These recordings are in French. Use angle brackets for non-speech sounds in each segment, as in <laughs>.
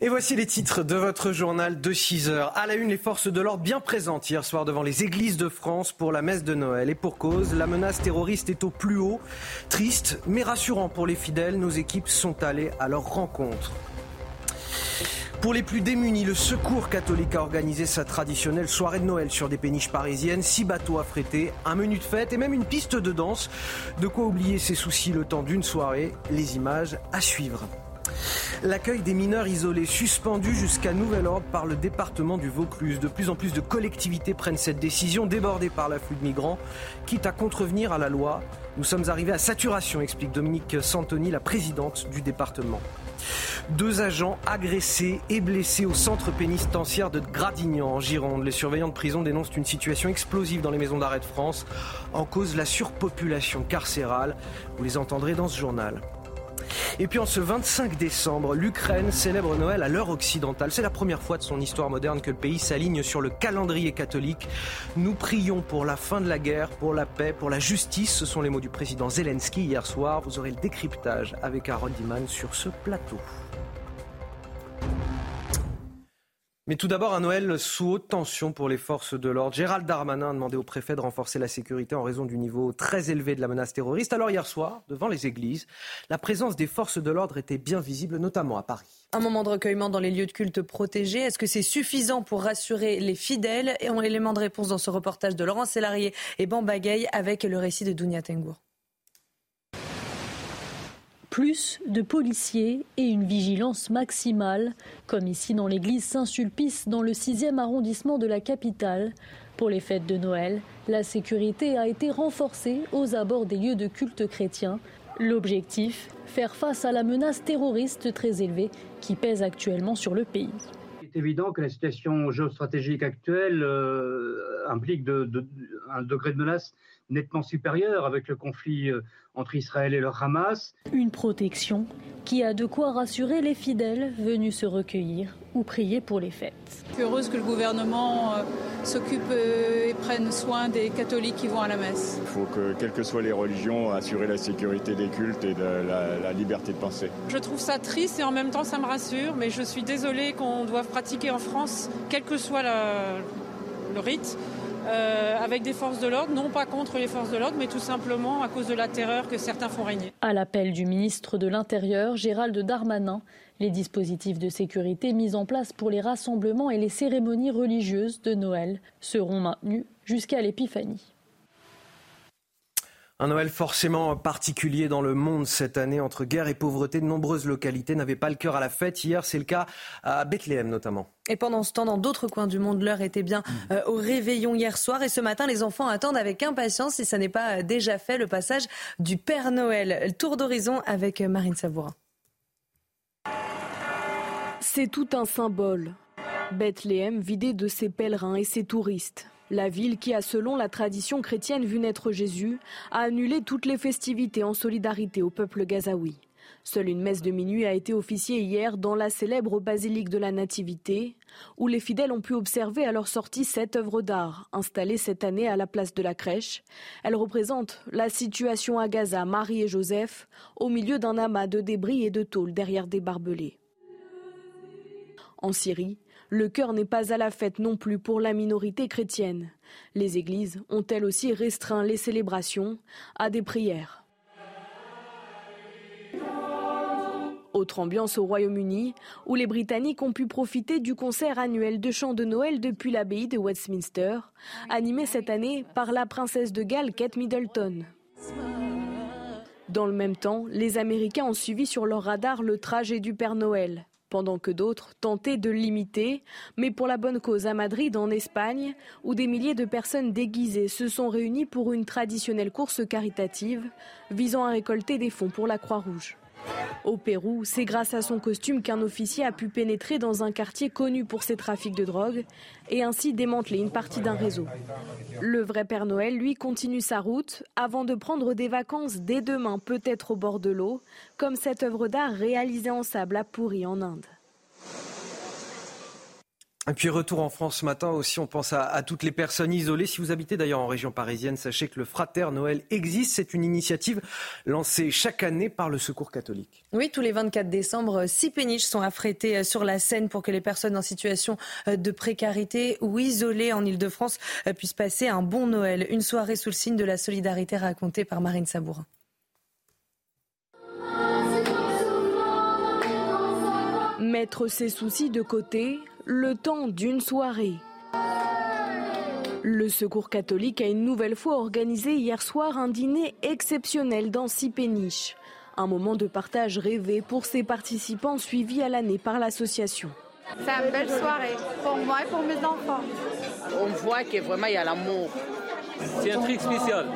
Et voici les titres de votre journal de 6 heures. À la une, les forces de l'ordre bien présentes hier soir devant les églises de France pour la messe de Noël. Et pour cause, la menace terroriste est au plus haut. Triste, mais rassurant pour les fidèles, nos équipes sont allées à leur rencontre. Pour les plus démunis, le Secours catholique a organisé sa traditionnelle soirée de Noël sur des péniches parisiennes, six bateaux affrétés, un menu de fête et même une piste de danse. De quoi oublier ses soucis le temps d'une soirée. Les images à suivre. L'accueil des mineurs isolés suspendu jusqu'à nouvel ordre par le département du Vaucluse. De plus en plus de collectivités prennent cette décision, débordées par l'afflux de migrants, quitte à contrevenir à la loi. Nous sommes arrivés à saturation, explique Dominique Santoni, la présidente du département. Deux agents agressés et blessés au centre pénitentiaire de Gradignan en Gironde. Les surveillants de prison dénoncent une situation explosive dans les maisons d'arrêt de France en cause la surpopulation carcérale. Vous les entendrez dans ce journal. Et puis en ce 25 décembre, l'Ukraine célèbre Noël à l'heure occidentale. C'est la première fois de son histoire moderne que le pays s'aligne sur le calendrier catholique. Nous prions pour la fin de la guerre, pour la paix, pour la justice. Ce sont les mots du président Zelensky hier soir. Vous aurez le décryptage avec Harold Diman sur ce plateau. Mais tout d'abord, un Noël sous haute tension pour les forces de l'ordre. Gérald Darmanin a demandé au préfet de renforcer la sécurité en raison du niveau très élevé de la menace terroriste. Alors hier soir, devant les églises, la présence des forces de l'ordre était bien visible, notamment à Paris. Un moment de recueillement dans les lieux de culte protégés. Est-ce que c'est suffisant pour rassurer les fidèles? Et on élément de réponse dans ce reportage de Laurent Sélarié et Bambagay avec le récit de Dounia Tengour plus de policiers et une vigilance maximale, comme ici dans l'église Saint-Sulpice dans le 6e arrondissement de la capitale. Pour les fêtes de Noël, la sécurité a été renforcée aux abords des lieux de culte chrétiens. L'objectif, faire face à la menace terroriste très élevée qui pèse actuellement sur le pays. Il est évident que la situation géostratégique actuelle euh, implique un degré de menace nettement supérieure avec le conflit euh, entre Israël et le Hamas. Une protection qui a de quoi rassurer les fidèles venus se recueillir ou prier pour les fêtes. Je suis heureuse que le gouvernement euh, s'occupe euh, et prenne soin des catholiques qui vont à la messe. Il faut que, quelles que soient les religions, assurer la sécurité des cultes et de la, liberté de penser. Je trouve ça triste et en même temps ça me rassure, mais je suis désolée qu'on doive pratiquer en France, quel que soit le rite, euh, avec des forces de l'ordre, non pas contre les forces de l'ordre, mais tout simplement à cause de la terreur que certains font régner. À l'appel du ministre de l'Intérieur, Gérald Darmanin, les dispositifs de sécurité mis en place pour les rassemblements et les cérémonies religieuses de Noël seront maintenus jusqu'à l'épiphanie. Un Noël forcément particulier dans le monde cette année entre guerre et pauvreté. De nombreuses localités n'avaient pas le cœur à la fête. Hier, c'est le cas à Bethléem notamment. Et pendant ce temps, dans d'autres coins du monde, l'heure était bien euh, au réveillon hier soir. Et ce matin, les enfants attendent avec impatience, si ça n'est pas déjà fait, le passage du Père Noël. Tour d'horizon avec Marine Savourin. C'est tout un symbole. Bethléem vidé de ses pèlerins et ses touristes. La ville qui a, selon la tradition chrétienne, vu naître Jésus, a annulé toutes les festivités en solidarité au peuple gazaoui. Seule une messe de minuit a été officiée hier dans la célèbre basilique de la Nativité, où les fidèles ont pu observer à leur sortie cette œuvre d'art, installée cette année à la place de la crèche. Elle représente la situation à Gaza, Marie et Joseph, au milieu d'un amas de débris et de tôles derrière des barbelés. En Syrie, le cœur n'est pas à la fête non plus pour la minorité chrétienne. Les églises ont elles aussi restreint les célébrations à des prières. Autre ambiance au Royaume-Uni, où les Britanniques ont pu profiter du concert annuel de chants de Noël depuis l'abbaye de Westminster, animé cette année par la princesse de Galles Kate Middleton. Dans le même temps, les Américains ont suivi sur leur radar le trajet du Père Noël pendant que d'autres tentaient de l'imiter, mais pour la bonne cause à Madrid, en Espagne, où des milliers de personnes déguisées se sont réunies pour une traditionnelle course caritative visant à récolter des fonds pour la Croix-Rouge. Au Pérou, c'est grâce à son costume qu'un officier a pu pénétrer dans un quartier connu pour ses trafics de drogue et ainsi démanteler une partie d'un réseau. Le vrai Père Noël, lui, continue sa route avant de prendre des vacances dès demain, peut-être au bord de l'eau, comme cette œuvre d'art réalisée en sable à Puri en Inde. Et puis retour en France ce matin aussi, on pense à, toutes les personnes isolées. Si vous habitez d'ailleurs en région parisienne, sachez que le Frater Noël existe. C'est une initiative lancée chaque année par le Secours catholique. Oui, tous les 24 décembre, six péniches sont affrétées euh, sur la Seine pour que les personnes en situation euh, de précarité ou isolées en Ile-de-France euh, puissent passer un bon Noël. Une soirée sous le signe de la solidarité racontée par Marine Sabourin. Mettre ses soucis de côté, le temps d'une soirée. Le Secours catholique a une nouvelle fois organisé hier soir un dîner exceptionnel dans six péniches. Un moment de partage rêvé pour ses participants suivis à l'année par l'association. C'est une belle soirée pour moi et pour mes enfants. On voit que vraiment il y a l'amour. C'est un truc spécial.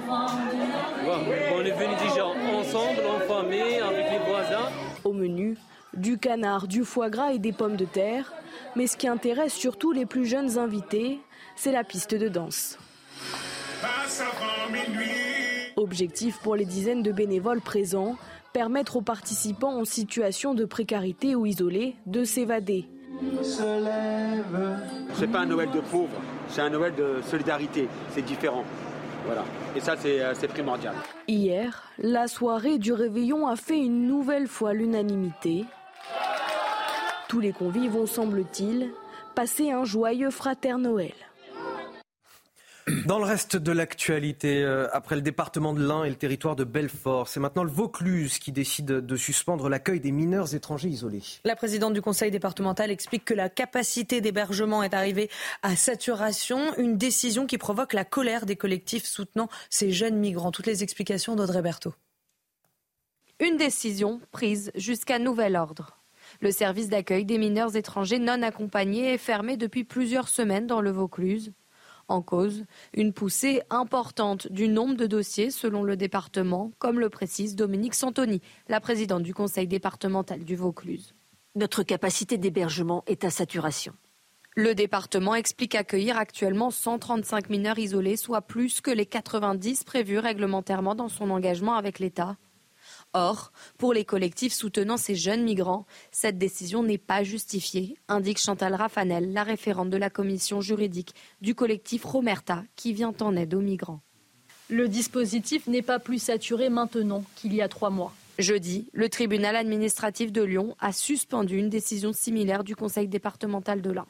on est venus déjà ensemble, en famille, avec les voisins. Au menu, du canard, du foie gras et des pommes de terre. Mais ce qui intéresse surtout les plus jeunes invités, c'est la piste de danse. Objectif pour les dizaines de bénévoles présents, permettre aux participants en situation de précarité ou isolés de s'évader. C'est pas un Noël de pauvres, c'est un Noël de solidarité, c'est différent. Voilà. Et ça, euh, c'est primordial. Hier, la soirée du réveillon a fait une nouvelle fois l'unanimité. Tous les convives vont, semble-t-il, passer un joyeux frater Noël. Dans le reste de l'actualité, euh, après le département de l'Ain et le territoire de Belfort, c'est maintenant le Vaucluse qui décide de suspendre l'accueil des mineurs étrangers isolés. La présidente du conseil départemental explique que la capacité d'hébergement est arrivée à saturation, une décision qui provoque la colère des collectifs soutenant ces jeunes migrants. Toutes les explications d'Audrey Berthaud. Une décision prise jusqu'à nouvel ordre. Le service d'accueil des mineurs étrangers non accompagnés est fermé depuis plusieurs semaines dans le Vaucluse. En cause, une poussée importante du nombre de dossiers selon le département, comme le précise Dominique Santoni, la présidente du conseil départemental du Vaucluse. Notre capacité d'hébergement est à saturation. Le département explique accueillir actuellement 135 mineurs isolés, soit plus que les 90 prévus réglementairement dans son engagement avec l'État. Or, pour les collectifs soutenant ces jeunes migrants, cette décision n'est pas justifiée, indique Chantal Raffanel, la référente de la commission juridique du collectif Romerta, qui vient en aide aux migrants. Le dispositif n'est pas plus saturé maintenant qu'il y a trois mois. Jeudi, le tribunal administratif de Lyon a suspendu une décision similaire du conseil départemental de l'Ain.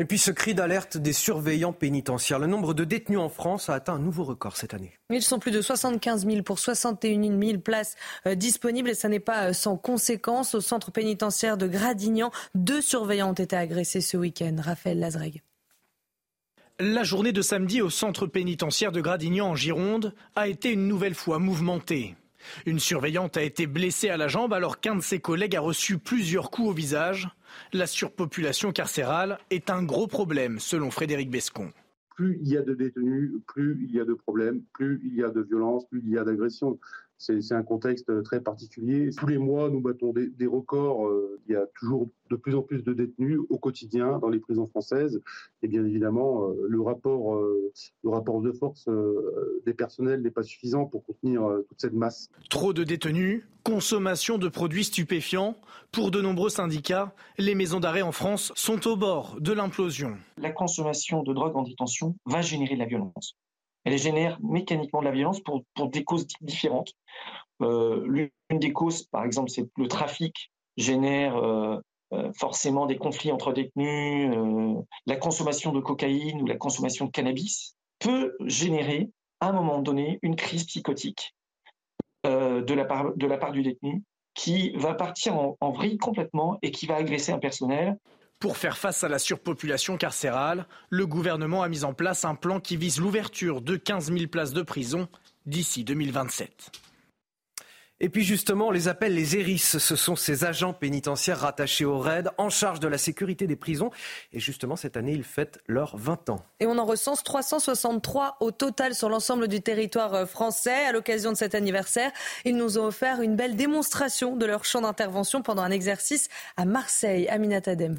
Et puis ce cri d'alerte des surveillants pénitentiaires. Le nombre de détenus en France a atteint un nouveau record cette année. Ils sont plus de 75 000 pour 61 000 places euh, disponibles et ça n'est pas euh, sans conséquence. Au centre pénitentiaire de Gradignan, deux surveillants ont été agressés ce week-end. Raphaël Lazreg. La journée de samedi au centre pénitentiaire de Gradignan en Gironde a été une nouvelle fois mouvementée. Une surveillante a été blessée à la jambe alors qu'un de ses collègues a reçu plusieurs coups au visage. La surpopulation carcérale est un gros problème, selon Frédéric Bescon. Plus il y a de détenus, plus il y a de problèmes, plus il y a de violence, plus il y a d'agressions c'est un contexte très particulier. Tous les mois, nous battons des, records. Euh, il y a toujours de plus en plus de détenus au quotidien dans les prisons françaises. Et bien évidemment, euh, le, rapport, euh, le rapport de force des personnels n'est pas suffisant pour contenir toute cette masse. Trop de détenus, consommation de produits stupéfiants. Pour de nombreux syndicats, les maisons d'arrêt en France sont au bord de l'implosion. La consommation de drogue en détention va générer de la violence elle génère mécaniquement de la violence pour, des causes différentes. Euh, l'une des causes, par exemple, c'est le trafic génère euh, euh, forcément des conflits entre détenus. la consommation de cocaïne ou la consommation de cannabis peut générer, à un moment donné, une crise psychotique de, la part, de la part du détenu qui va partir en, en vrille complètement et qui va agresser un personnel pour faire face à la surpopulation carcérale, le gouvernement a mis en place un plan qui vise l'ouverture de 15 000 places de prison d'ici 2027. Et puis justement, on les appelle les ERIS. Ce sont ces agents pénitentiaires rattachés au RAID, en charge de la sécurité des prisons. Et justement, cette année, ils fêtent leurs 20 ans. Et on en recense 363 au total sur l'ensemble du territoire euh, français. À l'occasion de cet anniversaire, ils nous ont offert une belle démonstration de leur champ d'intervention pendant un exercice à Marseille. Aminat Adem.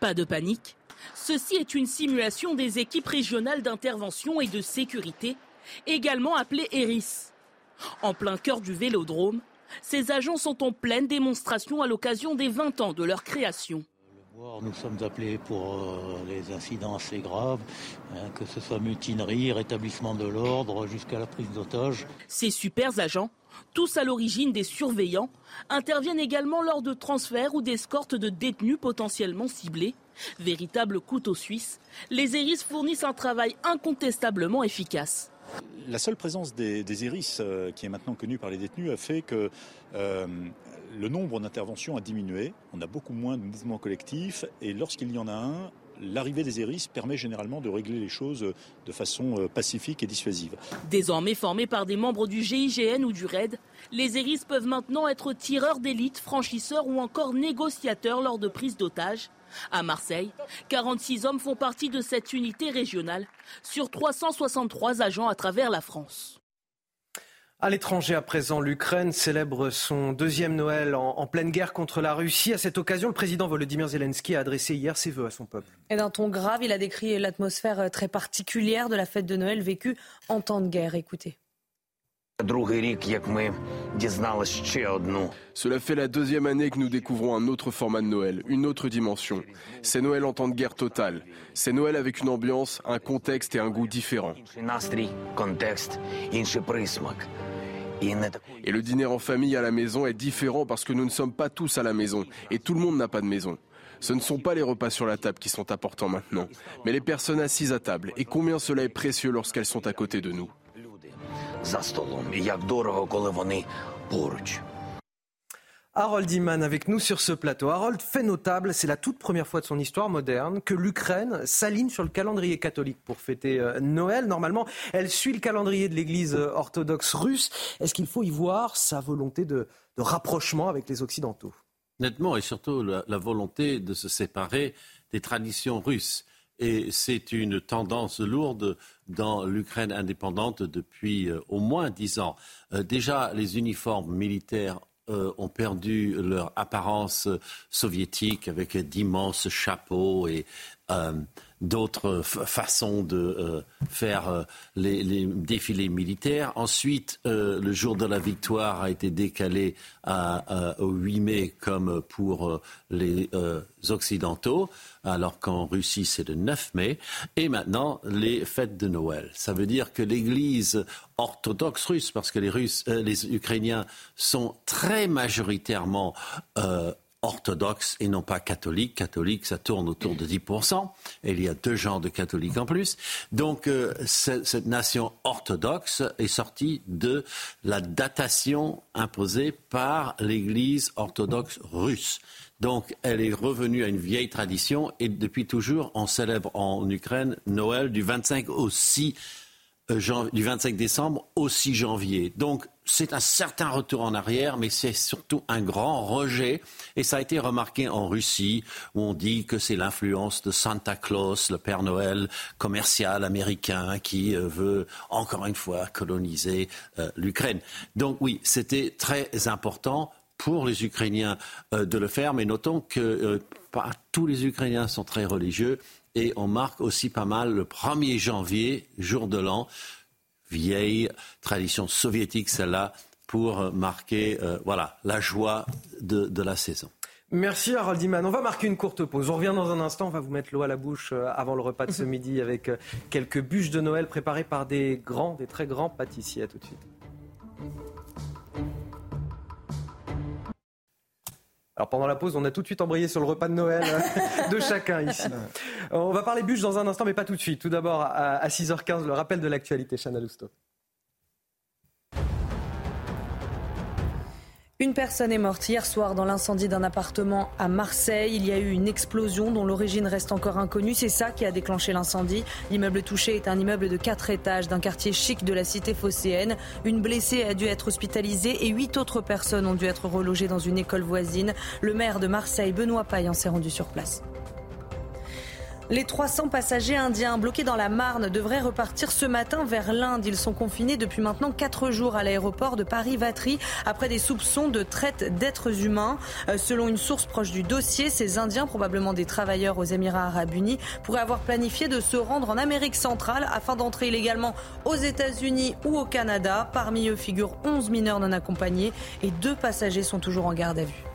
Pas de panique. Ceci est une simulation des équipes régionales d'intervention et de sécurité, également appelées ERIS. En plein cœur du vélodrome, Ces agents sont en pleine démonstration à l'occasion des 20 ans de leur création. Nous sommes appelés pour euh, les incidents assez graves, hein, que ce soit mutinerie, rétablissement de l'ordre, jusqu'à la prise d'otages. Ces super agents, tous à l'origine des surveillants, interviennent également lors de transferts ou d'escortes de détenus potentiellement ciblés. Véritable couteau suisse, les ERIS fournissent un travail incontestablement efficace. La seule présence des, des euh, qui est maintenant connue par les détenus, a fait que euh, le nombre d'interventions a diminué. On a beaucoup moins de mouvements collectifs et lorsqu'il y en a un, l'arrivée des ERIS permet généralement de régler les choses de façon euh, pacifique et dissuasive. Désormais formés par des membres du GIGN ou du RAID, les ERIS peuvent maintenant être tireurs d'élite, franchisseurs ou encore négociateurs lors de prise d'otages. À Marseille, 46 hommes font partie de cette unité régionale sur 363 agents à travers la France. À l'étranger, à présent, l'Ukraine célèbre son deuxième Noël en, pleine guerre contre la Russie. À cette occasion, le président Volodymyr Zelensky a adressé hier ses vœux à son peuple. Et d'un ton grave, il a décrit l'atmosphère très particulière de la fête de Noël vécue en temps de guerre. Écoutez. Cela fait la deuxième année que nous découvrons un autre format de Noël, une autre dimension. C'est Noël en temps de guerre totale. C'est Noël avec une ambiance, un contexte et un goût différents. Et le dîner en famille à la maison est différent parce que nous ne sommes pas tous à la maison et tout le monde n'a pas de maison. Ce ne sont pas les repas sur la table qui sont importants maintenant, mais les personnes assises à table et combien cela est précieux lorsqu'elles sont à côté de nous. Harold Iman avec nous sur ce plateau. Harold, fait notable, c'est la toute première fois de son histoire moderne que l'Ukraine s'aligne sur le calendrier catholique pour fêter euh, Noël. Normalement, elle suit le calendrier de l'Église euh, orthodoxe russe. Est-ce qu'il faut y voir sa volonté de, rapprochement avec les Occidentaux? Nettement, et surtout la, volonté de se séparer des traditions russes. Et c'est une tendance lourde dans l'Ukraine indépendante depuis euh, au moins dix ans. déjà, les uniformes militaires euh, ont perdu leur apparence soviétique avec d'immenses chapeaux et euh, d'autres façons de euh, faire les, défilés militaires. Ensuite, le jour de la victoire a été décalé au 8 mai comme pour les Occidentaux, alors qu'en Russie c'est le 9 mai. Et maintenant, les fêtes de Noël. Ça veut dire que l'Église orthodoxe russe, parce que les, Russes, euh, les Ukrainiens sont très majoritairement euh, orthodoxes et non pas catholiques. Catholiques, ça tourne autour de 10%. Et il y a deux genres de catholiques en plus. Donc, euh, cette nation orthodoxe est sortie de la datation imposée par l'Église orthodoxe russe. Donc, elle est revenue à une vieille tradition et depuis toujours, on célèbre en Ukraine Noël du 25 au 6 euh, du 25 décembre au 6 janvier. Donc, c'est un certain retour en arrière, mais c'est surtout un grand rejet. Et ça a été remarqué en Russie, où on dit que c'est l'influence de Santa Claus, le Père Noël commercial américain, qui euh, veut encore une fois coloniser euh, l'Ukraine. Donc oui, c'était très important pour les Ukrainiens euh, de le faire, mais notons que euh, pas tous les Ukrainiens sont très religieux et on marque aussi pas mal le 1er janvier, jour de l'an, vieille tradition soviétique celle-là, pour euh, marquer voilà, la joie de, la saison. Merci Harold Iman. On va marquer une courte pause. On revient dans un instant. On va vous mettre l'eau à la bouche avant le repas de ce <laughs> midi avec quelques bûches de Noël préparées par des grands, des très grands pâtissiers. À tout de suite. Alors pendant la pause, on a tout de suite embrayé sur le repas de Noël euh, de chacun ici. On va parler bûches dans un instant, mais pas tout de suite. Tout d'abord, à 6h15, le rappel de l'actualité, Chana Lousteau. Une personne est morte hier soir dans l'incendie d'un appartement à Marseille. Il y a eu une explosion dont l'origine reste encore inconnue. C'est ça qui a déclenché l'incendie. L'immeuble touché est un immeuble de 4 étages d'un quartier chic de la cité phocéenne. Une blessée a dû être hospitalisée et huit autres personnes ont dû être relogées dans une école voisine. Le maire de Marseille, Benoît Payan, s'est rendu sur place. Les 300 passagers indiens bloqués dans la Marne devraient repartir ce matin vers l'Inde. Ils sont confinés depuis maintenant 4 jours à l'aéroport de Paris-Vatry après des soupçons de traite d'êtres humains. Euh, selon une source proche du dossier, ces Indiens, probablement des travailleurs aux Émirats arabes unis, pourraient avoir planifié de se rendre en Amérique centrale afin d'entrer illégalement aux États-Unis ou au Canada. Parmi eux figurent 11 mineurs non accompagnés et deux passagers sont toujours en garde à vue.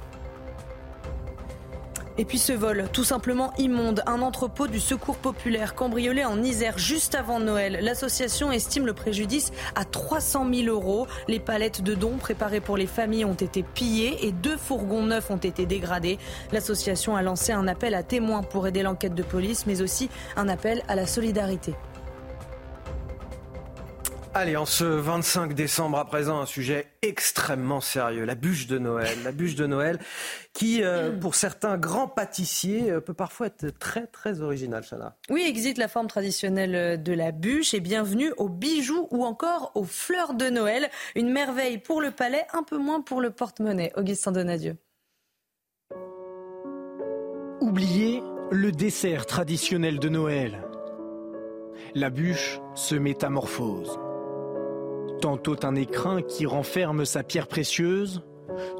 Et puis ce vol, tout simplement immonde, un entrepôt du secours populaire cambriolé en Isère juste avant Noël. L'association estime le préjudice à 300 000 euros. Les palettes de dons préparées pour les familles ont été pillées et deux fourgons neufs ont été dégradés. L'association a lancé un appel à témoins pour aider l'enquête de police, mais aussi un appel à la solidarité. Allez, en ce 25 décembre à présent, un sujet extrêmement sérieux, la bûche de Noël. La bûche de Noël qui, euh, pour certains grands pâtissiers, euh, peut parfois être très très originale, Chana. Oui, existe la forme traditionnelle de la bûche et bienvenue aux bijoux ou encore aux fleurs de Noël. Une merveille pour le palais, un peu moins pour le porte-monnaie. Augustin Donadieu. Oubliez le dessert traditionnel de Noël. La bûche se métamorphose. Tantôt un écrin qui renferme sa pierre précieuse,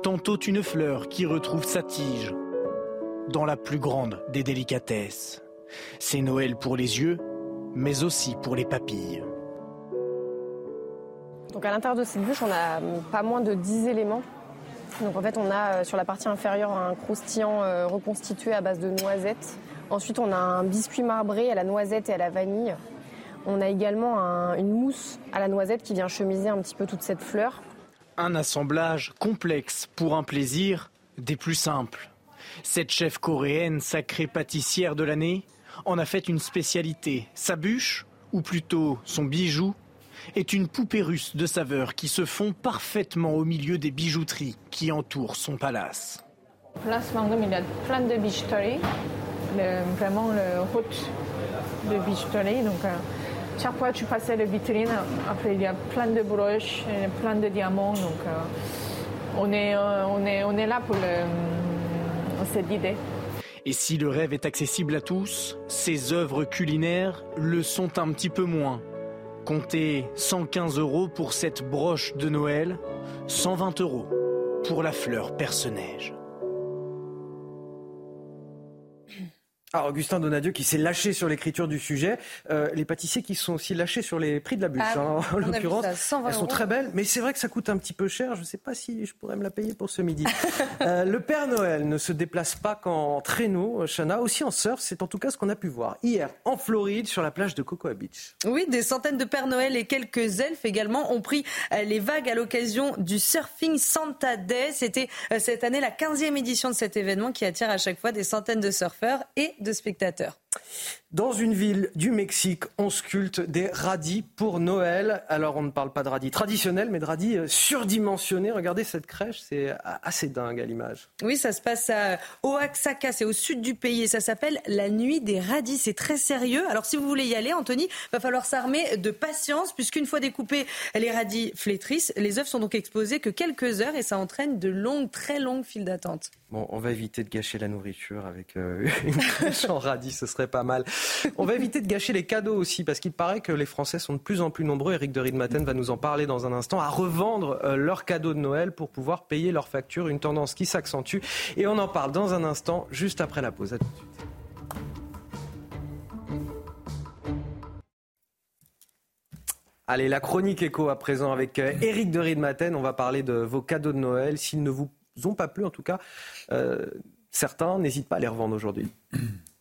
tantôt une fleur qui retrouve sa tige. Dans la plus grande des délicatesses. C'est Noël pour les yeux, mais aussi pour les papilles. Donc à l'intérieur de cette bûche, on a pas moins de 10 éléments. Donc en fait, on a euh, sur la partie inférieure un croustillant euh, reconstitué à base de noisettes. Ensuite, on a un biscuit marbré à la noisette et à la vanille. On a également une mousse à la noisette qui vient chemiser un petit peu toute cette fleur. Un assemblage complexe pour un plaisir des plus simples. Cette chef coréenne, sacrée pâtissière de l'année, en a fait une spécialité. Sa bûche, ou plutôt son bijou, est une poupée russe de saveurs qui se fond parfaitement au milieu des bijouteries qui entourent son palace. Place Vendôme, il y a plein de bijouteries, vraiment le route de bijouterie. Donc, euh, chaque fois que tu passais la vitrine, après il y a plein de broches, plein de diamants. Donc euh, on, est, euh, on, est, on est là pour le, cette idée. Et si le rêve est accessible à tous, ces œuvres culinaires le sont un petit peu moins. Comptez 115 euros pour cette broche de Noël, 120 euros pour la fleur perce-neige. Augustin Donadieu qui s'est lâché sur l'écriture du sujet. Euh, les pâtissiers qui sont aussi lâchés sur les prix de la bûche, ah hein, en l'occurrence. Elles sont très belles, mais c'est vrai que ça coûte un petit peu cher. Je ne sais pas si je pourrais me la payer pour ce midi. <laughs> euh, le Père Noël ne se déplace pas qu'en traîneau, Chana, aussi en surf. C'est en tout cas ce qu'on a pu voir hier en Floride sur la plage de Cocoa Beach. Oui, des centaines de Pères Noël et quelques elfes également ont pris euh, les vagues à l'occasion du Surfing Santa Day. C'était cette année la 15e édition de cet événement qui attire à chaque fois des centaines de surfeurs et de spectateurs. Dans une ville du Mexique, on sculpte des radis pour Noël. Alors on ne parle pas de radis traditionnels, mais de radis euh, surdimensionnés. Regardez cette crèche, c'est euh, assez dingue à l'image. Oui, ça se passe à Oaxaca, c'est au sud du pays et ça s'appelle la nuit des radis. C'est très sérieux. Alors si vous voulez y aller, Anthony, va falloir s'armer de patience puisqu'une fois découpés, les radis flétrissent. Les œufs sont donc exposés que quelques heures et ça entraîne de longues, très longues files d'attente. Bon, on va éviter de gâcher la nourriture avec euh, <laughs> une crèche en radis, ce serait pas mal. On va éviter de gâcher les cadeaux aussi, parce qu'il paraît que les Français sont de plus en plus nombreux. Eric de Riedmaten va nous en parler dans un instant, à revendre euh, leurs cadeaux de Noël pour pouvoir payer leurs factures. Une tendance qui s'accentue. Et on en parle dans un instant, juste après la pause. À tout de suite. Allez, la chronique écho à présent avec Eric de Riedmaten. On va parler de vos cadeaux de Noël. S'ils ne vous ont pas plu, en tout cas, euh, certains n'hésitent pas à les revendre aujourd'hui. <clears throat>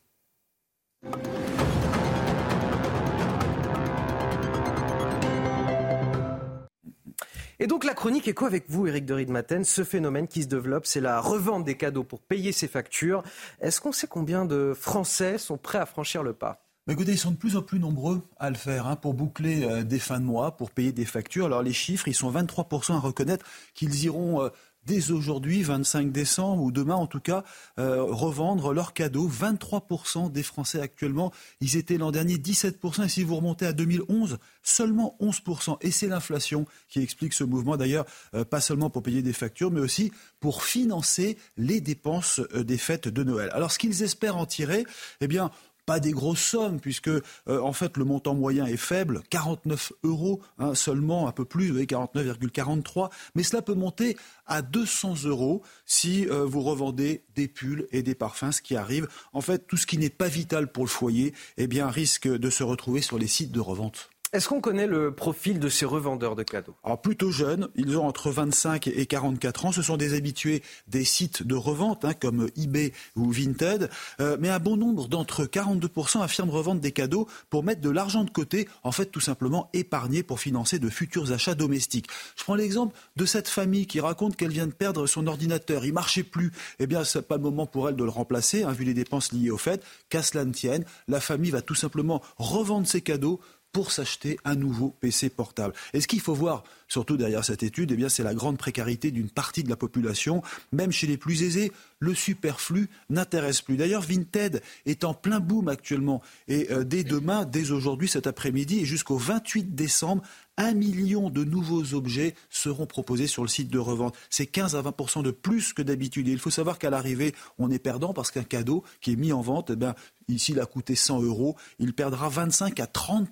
Et donc la chronique quoi avec vous, Eric de Riedmaten Ce phénomène qui se développe, c'est la revente des cadeaux pour payer ses factures. Est-ce qu'on sait combien de Français sont prêts à franchir le pas? Mais écoutez, ils sont de plus en plus nombreux à le faire hein, pour boucler euh, des fins de mois, pour payer des factures. Alors les chiffres, ils sont 23% à reconnaître qu'ils iront euh, dès aujourd'hui, 25 décembre, ou demain en tout cas, euh, revendre leurs cadeaux. 23% des Français actuellement, ils étaient l'an dernier 17%, et si vous remontez à 2011, seulement 11%. Et c'est l'inflation qui explique ce mouvement, d'ailleurs, euh, pas seulement pour payer des factures, mais aussi pour financer les dépenses euh, des fêtes de Noël. Alors ce qu'ils espèrent en tirer, eh bien, pas des grosses sommes, puisque en fait le montant moyen est faible, 49 euros hein, seulement, un peu plus, vous voyez, 49,43, mais cela peut monter à 200 euros si vous revendez des pulls et des parfums, ce qui arrive. En fait, tout ce qui n'est pas vital pour le foyer, eh bien, risque de se retrouver sur les sites de revente. Est-ce qu'on connaît le profil de ces revendeurs de cadeaux? Alors plutôt jeunes, ils ont entre 25 et 44 ans. Ce sont des habitués des sites de revente hein, comme eBay ou Vinted. Euh, mais un bon nombre d'entre eux, 42%, affirment revendre des cadeaux pour mettre de l'argent de côté, en fait tout simplement épargner pour financer de futurs achats domestiques. Je prends l'exemple de cette famille qui raconte qu'elle vient de perdre son ordinateur. Il marchait plus. Eh bien, ce n'est pas le moment pour elle de le remplacer, hein, vu les dépenses liées au fait. Qu'à cela ne tienne, la famille va tout simplement revendre ses cadeaux pour s'acheter un nouveau PC portable. Et ce qu'il faut voir, surtout derrière cette étude, eh bien, c'est la grande précarité d'une partie de la population. Même chez les plus aisés, le superflu n'intéresse plus. D'ailleurs, Vinted est en plein boom actuellement. Et euh, dès demain, dès aujourd'hui, cet après-midi et jusqu'au 28 décembre, un million de nouveaux objets seront proposés sur le site de revente. C'est 15 à 20% de plus que d'habitude. Et il faut savoir qu'à l'arrivée, on est perdant parce qu'un cadeau qui est mis en vente, eh bien, ici, il a coûté 100 euros. Il perdra 25 à 30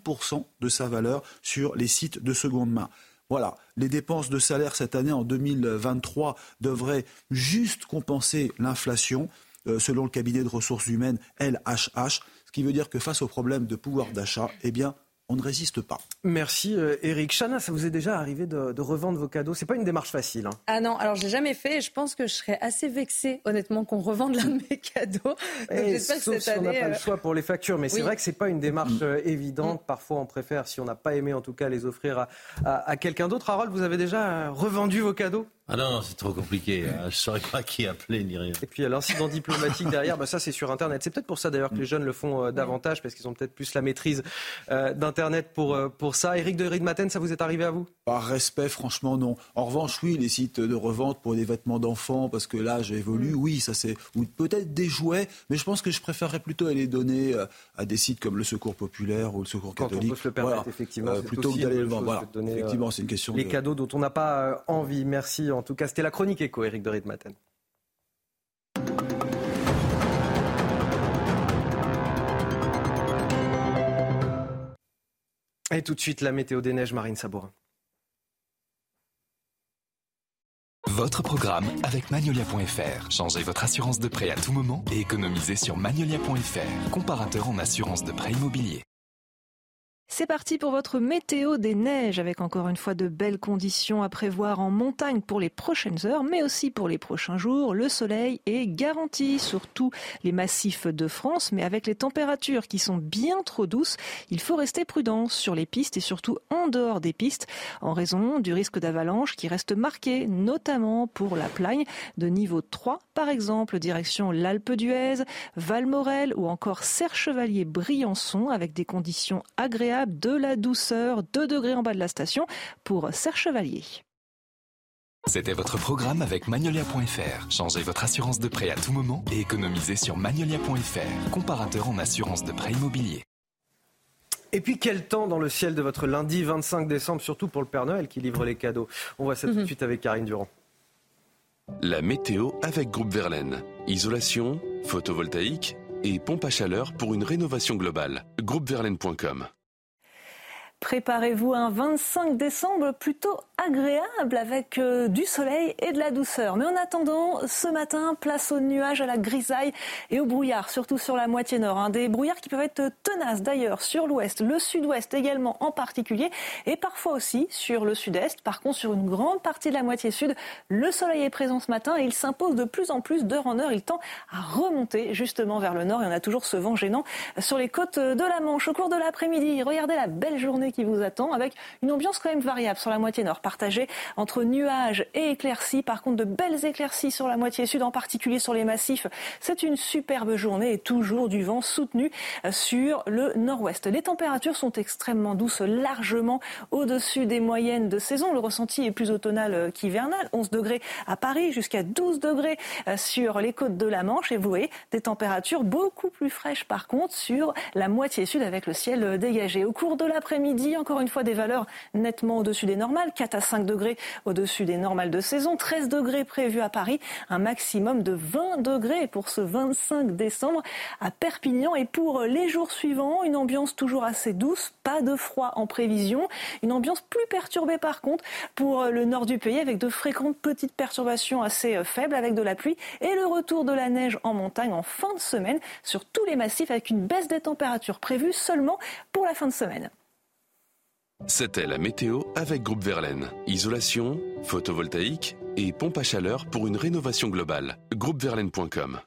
de sa valeur sur les sites de seconde main. Voilà, les dépenses de salaire cette année en 2023 devraient juste compenser l'inflation, euh, selon le cabinet de ressources humaines LHH, ce qui veut dire que face au problème de pouvoir d'achat, eh bien, on ne résiste pas. Merci Eric. Euh, Chana, ça vous est déjà arrivé de, revendre vos cadeaux? C'est pas une démarche facile. Hein. Ah non, alors je l'ai jamais fait et je pense que je serais assez vexée, honnêtement, qu'on revende l'un de mes cadeaux. <laughs> Et sauf si on n'a pas le euh, choix pour les factures, mais c'est vrai que c'est pas une démarche mm. euh, évidente. Mm. Parfois, on préfère, si on n'a pas aimé, en tout cas, les offrir à quelqu'un d'autre. Harold, vous avez déjà revendu vos cadeaux? Ah non, c'est trop compliqué. Hein. Je ne saurais pas qui appeler ni rien. Et puis l'incident diplomatique derrière, bah ça c'est sur Internet. C'est peut-être pour ça d'ailleurs que les jeunes le font euh, davantage, parce qu'ils ont peut-être plus la maîtrise euh, d'Internet pour, euh, pour ça. Eric de Maten, ça vous est arrivé à vous? Par respect, franchement non. En revanche, oui, les sites de revente pour des vêtements d'enfants, parce que là j'ai évolué, oui, ça c'est... Ou peut-être des jouets, mais je pense que je préférerais plutôt aller donner à des sites comme le Secours Populaire ou le Secours Catholique. Quand on peut se le permettre, effectivement. plutôt que d'aller le vendre. Voilà. effectivement, c'est une question Les cadeaux dont on n'a pas envie. Merci. En tout cas, c'était la chronique écho, Eric de Ritmaten. Et tout de suite, la météo des neiges, Marine Sabourin. Votre programme avec Magnolia.fr. Changez votre assurance de prêt à tout moment et économisez sur Magnolia.fr, comparateur en assurance de prêt immobilier. C'est parti pour votre météo des neiges avec encore une fois de belles conditions à prévoir en montagne pour les prochaines heures, mais aussi pour les prochains jours. Le soleil est garanti sur tous les massifs de France, mais avec les températures qui sont bien trop douces, il faut rester prudent sur les pistes et surtout en dehors des pistes en raison du risque d'avalanche qui reste marqué, notamment pour la plagne de niveau 3, par exemple direction l'Alpe d'Huez, Valmorel ou encore Serre-Chevalier-Briançon avec des conditions agréables de la douceur, 2 degrés en bas de la station pour Serre Chevalier. C'était votre programme avec Magnolia.fr. Changez votre assurance de prêt à tout moment et économisez sur Magnolia.fr, comparateur en assurance de prêt immobilier. Et puis quel temps dans le ciel de votre lundi 25 décembre, surtout pour le Père Noël qui livre les cadeaux On voit ça tout de mhm. suite avec Karine Durand. La météo avec Groupe Verlaine. Isolation, photovoltaïque et pompe à chaleur pour une rénovation globale. Groupeverlaine.com Préparez-vous un 25 décembre plutôt agréable avec euh, du soleil et de la douceur. Mais en attendant, ce matin, place aux nuages, à la grisaille et au brouillard, surtout sur la moitié nord. Hein. Des brouillards qui peuvent être tenaces d'ailleurs sur l'ouest, le sud-ouest également en particulier, et parfois aussi sur le sud-est. Par contre, sur une grande partie de la moitié sud, le soleil est présent ce matin et il s'impose de plus en plus d'heure en heure. Il tend à remonter justement vers le nord et on a toujours ce vent gênant sur les côtes de la Manche. Au cours de l'après-midi, regardez la belle journée qui vous attend avec une ambiance quand même variable sur la moitié nord, partagée entre nuages et éclaircies. Par contre, de belles éclaircies sur la moitié sud, en particulier sur les massifs. C'est une superbe journée et toujours du vent soutenu sur le nord-ouest. Les températures sont extrêmement douces, largement au-dessus des moyennes de saison. Le ressenti est plus automnal qu'hivernal. 11 degrés à Paris, jusqu'à 12 degrés sur les côtes de la Manche. Et vous voyez, des températures beaucoup plus fraîches par contre sur la moitié sud avec le ciel dégagé. Au cours de l'après-midi, Encore une fois, des valeurs nettement au-dessus des normales. 4 à 5 degrés au-dessus des normales de saison. 13 degrés prévus à Paris. Un maximum de 20 degrés pour ce 25 décembre à Perpignan. Et pour les jours suivants, une ambiance toujours assez douce. Pas de froid en prévision. Une ambiance plus perturbée par contre pour le nord du pays avec de fréquentes petites perturbations assez faibles avec de la pluie et le retour de la neige en montagne en fin de semaine sur tous les massifs avec une baisse des températures prévue seulement pour la fin de semaine. C'était la météo avec Groupe Verlaine. Isolation, photovoltaïque et pompe à chaleur pour une rénovation globale. Groupeverlaine.com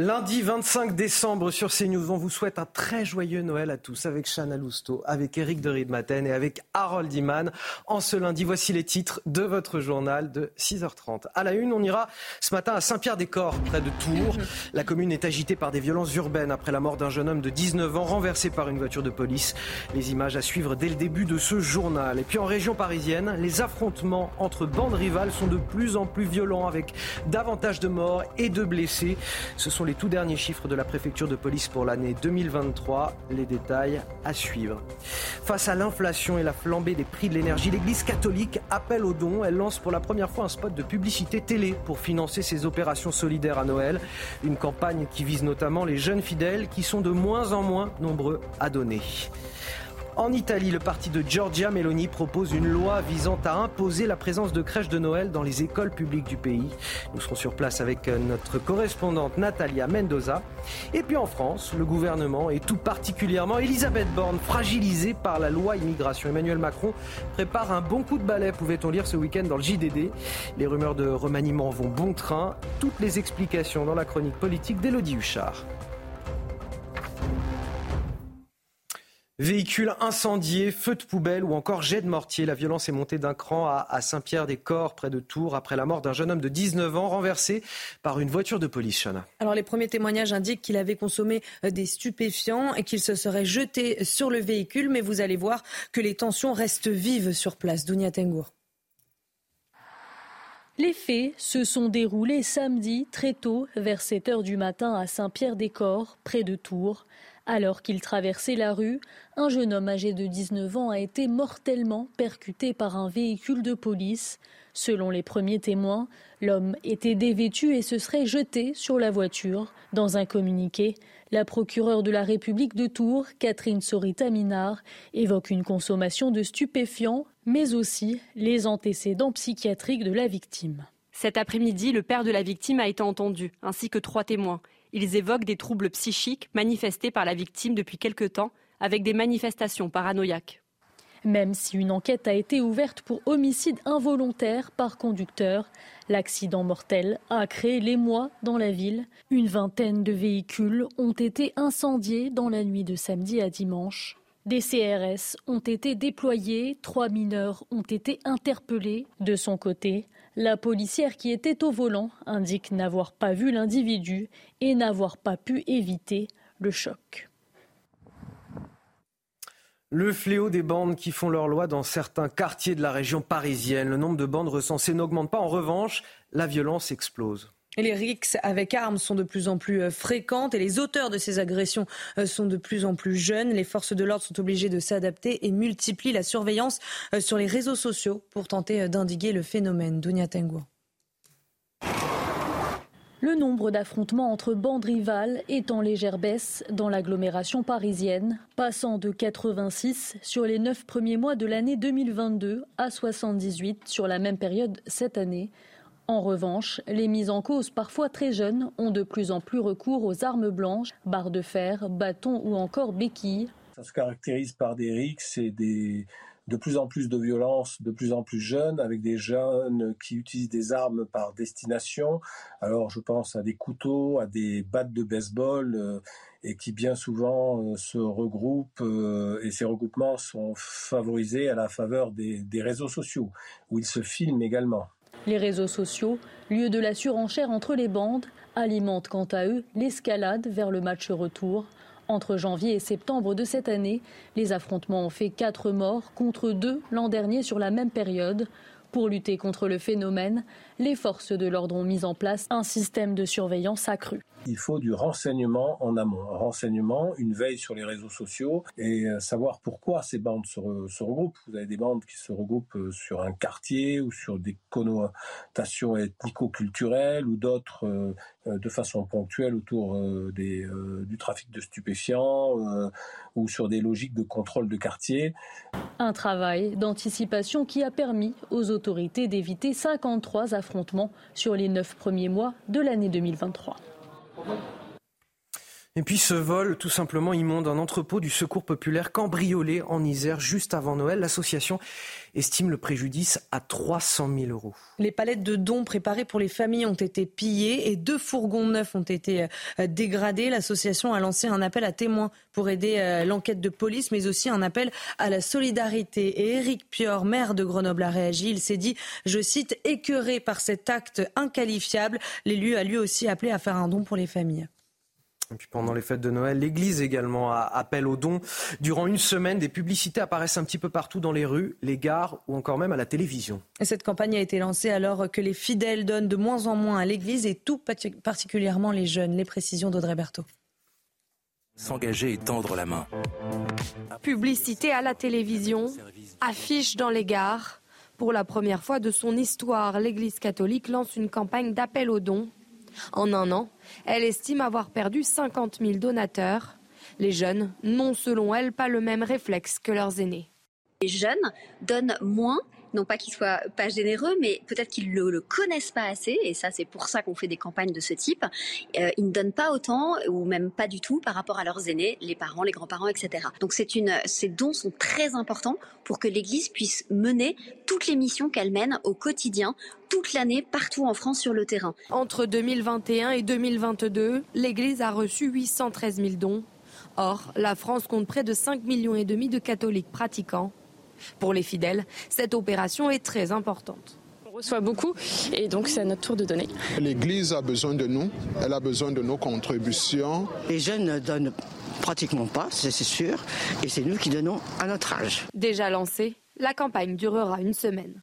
Lundi 25 décembre sur CNews, on vous souhaite un très joyeux Noël à tous avec Chana Lousteau, avec Eric de Riedmaten et avec Harold Iman. En ce lundi, voici les titres de votre journal de 6h30. À la une, on ira ce matin à Saint-Pierre-des-Corps, près de Tours. La commune est agitée par des violences urbaines après la mort d'un jeune homme de 19 ans renversé par une voiture de police. Les images à suivre dès le début de ce journal. Et puis en région parisienne, les affrontements entre bandes rivales sont de plus en plus violents avec davantage de morts et de blessés. Ce sont les tout derniers chiffres de la préfecture de police pour l'année 2023. Les détails à suivre. Face à l'inflation et la flambée des prix de l'énergie, l'Église catholique appelle aux dons. Elle lance pour la première fois un spot de publicité télé pour financer ses opérations solidaires à Noël. Une campagne qui vise notamment les jeunes fidèles qui sont de moins en moins nombreux à donner. En Italie, le parti de Giorgia Meloni propose une loi visant à imposer la présence de crèches de Noël dans les écoles publiques du pays. Nous serons sur place avec notre correspondante Natalia Mendoza. Et puis en France, le gouvernement et tout particulièrement Elisabeth Borne, fragilisée par la loi immigration. Emmanuel Macron prépare un bon coup de balai, pouvait-on lire ce week-end dans le JDD. Les rumeurs de remaniement vont bon train. Toutes les explications dans la chronique politique d'Élodie Huchard. Véhicules incendiés, feux de poubelle ou encore jet de mortier. La violence est montée d'un cran à Saint-Pierre-des-Corps, près de Tours, après la mort d'un jeune homme de 19 ans renversé par une voiture de police. Chana. Alors les premiers témoignages indiquent qu'il avait consommé des stupéfiants et qu'il se serait jeté sur le véhicule. Mais vous allez voir que les tensions restent vives sur place. Dounia Tengour. Les faits se sont déroulés samedi très tôt, vers 7 heures du matin à Saint-Pierre-des-Corps, près de Tours. Alors qu'il traversait la rue, un jeune homme âgé de 19 ans a été mortellement percuté par un véhicule de police. Selon les premiers témoins, l'homme était dévêtu et se serait jeté sur la voiture. Dans un communiqué, la procureure de la République de Tours, Catherine Sorita-Minard, évoque une consommation de stupéfiants, mais aussi les antécédents psychiatriques de la victime. Cet après-midi, le père de la victime a été entendu, ainsi que trois témoins. Ils évoquent des troubles psychiques manifestés par la victime depuis quelque temps, avec des manifestations paranoïaques. Même si une enquête a été ouverte pour homicide involontaire par conducteur, l'accident mortel a créé l'émoi dans la ville. Une vingtaine de véhicules ont été incendiés dans la nuit de samedi à dimanche. Des CRS ont été déployés, trois mineurs ont été interpellés. De son côté, la policière qui était au volant indique n'avoir pas vu l'individu et n'avoir pas pu éviter le choc. Le fléau des bandes qui font leur loi dans certains quartiers de la région parisienne. Le nombre de bandes recensées n'augmente pas. En revanche, la violence explose. Les rixes avec armes sont de plus en plus euh, fréquentes et les auteurs de ces agressions euh, sont de plus en plus jeunes. Les forces de l'ordre sont obligées de s'adapter et multiplient la surveillance euh, sur les réseaux sociaux pour tenter d'indiguer le phénomène. Dunia. Le nombre d'affrontements entre bandes rivales est en légère baisse dans l'agglomération parisienne, passant de 86 sur les 9 premiers mois de l'année 2022 à 78 sur la même période cette année. En revanche, les mises en cause, parfois très jeunes, ont de plus en plus recours aux armes blanches, barres de fer, bâtons ou encore béquilles. Ça se caractérise par des rixes et de plus en plus de violence, de plus en plus jeunes, avec des jeunes qui utilisent des armes par destination. Alors je pense à des couteaux, à des battes de baseball, euh, et qui bien souvent euh, se regroupent, euh, et ces regroupements sont favorisés à la faveur des réseaux sociaux, où ils se filment également. Les réseaux sociaux, lieu de la surenchère entre les bandes, alimentent quant à eux l'escalade vers le match retour. Entre janvier et septembre de cette année, les affrontements ont fait 4 morts contre 2 l'an dernier sur la même période. Pour lutter contre le phénomène, les forces de l'ordre ont mis en place un système de surveillance accru il faut du renseignement en amont. Un renseignement, une veille sur les réseaux sociaux et euh, savoir pourquoi ces bandes se, regroupent. Vous avez des bandes qui se regroupent euh, sur un quartier ou sur des connotations ethnico-culturelles ou d'autres euh, de façon ponctuelle autour des, du trafic de stupéfiants ou sur des logiques de contrôle de quartier. Un travail d'anticipation qui a permis aux autorités d'éviter 53 affrontements sur les neuf premiers mois de l'année 2023. Et puis ce vol tout simplement immonde, un entrepôt du secours populaire cambriolé en Isère juste avant Noël. L'association estime le préjudice à 300 000 euros. Les palettes de dons préparées pour les familles ont été pillées et deux fourgons neufs ont été euh, dégradés. L'association a lancé un appel à témoins pour aider euh, l'enquête de police, mais aussi un appel à la solidarité. Et Éric Pior, maire de Grenoble, a réagi. Il s'est dit, je cite, écœuré par cet acte inqualifiable. L'élu a lui aussi appelé à faire un don pour les familles. Et puis pendant les fêtes de Noël, l'Église également appelle aux dons. Durant une semaine, des publicités apparaissent un petit peu partout dans les rues, les gares ou encore même à la télévision. Et cette campagne a été lancée alors que les fidèles donnent de moins en moins à l'Église et tout particulièrement les jeunes. Les précisions d'Audrey Berthaud. S'engager et tendre la main. Publicité à la télévision, affiches dans les gares. Pour la première fois de son histoire, l'Église catholique lance une campagne d'appel aux dons en un an, elle estime avoir perdu 50 000 donateurs. Les jeunes n'ont selon elle pas le même réflexe que leurs aînés. Les jeunes donnent moins non pas qu'ils soient pas généreux, mais peut-être qu'ils le, le connaissent pas assez, et ça c'est pour ça qu'on fait des campagnes de ce type. Euh, ils ne donnent pas autant, ou même pas du tout, par rapport à leurs aînés, les parents, les grands-parents, etc. Donc ces dons sont très importants pour que l'Église puisse mener toutes les missions qu'elle mène au quotidien toute l'année partout en France sur le terrain. Entre 2021 et 2022, l'Église a reçu 813 000 dons. Or, la France compte près de 5 millions et demi de catholiques pratiquants. Pour les fidèles, cette opération est très importante. On reçoit beaucoup et donc c'est à notre tour de donner. L'Église a besoin de nous, elle a besoin de nos contributions. Les jeunes ne donnent pratiquement pas, c'est sûr, et c'est nous qui donnons à notre âge. Déjà lancée, la campagne durera une semaine.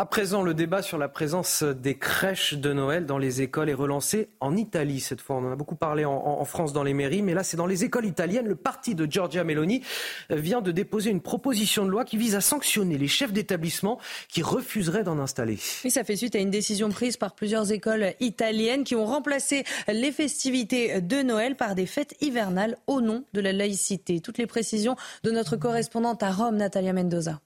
À présent, le débat sur la présence des crèches de Noël dans les écoles est relancé en Italie cette fois. On en a beaucoup parlé en, France dans les mairies, mais là c'est dans les écoles italiennes. Le parti de Giorgia Meloni vient de déposer une proposition de loi qui vise à sanctionner les chefs d'établissement qui refuseraient d'en installer. Oui, ça fait suite à une décision prise par plusieurs écoles italiennes qui ont remplacé les festivités de Noël par des fêtes hivernales au nom de la laïcité. Toutes les précisions de notre correspondante à Rome, Natalia Mendoza.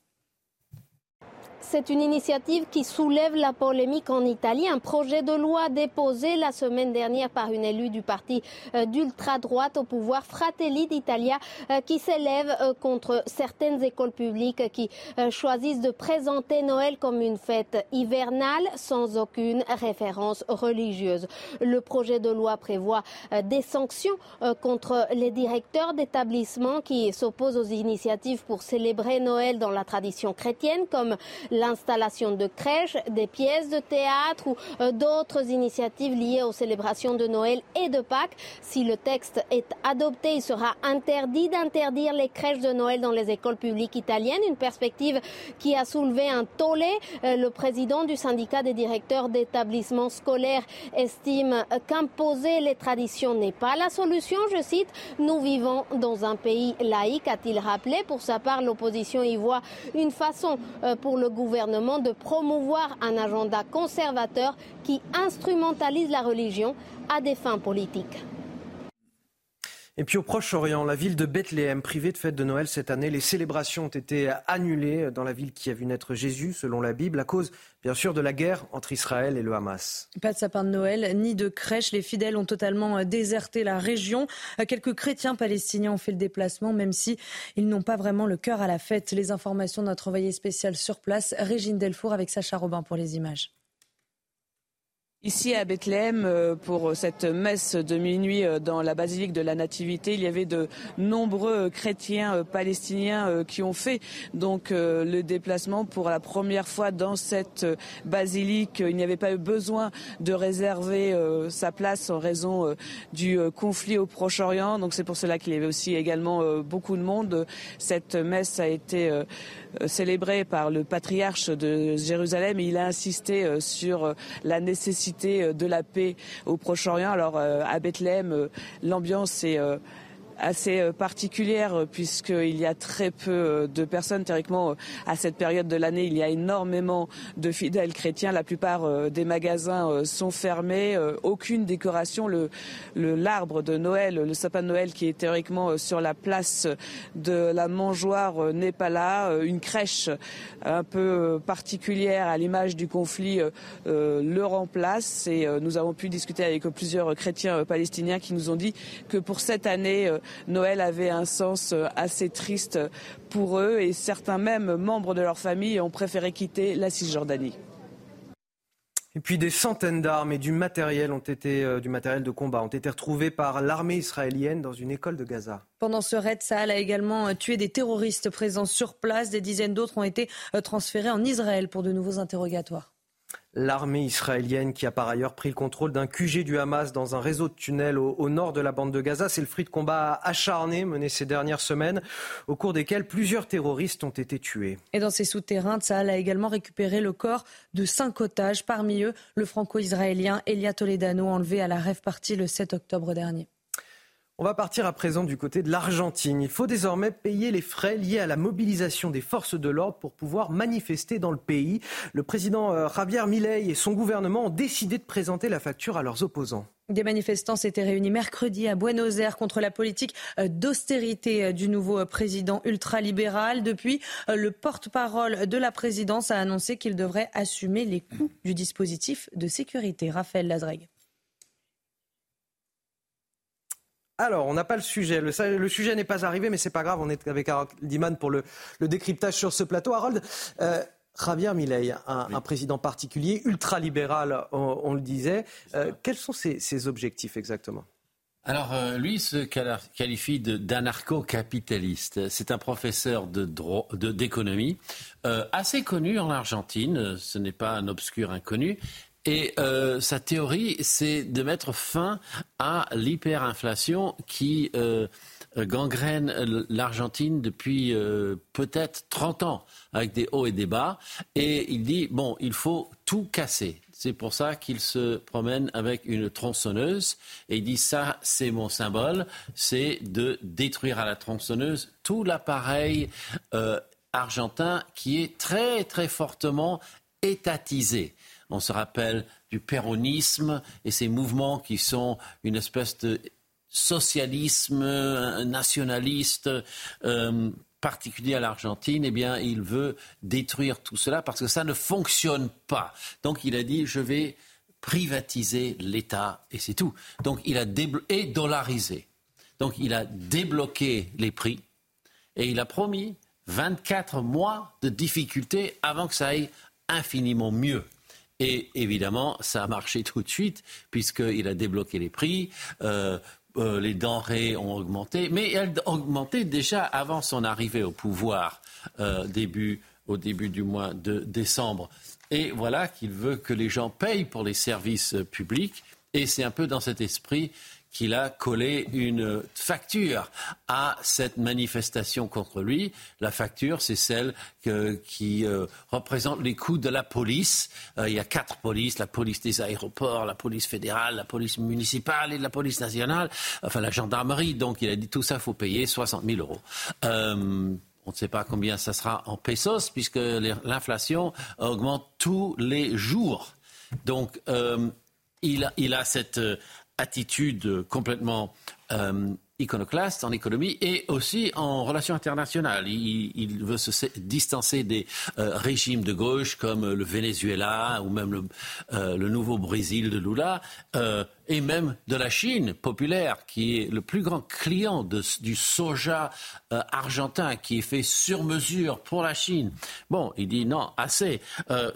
C'est une initiative qui soulève la polémique en Italie. Un projet de loi déposé la semaine dernière par une élue du parti euh, d'ultra-droite au pouvoir, Fratelli d'Italia, euh, qui s'élève euh, contre certaines écoles publiques qui choisissent de présenter Noël comme une fête hivernale sans aucune référence religieuse. Le projet de loi prévoit des sanctions contre les directeurs d'établissements qui s'opposent aux initiatives pour célébrer Noël dans la tradition chrétienne, comme l'installation de crèches, des pièces de théâtre ou euh, d'autres initiatives liées aux célébrations de Noël et de Pâques. Si le texte est adopté, il sera interdit d'interdire les crèches de Noël dans les écoles publiques italiennes, une perspective qui a soulevé un tollé. Euh, le président du syndicat des directeurs d'établissements scolaires estime qu'imposer les traditions n'est pas la solution. Je cite, nous vivons dans un pays laïque, a-t-il rappelé. Pour sa part, l'opposition y voit une façon euh, pour le gouvernement de promouvoir un agenda conservateur qui instrumentalise la religion à des fins politiques. Et puis au Proche-Orient, la ville de Bethléem, privée de fête de Noël cette année, les célébrations ont été annulées dans la ville qui a vu naître Jésus, selon la Bible, à cause, bien sûr, de la guerre entre Israël et le Hamas. Pas de sapin de Noël, ni de crèche. Les fidèles ont totalement déserté la région. Quelques chrétiens palestiniens ont fait le déplacement, même si ils n'ont pas vraiment le cœur à la fête. Les informations de notre envoyé spécial sur place, Régine Delfour, avec Sacha Robin pour les images. Ici à Bethléem, euh, pour cette messe de minuit euh, dans la basilique de la Nativité, il y avait de nombreux chrétiens euh, palestiniens qui ont fait donc le déplacement pour la première fois dans cette basilique. Il n'y avait pas eu besoin de réserver sa place en raison du conflit au Proche-Orient. Donc c'est pour cela qu'il y avait aussi également beaucoup de monde. Cette messe a été célébrée par le patriarche de Jérusalem il a insisté sur la nécessité euh, de la paix au Proche-Orient. Alors euh, à Bethléem, euh, l'ambiance est assez euh, particulière euh, puisqu'il y a très peu euh, de personnes. Théoriquement, à cette période de l'année, il y a énormément de fidèles chrétiens. La plupart des magasins sont fermés. Aucune décoration. Le l'arbre de Noël, le sapin de Noël qui est théoriquement sur la place de la mangeoire n'est pas là. Une crèche un peu particulière à l'image du conflit le remplace. Et nous avons pu discuter avec plusieurs chrétiens palestiniens qui nous ont dit que pour cette année, Noël avait un sens euh, assez triste pour eux et certains même membres de leur famille ont préféré quitter la Cisjordanie. Et puis des centaines d'armes et du matériel ont été euh, du matériel de combat ont été retrouvés par l'armée israélienne dans une école de Gaza. Pendant ce raid, Saal a également euh, tué des terroristes présents sur place. Des dizaines d'autres ont été transférés en Israël pour de nouveaux interrogatoires. L'armée israélienne qui a par ailleurs pris le contrôle d'un QG du Hamas dans un réseau de tunnels au, nord de la bande de Gaza. C'est le fruit de combats acharnés menés ces dernières semaines au cours desquels plusieurs terroristes ont été tués. Et dans ces souterrains, Tsahal a également récupéré le corps de cinq otages, parmi eux le franco-israélien Elia Toledano enlevé à la rêve partie le 7 octobre dernier. On va partir à présent du côté de l'Argentine. Il faut désormais payer les frais liés à la mobilisation des forces de l'ordre pour pouvoir manifester dans le pays. Le président euh, Javier Milei et son gouvernement ont décidé de présenter la facture à leurs opposants. Des manifestants s'étaient réunis mercredi à Buenos Aires contre la politique euh, d'austérité euh, du nouveau président ultralibéral. Depuis, le porte-parole de la présidence a annoncé qu'il devrait assumer les coûts du dispositif de sécurité. Raphaël Lazreg. Alors, on n'a pas le sujet. Le, sujet n'est pas arrivé, mais c'est pas grave. On est avec Harold Diman pour le, décryptage sur ce plateau. Harold, euh, Javier Milei, un, président particulier, ultralibéral, on, on le disait. Euh, quels sont ses, objectifs exactement? Alors, euh, lui se qualifie d'anarcho-capitaliste. C'est un professeur d'économie de, assez connu en Argentine. Ce n'est pas un obscur inconnu. Et euh, sa théorie, c'est de mettre fin à l'hyperinflation qui euh, gangrène l'Argentine depuis euh, peut-être 30 ans, avec des hauts et des bas. Et il dit, bon, il faut tout casser. C'est pour ça qu'il se promène avec une tronçonneuse et il dit ça, c'est mon symbole, c'est de détruire à la tronçonneuse tout l'appareil argentin qui est très très fortement étatisé. On se rappelle du péronisme et ces mouvements qui sont une espèce de socialisme nationaliste euh, particulier à l'Argentine, eh bien, il veut détruire tout cela parce que ça ne fonctionne pas. Donc, il a dit, je vais privatiser l'État et c'est tout. Donc, il a et dollarisé. Donc, il a débloqué les prix et il a promis 24 mois de difficultés avant que ça aille infiniment mieux. Et évidemment, ça a marché <laughs> tout de suite, puisqu'il a débloqué les prix. Euh, euh, les denrées ont augmenté, mais elles augmenté déjà avant son arrivée au pouvoir euh, au début du mois de décembre. Et voilà qu'il veut que les gens payent pour les services publics. Et c'est un peu dans cet esprit qu'il a collé une facture à cette manifestation contre lui. La facture, c'est celle qui euh, représente les coûts de la police. Euh, il y a quatre polices, la police des aéroports, la police fédérale, la police municipale et la police nationale, enfin la gendarmerie. Donc il a dit tout ça, faut payer 60 000 euros. Euh, on ne sait pas combien ça sera en pesos, puisque l'inflation augmente tous les jours. Donc, il, a cette attitude complètement euh, iconoclaste en économie et aussi en relations internationales. Il, veut se distancer des euh, régimes de gauche comme le Venezuela ou même le, euh, nouveau Brésil de Lula. Euh, et même de la Chine populaire, qui est le plus grand client du soja argentin, qui est fait sur mesure pour la Chine. Bon, il dit non, assez.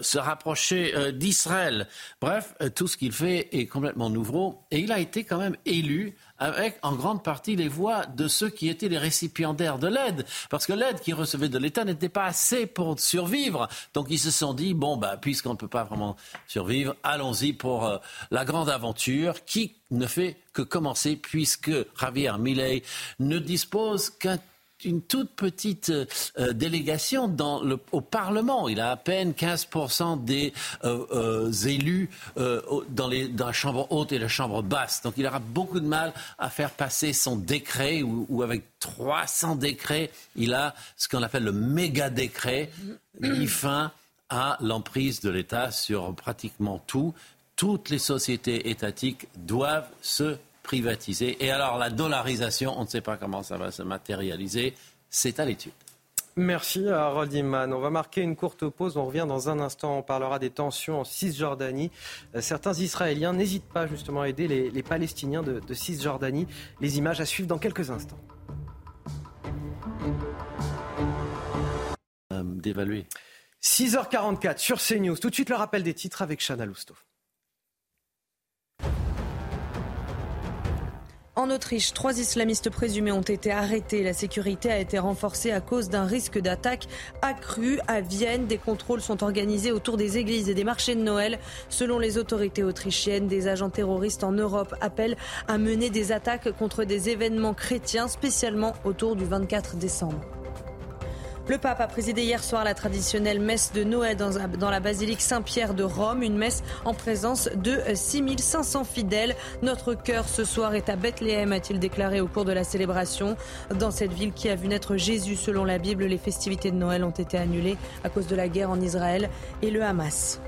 se rapprocher d'Israël. Bref, tout ce qu'il fait est complètement nouveau. Et il a été quand même élu avec en grande partie les voix de ceux qui étaient les récipiendaires de l'aide. Parce que l'aide qu'ils recevaient de l'État n'était pas assez pour survivre. Donc ils se sont dit, bon, bah, puisqu'on ne peut pas vraiment survivre, allons-y pour euh, la grande aventure qui ne fait que commencer puisque Javier Milei ne dispose qu'un une toute petite euh, délégation dans le, au Parlement. Il a à peine 15% des euh, euh, élus dans, les, dans, la Chambre haute et la Chambre basse. Donc il aura beaucoup de mal à faire passer son décret ou, avec 300 décrets, il a ce qu'on appelle le méga décret, mis fin à l'emprise de l'État sur pratiquement tout. Toutes les sociétés étatiques doivent se privatiser. Et alors la dollarisation, on ne sait pas comment ça va se matérialiser. C'est à l'étude. Merci à Harold Iman. On va marquer une courte pause. On revient dans un instant. On parlera des tensions en Cisjordanie. Euh, certains Israéliens n'hésitent pas justement à aider les, Palestiniens de, de, Cisjordanie. Les images à suivre dans quelques instants. Euh, d'évaluer. 6h44 sur CNews. Tout de suite le rappel des titres avec Chana Lousteau. En Autriche, trois islamistes présumés ont été arrêtés. La sécurité a été renforcée à cause d'un risque d'attaque accru. À Vienne, des contrôles sont organisés autour des églises et des marchés de Noël. Selon les autorités autrichiennes, des agents terroristes en Europe appellent à mener des attaques contre des événements chrétiens, spécialement autour du 24 décembre. Le pape a présidé hier soir la traditionnelle messe de Noël dans, la basilique Saint-Pierre de Rome, une messe en présence de 6500 fidèles. Notre cœur ce soir est à Bethléem, a-t-il déclaré au cours de la célébration. Dans cette ville qui a vu naître Jésus selon la Bible, les festivités de Noël ont été annulées à cause de la guerre en Israël et le Hamas.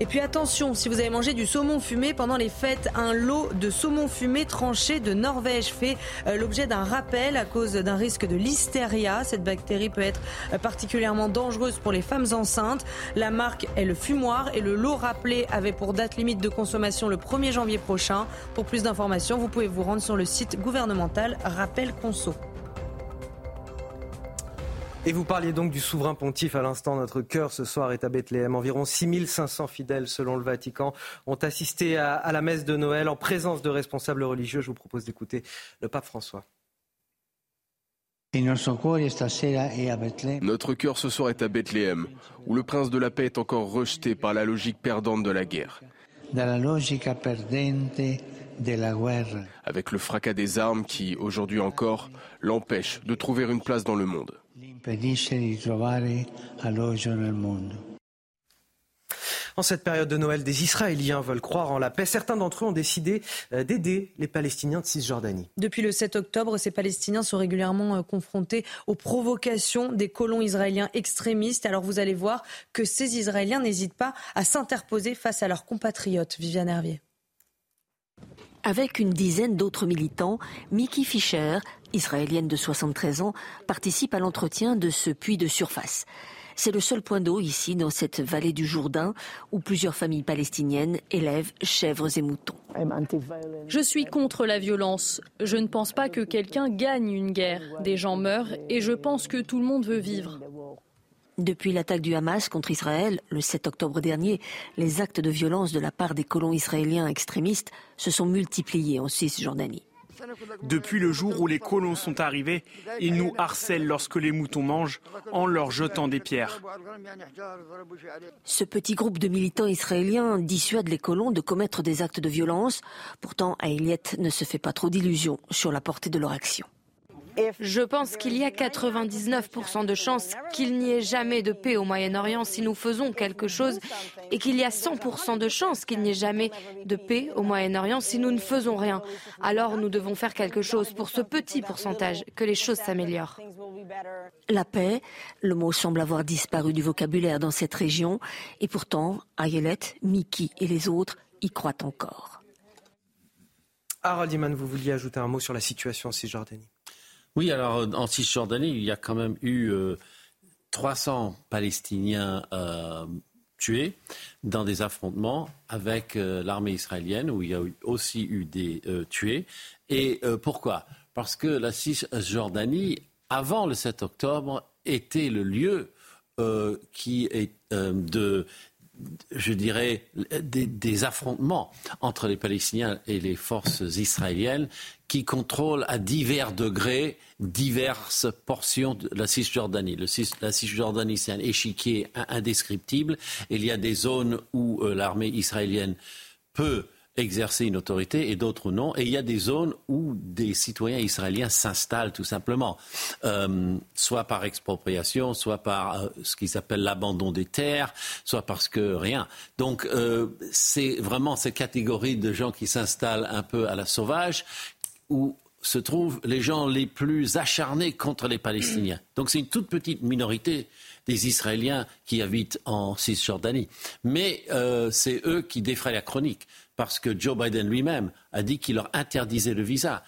Et puis attention, si vous avez mangé du saumon fumé pendant les fêtes, un lot de saumon fumé tranché de Norvège fait euh, l'objet d'un rappel à cause d'un risque de listeria. Cette bactérie peut être euh, particulièrement dangereuse pour les femmes enceintes. La marque est le fumoir et le lot rappelé avait pour date limite de consommation le 1er janvier prochain. Pour plus d'informations, vous pouvez vous rendre sur le site gouvernemental Rappel Conso. Et vous parliez donc du souverain pontife à l'instant. Notre cœur ce soir est à Bethléem. Environ 6500 fidèles, selon le Vatican, ont assisté à, la messe de Noël en présence de responsables religieux. Je vous propose d'écouter le pape François. Notre cœur ce soir est à Bethléem, où le prince de la paix est encore rejeté par la logique perdante de la guerre. Avec le fracas des armes qui, aujourd'hui encore, l'empêche de trouver une place dans le monde. En cette période de Noël, des Israéliens veulent croire en la paix. Certains d'entre eux ont décidé euh, d'aider les Palestiniens de Cisjordanie. Depuis le 7 octobre, ces Palestiniens sont régulièrement euh, confrontés aux provocations des colons israéliens extrémistes. Alors vous allez voir que ces Israéliens n'hésitent pas à s'interposer face à leurs compatriotes. Viviane Hervier. Avec une dizaine d'autres militants, Mickey Fischer, israélienne de 73 ans, participe à l'entretien de ce puits de surface. C'est le seul point d'eau ici, dans cette vallée du Jourdain, où plusieurs familles palestiniennes élèvent chèvres et moutons. Je suis contre la violence. Je ne pense pas que quelqu'un gagne une guerre. Des gens meurent et je pense que tout le monde veut vivre. Depuis l'attaque du Hamas contre Israël le 7 octobre dernier, les actes de violence de la part des colons israéliens extrémistes se sont multipliés en Cisjordanie. Depuis le jour où les colons sont arrivés, ils nous harcèlent lorsque les moutons mangent en leur jetant des pierres. Ce petit groupe de militants israéliens dissuade les colons de commettre des actes de violence. Pourtant, Aïliet ne se fait pas trop d'illusions sur la portée de leur action. Je pense qu'il y a 99% de chances qu'il n'y ait jamais de paix au Moyen-Orient si nous faisons quelque chose et qu'il y a 100% de chances qu'il n'y ait jamais de paix au Moyen-Orient si nous ne faisons rien. Alors nous devons faire quelque chose pour ce petit pourcentage, que les choses s'améliorent. La paix, le mot semble avoir disparu du vocabulaire dans cette région et pourtant, Ayelet, Miki et les autres y croient encore. Harold Iman, vous vouliez ajouter un mot sur la situation en Cisjordanie? Oui, alors en Cisjordanie, il y a quand même eu 300 Palestiniens tués dans des affrontements avec l'armée israélienne, où il y a aussi eu des tués. Et pourquoi? Parce que la Cisjordanie, avant le 7 octobre, était le lieu qui est de je dirais, des, affrontements entre les Palestiniens et les forces israéliennes qui contrôlent à divers degrés diverses portions de la Cisjordanie. la Cisjordanie, c'est un échiquier indescriptible. Il y a des zones où euh, l'armée israélienne peut exercer une autorité et d'autres non. Et il y a des zones où des citoyens israéliens s'installent tout simplement, euh, soit par expropriation, soit par euh, ce qui s'appelle l'abandon des terres, soit parce que rien. Donc euh, c'est vraiment ces catégories de gens qui s'installent un peu à la sauvage où se trouvent les gens les plus acharnés contre les Palestiniens. Donc c'est une toute petite minorité des Israéliens qui habitent en Cisjordanie. Mais c'est eux qui défraient la chronique parce que Joe Biden lui-même a dit qu'il leur interdisait le visa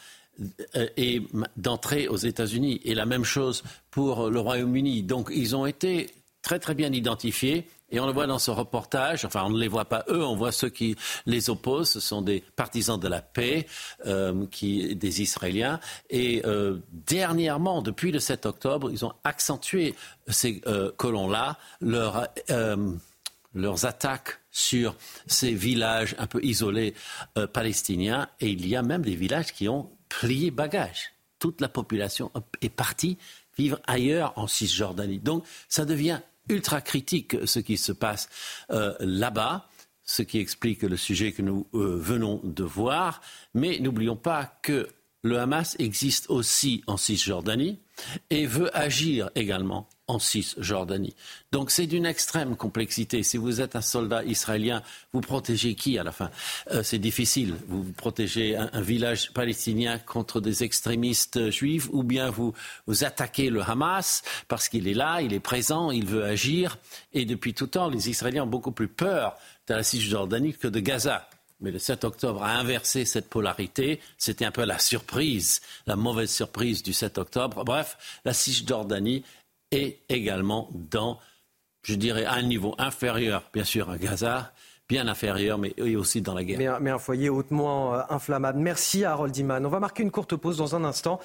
euh, et d'entrer aux États-Unis. Et la même chose pour le Royaume-Uni. Donc ils ont été très très bien identifiés. Et on le voit dans ce reportage, enfin on ne les voit pas eux, on voit ceux qui les opposent, ce sont des partisans de la paix, euh, des Israéliens. Et euh, dernièrement, depuis le 7 octobre, ils ont accentué ces colons-là, leur leurs attaques sur ces villages un peu isolés euh, palestiniens. Et il y a même des villages qui ont plié bagage. Toute la population est partie vivre ailleurs en Cisjordanie. Donc ça devient ultra critique ce qui se passe euh, là-bas, ce qui explique le sujet que nous euh, venons de voir. Mais n'oublions pas que le Hamas existe aussi en Cisjordanie et veut agir également en Cisjordanie. Donc c'est d'une extrême complexité. Si vous êtes un soldat israélien, vous protégez qui à la fin? Euh, C'est difficile. Vous protégez un, village palestinien contre des extrémistes juifs ou bien vous, vous attaquez le Hamas parce qu'il est là, il est présent, il veut agir. Et depuis tout temps, les Israéliens ont beaucoup plus peur de la Cisjordanie que de Gaza. Mais le 7 octobre a inversé cette polarité. C'était un peu la surprise, la mauvaise surprise du 7 octobre. Bref, la Cisjordanie est également dans, je dirais, un niveau inférieur, bien sûr, à Gaza, bien inférieur, mais aussi dans la guerre. Mais, un foyer hautement euh, inflammable. Merci à Harold Iman. On va marquer une courte pause dans un instant.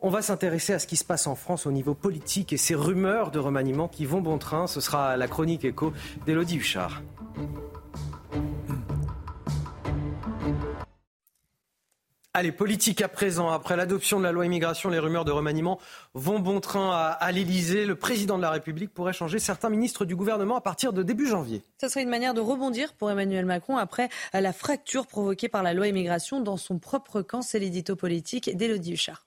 On va s'intéresser à ce qui se passe en France au niveau politique et ces rumeurs de remaniement qui vont bon train. Ce sera la chronique écho d'Élodie Huchard. Allez, politique à présent. Après l'adoption de la loi immigration, les rumeurs de remaniement vont bon train à, à l'Elysée. Le président de la République pourrait changer certains ministres du gouvernement à partir de début janvier. Ce serait une manière de rebondir pour Emmanuel Macron après la fracture provoquée par la loi immigration dans son propre camp. C'est l'édito politique d'Élodie Huchard.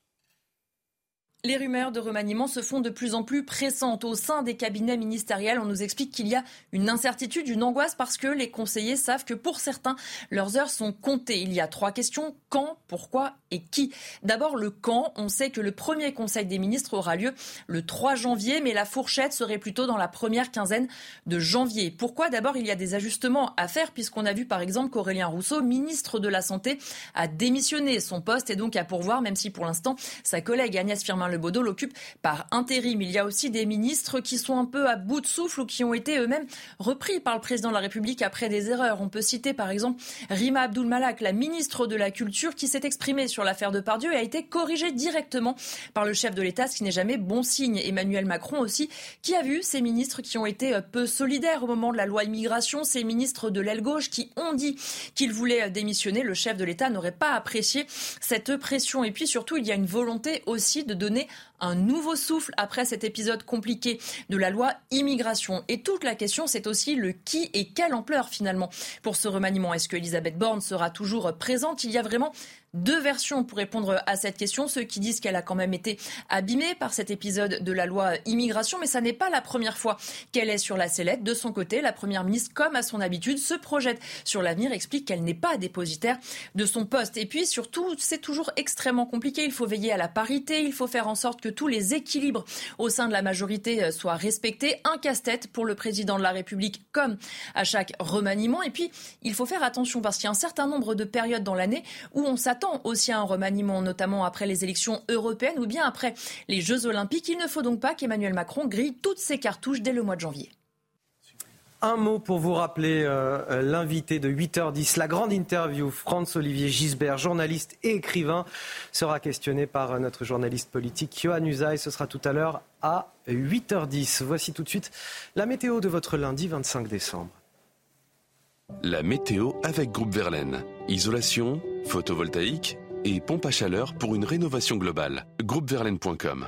Les rumeurs de remaniement se font de plus en plus pressantes au sein des cabinets ministériels. On nous explique qu'il y a une incertitude, une angoisse parce que les conseillers savent que pour certains, leurs heures sont comptées. Il y a trois questions. Quand, pourquoi et qui D'abord, le quand. On sait que le premier conseil des ministres aura lieu le 3 janvier, mais la fourchette serait plutôt dans la première quinzaine de janvier. Pourquoi? D'abord, il y a des ajustements à faire puisqu'on a vu par exemple qu'Aurélien Rousseau, ministre de la Santé, a démissionné. Son poste est donc à pourvoir, même si pour l'instant, sa collègue Agnès Firmin le Baudot l'occupe par intérim. Il y a aussi des ministres qui sont un peu à bout de souffle ou qui ont été eux-mêmes repris par le président de la République après des erreurs. On peut citer par exemple Rima Abdul Malak, la ministre de la Culture, qui s'est exprimée sur l'affaire de Pardieu et a été corrigée directement par le chef de l'État, ce qui n'est jamais bon signe. Emmanuel Macron aussi, qui a vu ces ministres qui ont été peu solidaires au moment de la loi immigration, ces ministres de l'aile gauche qui ont dit qu'ils voulaient démissionner. Le chef de l'État n'aurait pas apprécié cette pression. Et puis surtout, il y a une volonté aussi de donner un nouveau souffle après cet épisode compliqué de la loi immigration. Et toute la question, c'est aussi le qui et quelle ampleur finalement pour ce remaniement. Est-ce que Elisabeth Borne sera toujours présente? Il y a vraiment deux versions pour répondre à cette question. Ceux qui disent qu'elle a quand même été abîmée par cet épisode de la loi immigration, mais ça n'est pas la première fois qu'elle est sur la sellette. De son côté, la Première ministre, comme à son habitude, se projette sur l'avenir, explique qu'elle n'est pas dépositaire de son poste. Et puis surtout, c'est toujours extrêmement compliqué. Il faut veiller à la parité, il faut faire en sorte que tous les équilibres au sein de la majorité euh, soient respectés. Un casse-tête pour le président de la République, comme à chaque remaniement. Et puis, il faut faire attention parce qu'il y a un certain nombre de périodes dans l'année où on s'attend aussi un remaniement, notamment après les élections européennes ou bien après les Jeux olympiques. Il ne faut donc pas qu'Emmanuel Macron grille toutes ses cartouches dès le mois de janvier. Un mot pour vous rappeler euh, euh, l'invité de 8h10, la grande interview. Franz-Olivier Gisbert, journaliste et écrivain, sera questionné par euh, notre journaliste politique Johan Usaï. Ce sera tout à l'heure à 8h10. Voici tout de suite la météo de votre lundi 25 décembre. La météo avec Groupe Verlaine. Isolation, photovoltaïque et pompe à chaleur pour une rénovation globale. Groupeverlaine.com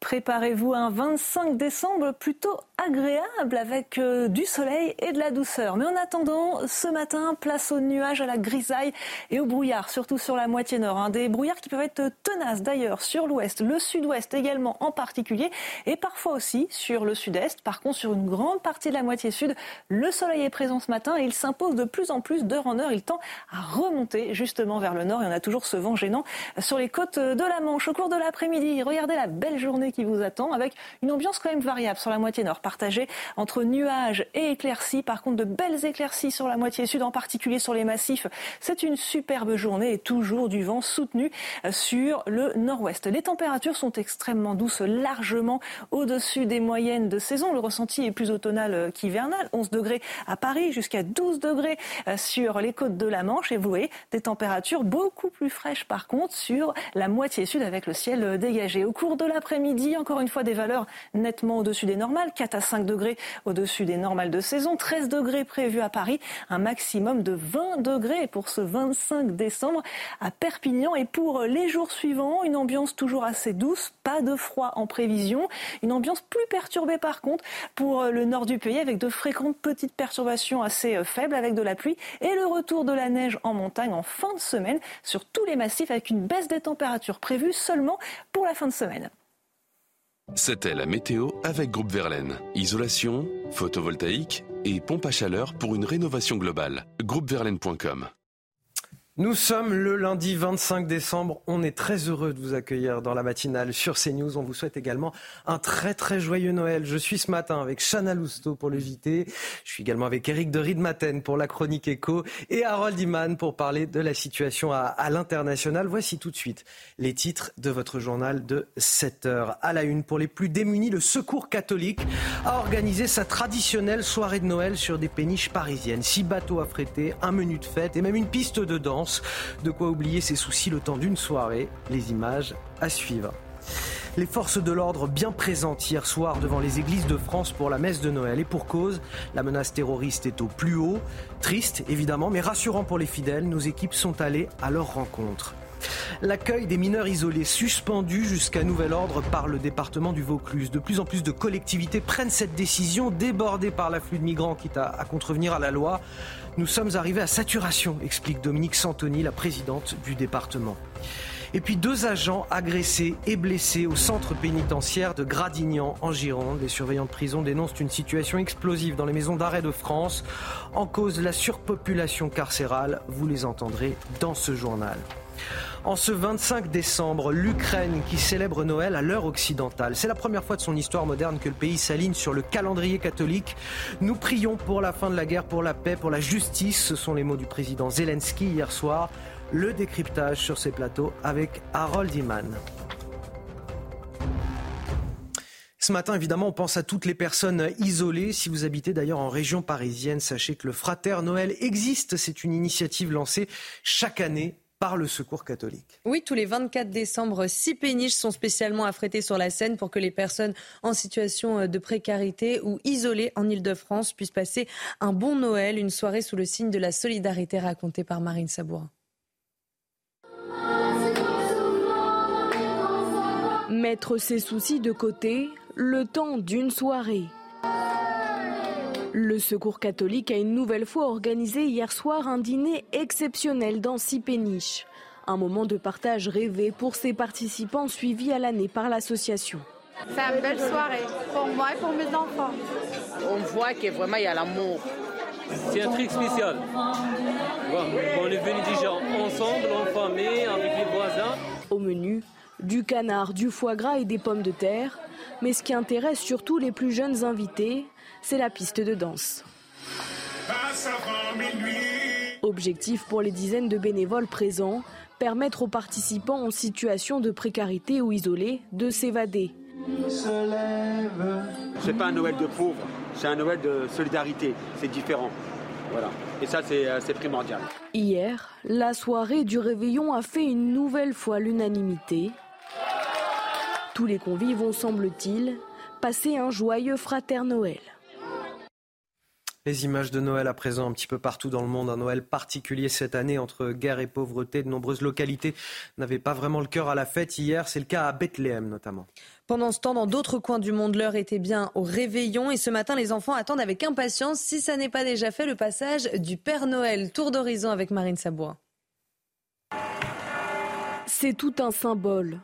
Préparez-vous un 25 décembre plutôt agréable avec euh, du soleil et de la douceur. Mais en attendant, ce matin, place aux nuages, à la grisaille et au brouillard, surtout sur la moitié nord. Hein. Des brouillards qui peuvent être tenaces d'ailleurs sur l'ouest, le sud-ouest également en particulier, et parfois aussi sur le sud-est. Par contre, sur une grande partie de la moitié sud, le soleil est présent ce matin et il s'impose de plus en plus d'heure en heure. Il tend à remonter justement vers le nord et on a toujours ce vent gênant sur les côtes de la Manche au cours de l'après-midi. Regardez la belle journée qui vous attend avec une ambiance quand même variable sur la moitié nord, partagée entre nuages et éclaircies. Par contre, de belles éclaircies sur la moitié sud, en particulier sur les massifs. C'est une superbe journée et toujours du vent soutenu sur le nord-ouest. Les températures sont extrêmement douces, largement au-dessus des moyennes de saison. Le ressenti est plus automnal qu'hivernal. 11 degrés à Paris, jusqu'à 12 degrés sur les côtes de la Manche. Et vous voyez des températures beaucoup plus fraîches par contre sur la moitié sud avec le ciel dégagé. Au cours de l'après-midi, encore une fois des valeurs nettement au-dessus des normales, 4 à 5 degrés au-dessus des normales de saison, 13 degrés prévus à Paris, un maximum de 20 degrés pour ce 25 décembre à Perpignan. Et pour les jours suivants, une ambiance toujours assez douce, pas de froid en prévision, une ambiance plus perturbée par contre pour le nord du pays avec de fréquentes petites perturbations assez faibles avec de la pluie et le retour de la neige en montagne en fin de semaine sur tous les massifs avec une baisse des températures prévue seulement pour la fin de semaine. C'était la météo avec Groupe Verlaine. Isolation, photovoltaïque et pompe à chaleur pour une rénovation globale. Groupeverlaine.com nous sommes le lundi 25 décembre. On est très heureux de vous accueillir dans la matinale sur CNews. On vous souhaite également un très très joyeux Noël. Je suis ce matin avec Chana Lousteau pour le JT. Je suis également avec Eric de Riedmaten pour la chronique écho et Harold Iman pour parler de la situation à, l'international. Voici tout de suite les titres de votre journal de 7 heures. À la une, pour les plus démunis, le Secours catholique a organisé sa traditionnelle soirée de Noël sur des péniches parisiennes. Six bateaux affrétés, un menu de fête et même une piste de danse. De quoi oublier ses soucis le temps d'une soirée. Les images à suivre. Les forces de l'ordre bien présentes hier soir devant les églises de France pour la messe de Noël. Et pour cause, la menace terroriste est au plus haut. Triste, évidemment, mais rassurant pour les fidèles, nos équipes sont allées à leur rencontre. L'accueil des mineurs isolés suspendu jusqu'à nouvel ordre par le département du Vaucluse. De plus en plus de collectivités prennent cette décision, débordées par l'afflux de migrants, quitte à, à contrevenir à la loi. Nous sommes arrivés à saturation, explique Dominique Santoni, la présidente du département. Et puis deux agents agressés et blessés au centre pénitentiaire de Gradignan en Gironde. Les surveillants de prison dénoncent une situation explosive dans les maisons d'arrêt de France. En cause la surpopulation carcérale, vous les entendrez dans ce journal. En ce 25 décembre, l'Ukraine qui célèbre Noël à l'heure occidentale. C'est la première fois de son histoire moderne que le pays s'aligne sur le calendrier catholique. Nous prions pour la fin de la guerre, pour la paix, pour la justice. Ce sont les mots du président Zelensky hier soir. Le décryptage sur ces plateaux avec Harold Iman. Ce matin, évidemment, on pense à toutes les personnes isolées. Si vous habitez d'ailleurs en région parisienne, sachez que le Frater Noël existe. C'est une initiative lancée chaque année par le Secours catholique. Oui, tous les 24 décembre, six péniches sont spécialement affrétées sur la Seine pour que les personnes en situation de précarité ou isolées en Ile-de-France puissent passer un bon Noël, une soirée sous le signe de la solidarité racontée par Marine Sabourin. Mettre ses soucis de côté le temps d'une soirée. Le Secours catholique a une nouvelle fois organisé hier soir un dîner exceptionnel dans six péniches. Un moment de partage rêvé pour ses participants suivis à l'année par l'association. C'est une belle soirée pour moi et pour mes enfants. On voit que vraiment il y a l'amour. C'est un truc spécial. on est venus déjà ensemble, en famille, avec les voisins. Au menu, du canard, du foie gras et des pommes de terre. Mais ce qui intéresse surtout les plus jeunes invités, c'est la piste de danse. Objectif pour les dizaines de bénévoles présents, permettre aux participants en situation de précarité ou isolés de s'évader. C'est pas un Noël de pauvres, c'est un Noël de solidarité, c'est différent. Voilà. Et ça, euh, c'est primordial. Hier, la soirée du réveillon a fait une nouvelle fois l'unanimité. Tous les convives ont, semble-t-il, passé un joyeux frater Noël. Les images de Noël à présent un petit peu partout dans le monde. Un Noël particulier cette année entre guerre et pauvreté. De nombreuses localités n'avaient pas vraiment le cœur à la fête hier. C'est le cas à Bethléem notamment. Pendant ce temps, dans d'autres coins du monde, l'heure était bien au réveillon. Et ce matin, les enfants attendent avec impatience, si ça n'est pas déjà fait, le passage du Père Noël. Tour d'horizon avec Marine Sabois. C'est tout un symbole.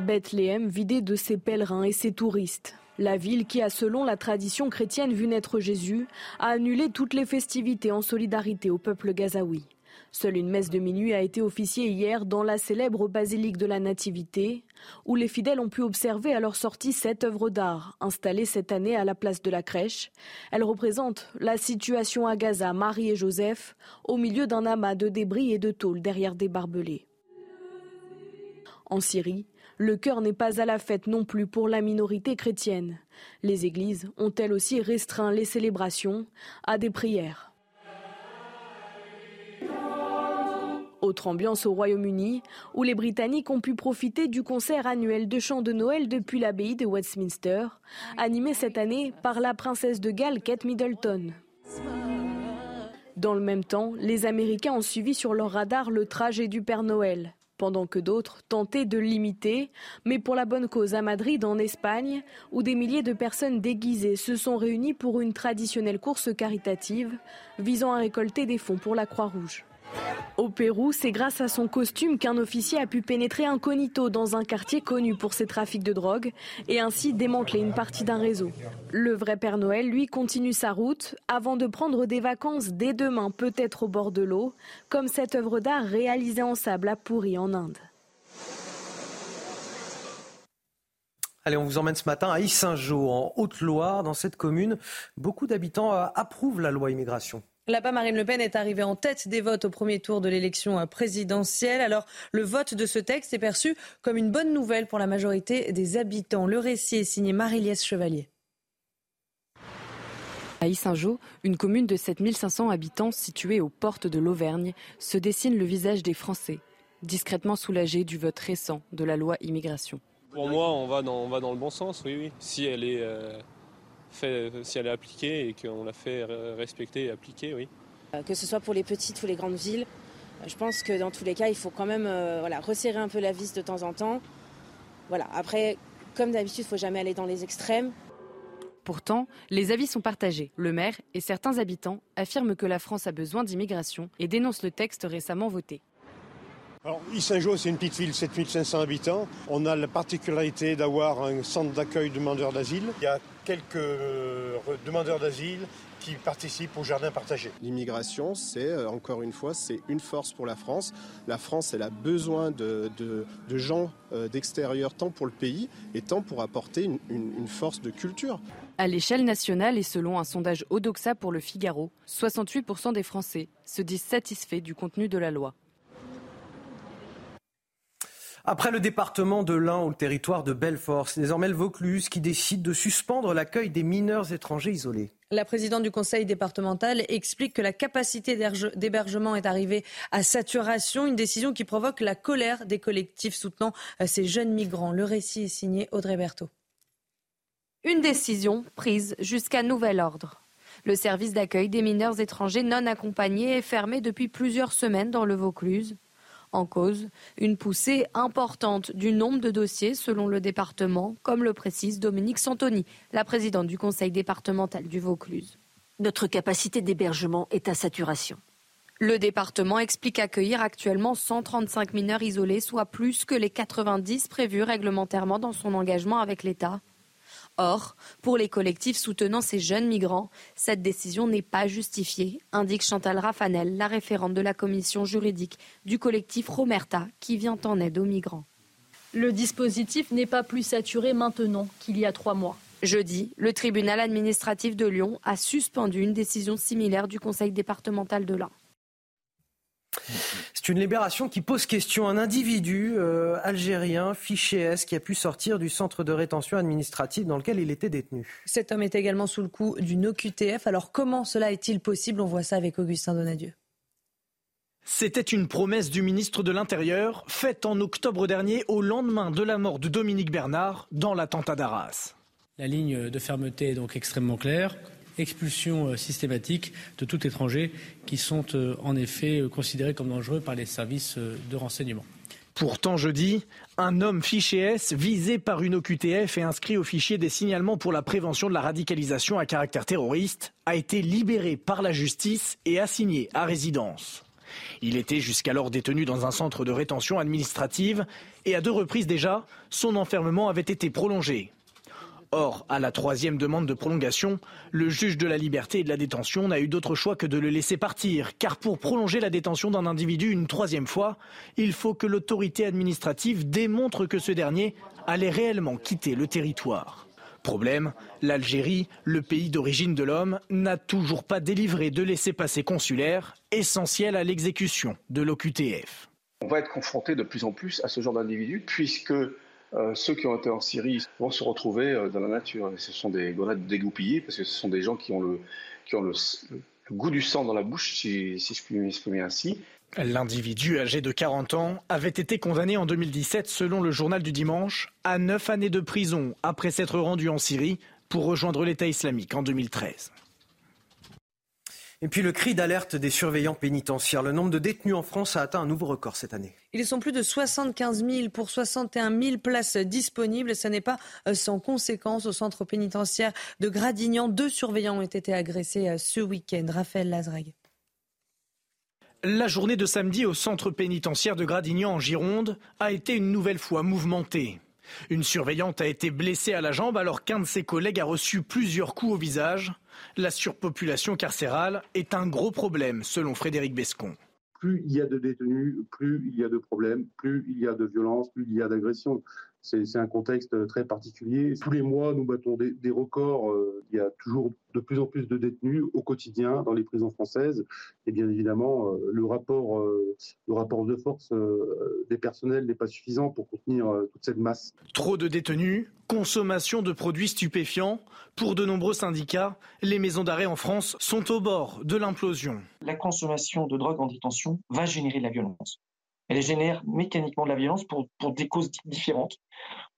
Bethléem vidé de ses pèlerins et ses touristes. La ville qui a, selon la tradition chrétienne, vu naître Jésus, a annulé toutes les festivités en solidarité au peuple gazaoui. Seule une messe de minuit a été officiée hier dans la célèbre basilique de la Nativité, où les fidèles ont pu observer à leur sortie cette œuvre d'art, installée cette année à la place de la crèche. Elle représente la situation à Gaza, Marie et Joseph, au milieu d'un amas de débris et de tôles derrière des barbelés. En Syrie, le cœur n'est pas à la fête non plus pour la minorité chrétienne. Les églises ont elles aussi restreint les célébrations à des prières? Autre ambiance au Royaume-Uni, où les Britanniques ont pu profiter du concert annuel de chants de Noël depuis l'abbaye de Westminster, animé cette année par la princesse de Galles Kate Middleton. Dans le même temps, les Américains ont suivi sur leur radar le trajet du Père Noël pendant que d'autres tentaient de l'imiter, mais pour la bonne cause à Madrid, en Espagne, où des milliers de personnes déguisées se sont réunies pour une traditionnelle course caritative visant à récolter des fonds pour la Croix-Rouge. Au Pérou, c'est grâce à son costume qu'un officier a pu pénétrer incognito dans un quartier connu pour ses trafics de drogue et ainsi démanteler une partie d'un réseau. Le vrai Père Noël, lui, continue sa route avant de prendre des vacances dès demain, peut-être au bord de l'eau, comme cette œuvre d'art réalisée en sable à Pourri en Inde. Allez, on vous emmène ce matin à Issingeau, en Haute-Loire. Dans cette commune, beaucoup d'habitants euh, approuvent la loi immigration. Là-bas, Marine Le Pen est arrivée en tête des votes au premier tour de l'élection euh, présidentielle. Alors, le vote de ce texte est perçu comme une bonne nouvelle pour la majorité des habitants. Le récit est signé Marie-Liesse Chevalier. À Issingeau, une commune de 7500 habitants située aux portes de l'Auvergne, se dessine le visage des Français, discrètement soulagés du vote récent de la loi immigration. Pour moi, on va dans, on va dans le bon sens, oui, oui. Si elle est, euh, si elle est appliquée et qu'on la fait respecter et appliquer, oui. Euh, que ce soit pour les petites ou les grandes villes, euh, je pense que dans tous les cas, il faut quand même euh, voilà, resserrer un peu la vis de temps en temps. Voilà. Après, comme d'habitude, il ne faut jamais aller dans les extrêmes. Pourtant, les avis sont partagés. Le maire et certains habitants affirment que la France a besoin d'immigration et dénoncent le texte récemment voté. Alors, Saint-Jean, c'est une petite ville, 7500 habitants. On a la particularité d'avoir un centre d'accueil demandeurs d'asile. Il y a quelques euh, demandeurs d'asile qui participent au jardin partagé. L'immigration, c'est euh, encore une fois, c'est une force pour la France. La France, elle a besoin de, gens euh, d'extérieur, tant pour le pays et tant pour apporter une, une force de culture. À l'échelle nationale et selon un sondage Odoxa pour le Figaro, 68% des Français se disent satisfaits du contenu de la loi. Après le département de l'Ain ou le territoire de Belfort, c'est désormais le Vaucluse qui décide de suspendre l'accueil des mineurs étrangers isolés. La présidente du conseil départemental explique que la capacité d'hébergement est arrivée à saturation, une décision qui provoque la colère des collectifs soutenant euh, ces jeunes migrants. Le récit est signé Audrey Berthaud. Une décision prise jusqu'à nouvel ordre. Le service d'accueil des mineurs étrangers non accompagnés est fermé depuis plusieurs semaines dans le Vaucluse. En cause, une poussée importante du nombre de dossiers selon le département, comme le précise Dominique Santoni, la présidente du conseil départemental du Vaucluse. Notre capacité d'hébergement est à saturation. Le département explique accueillir actuellement 135 mineurs isolés, soit plus que les 90 prévus réglementairement dans son engagement avec l'État. Or, pour les collectifs soutenant ces jeunes migrants, cette décision n'est pas justifiée, indique Chantal Raffanel, la référente de la commission juridique du collectif Romerta, qui vient en aide aux migrants. Le dispositif n'est pas plus saturé maintenant qu'il y a trois mois. Jeudi, le tribunal administratif de Lyon a suspendu une décision similaire du conseil départemental de l'Ain. C'est une libération qui pose question. Un individu euh, algérien, fiché S, qui a pu sortir du centre de rétention administrative dans lequel il était détenu. Cet homme est également sous le coup d'une OQTF. Alors comment cela est-il possible? On voit ça avec Augustin Donadieu. C'était une promesse du ministre de l'Intérieur faite en octobre dernier au lendemain de la mort de Dominique Bernard dans l'attentat d'Arras. La ligne de fermeté est donc extrêmement claire. Expulsion euh, systématique de tout étranger qui sont euh, en effet euh, considérés comme dangereux par les services de renseignement. Pourtant, jeudi, un homme fiché S visé par une OQTF et inscrit au fichier des signalements pour la prévention de la radicalisation à caractère terroriste a été libéré par la justice et assigné à résidence. Il était jusqu'alors détenu dans un centre de rétention administrative et à deux reprises déjà, son enfermement avait été prolongé. Or, à la troisième demande de prolongation, le juge de la liberté et de la détention n'a eu d'autre choix que de le laisser partir, car pour prolonger la détention d'un individu une troisième fois, il faut que l'autorité administrative démontre que ce dernier allait réellement quitter le territoire. Problème, l'Algérie, le pays d'origine de l'homme, n'a toujours pas délivré de laissez-passer consulaire, essentiel à l'exécution de l'OQTF. On va être confronté de plus en plus à ce genre d'individus, puisque euh, ceux qui ont été en Syrie vont se retrouver euh, dans la nature. ce sont des grenades dégoupillées, parce que ce sont des gens qui ont le, goût du sang dans la bouche, si, si je puis m'exprimer ainsi. L'individu âgé de 40 ans avait été condamné en 2017, selon le journal du dimanche, à 9 années de prison après s'être rendu en Syrie pour rejoindre l'État islamique en 2013. Et puis le cri d'alerte des surveillants pénitentiaires. Le nombre de détenus en France a atteint un nouveau record cette année. Ils sont plus de 75 000 pour 61 000 places disponibles. Ce n'est pas euh, sans conséquence au centre pénitentiaire de Gradignan. Deux surveillants ont été agressés euh, ce week-end. Raphaël Lazreg. La journée de samedi au centre pénitentiaire de Gradignan en Gironde a été une nouvelle fois mouvementée. Une surveillante a été blessée à la jambe alors qu'un de ses collègues a reçu plusieurs coups au visage. La surpopulation carcérale est un gros problème, selon Frédéric Bescon. Plus il y a de détenus, plus il y a de problèmes, plus il y a de violence, plus il y a d'agressions. C'est un contexte très particulier. Tous les mois, nous battons des, records. Euh, il y a toujours de plus en plus de détenus au quotidien dans les prisons françaises. Et bien évidemment, euh, le rapport, euh, le rapport de force des personnels n'est pas suffisant pour contenir toute cette masse. Trop de détenus, consommation de produits stupéfiants. Pour de nombreux syndicats, les maisons d'arrêt en France sont au bord de l'implosion. La consommation de drogue en détention va générer de la violence elle génère mécaniquement de la violence pour, des causes différentes.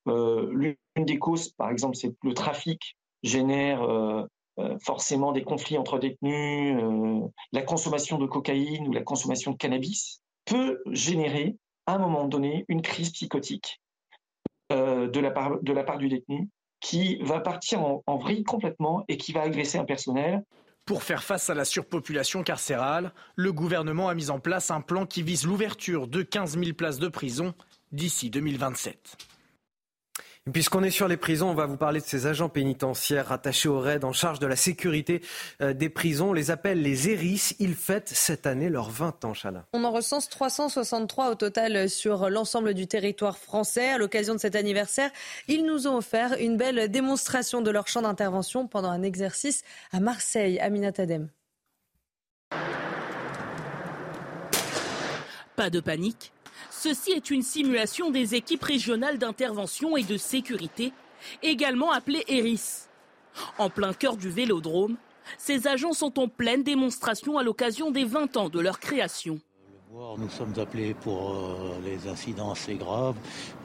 Euh, l'une des causes, par exemple, c'est le trafic génère euh, euh, forcément des conflits entre détenus. la consommation de cocaïne ou la consommation de cannabis peut générer, à un moment donné, une crise psychotique de, la part, du détenu qui va partir en vrille complètement et qui va agresser un personnel pour faire face à la surpopulation carcérale, le gouvernement a mis en place un plan qui vise l'ouverture de 15 000 places de prison d'ici 2027. Puisqu'on est sur les prisons, on va vous parler de ces agents pénitentiaires rattachés au RAID en charge de la sécurité euh, des prisons. On les appelle les ERIS. Ils fêtent cette année leurs 20 ans, Chala. On en recense 363 au total sur l'ensemble du territoire français. À l'occasion de cet anniversaire, ils nous ont offert une belle démonstration de leur champ d'intervention pendant un exercice à Marseille. Aminat Adem. Pas de panique Ceci est une simulation des équipes régionales d'intervention et de sécurité, également appelées ERIS. En plein cœur du vélodrome, ces agents sont en pleine démonstration à l'occasion des 20 ans de leur création. Nous sommes appelés pour euh, les incidents assez graves,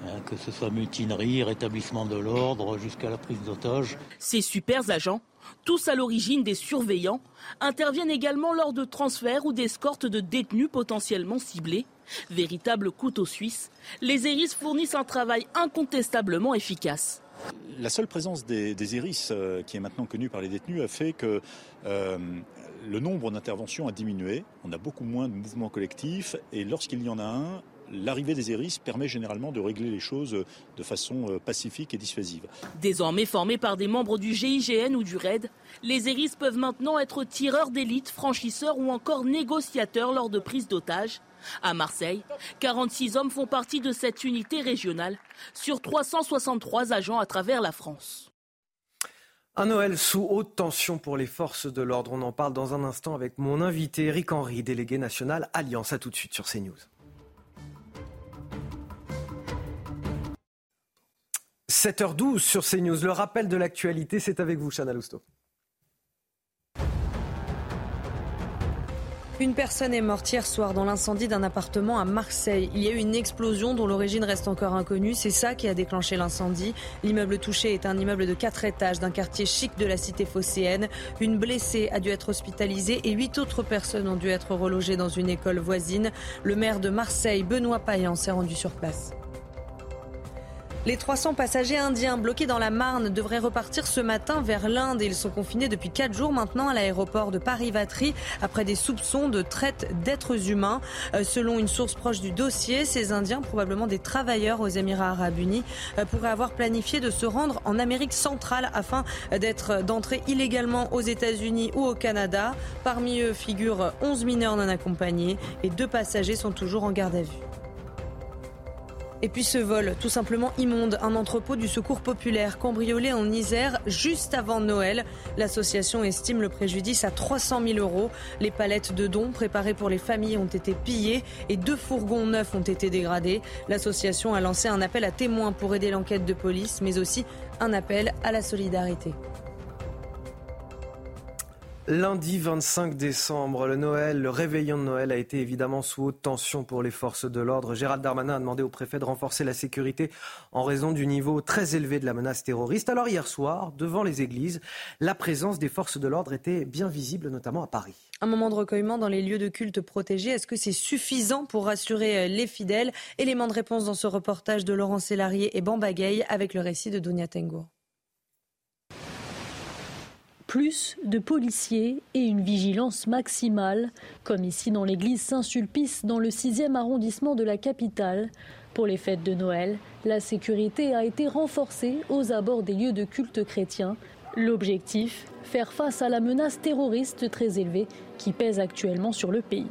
hein, que ce soit mutinerie, rétablissement de l'ordre, jusqu'à la prise d'otages. Ces super agents, tous à l'origine des surveillants, interviennent également lors de transferts ou d'escortes de détenus potentiellement ciblés. Véritable couteau suisse, les ERIS fournissent un travail incontestablement efficace. La seule présence des, des ERIS, euh, qui est maintenant connue par les détenus, a fait que euh, le nombre d'interventions a diminué. On a beaucoup moins de mouvements collectifs et lorsqu'il y en a un, l'arrivée des ERIS permet généralement de régler les choses de façon euh, pacifique et dissuasive. Désormais formés par des membres du GIGN ou du RAID, les ERIS peuvent maintenant être tireurs d'élite, franchisseurs ou encore négociateurs lors de prise d'otages. À Marseille, 46 hommes font partie de cette unité régionale sur 363 agents à travers la France. Un Noël sous haute tension pour les forces de l'ordre. On en parle dans un instant avec mon invité Eric Henry, délégué national Alliance. À tout de suite sur CNews. « 7h12 sur CNews. Le rappel de l'actualité, c'est avec vous, Chana Lousteau. Une personne est morte hier soir dans l'incendie d'un appartement à Marseille. Il y a eu une explosion dont l'origine reste encore inconnue. C'est ça qui a déclenché l'incendie. L'immeuble touché est un immeuble de 4 étages d'un quartier chic de la cité phocéenne. Une blessée a dû être hospitalisée et huit autres personnes ont dû être relogées dans une école voisine. Le maire de Marseille, Benoît Payan, s'est rendu sur place. Les 300 passagers indiens bloqués dans la Marne devraient repartir ce matin vers l'Inde. Ils sont confinés depuis 4 jours maintenant à l'aéroport de Paris-Vatry après des soupçons de traite d'êtres humains. Euh, selon une source proche du dossier, ces Indiens, probablement des travailleurs aux Émirats arabes unis, euh, pourraient avoir planifié de se rendre en Amérique centrale afin d'entrer illégalement aux États-Unis ou au Canada. Parmi eux figurent 11 mineurs non accompagnés et deux passagers sont toujours en garde à vue. Et puis ce vol, tout simplement immonde, un entrepôt du secours populaire cambriolé en Isère juste avant Noël. L'association estime le préjudice à 300 000 euros. Les palettes de dons préparées pour les familles ont été pillées et deux fourgons neufs ont été dégradés. L'association a lancé un appel à témoins pour aider l'enquête de police, mais aussi un appel à la solidarité. Lundi 25 décembre, le Noël, le réveillon de Noël a été évidemment sous haute tension pour les forces de l'ordre. Gérald Darmanin a demandé au préfet de renforcer la sécurité en raison du niveau très élevé de la menace terroriste. Alors hier soir, devant les églises, la présence des forces de l'ordre était bien visible, notamment à Paris. Un moment de recueillement dans les lieux de culte protégés. Est-ce que c'est suffisant pour rassurer euh, les fidèles? Élément de réponse dans ce reportage de Laurent Sélarié et Bambagay avec le récit de Donia Tengour plus de policiers et une vigilance maximale, comme ici dans l'église Saint-Sulpice dans le 6e arrondissement de la capitale. Pour les fêtes de Noël, la sécurité a été renforcée aux abords des lieux de culte chrétiens. L'objectif, faire face à la menace terroriste très élevée qui pèse actuellement sur le pays.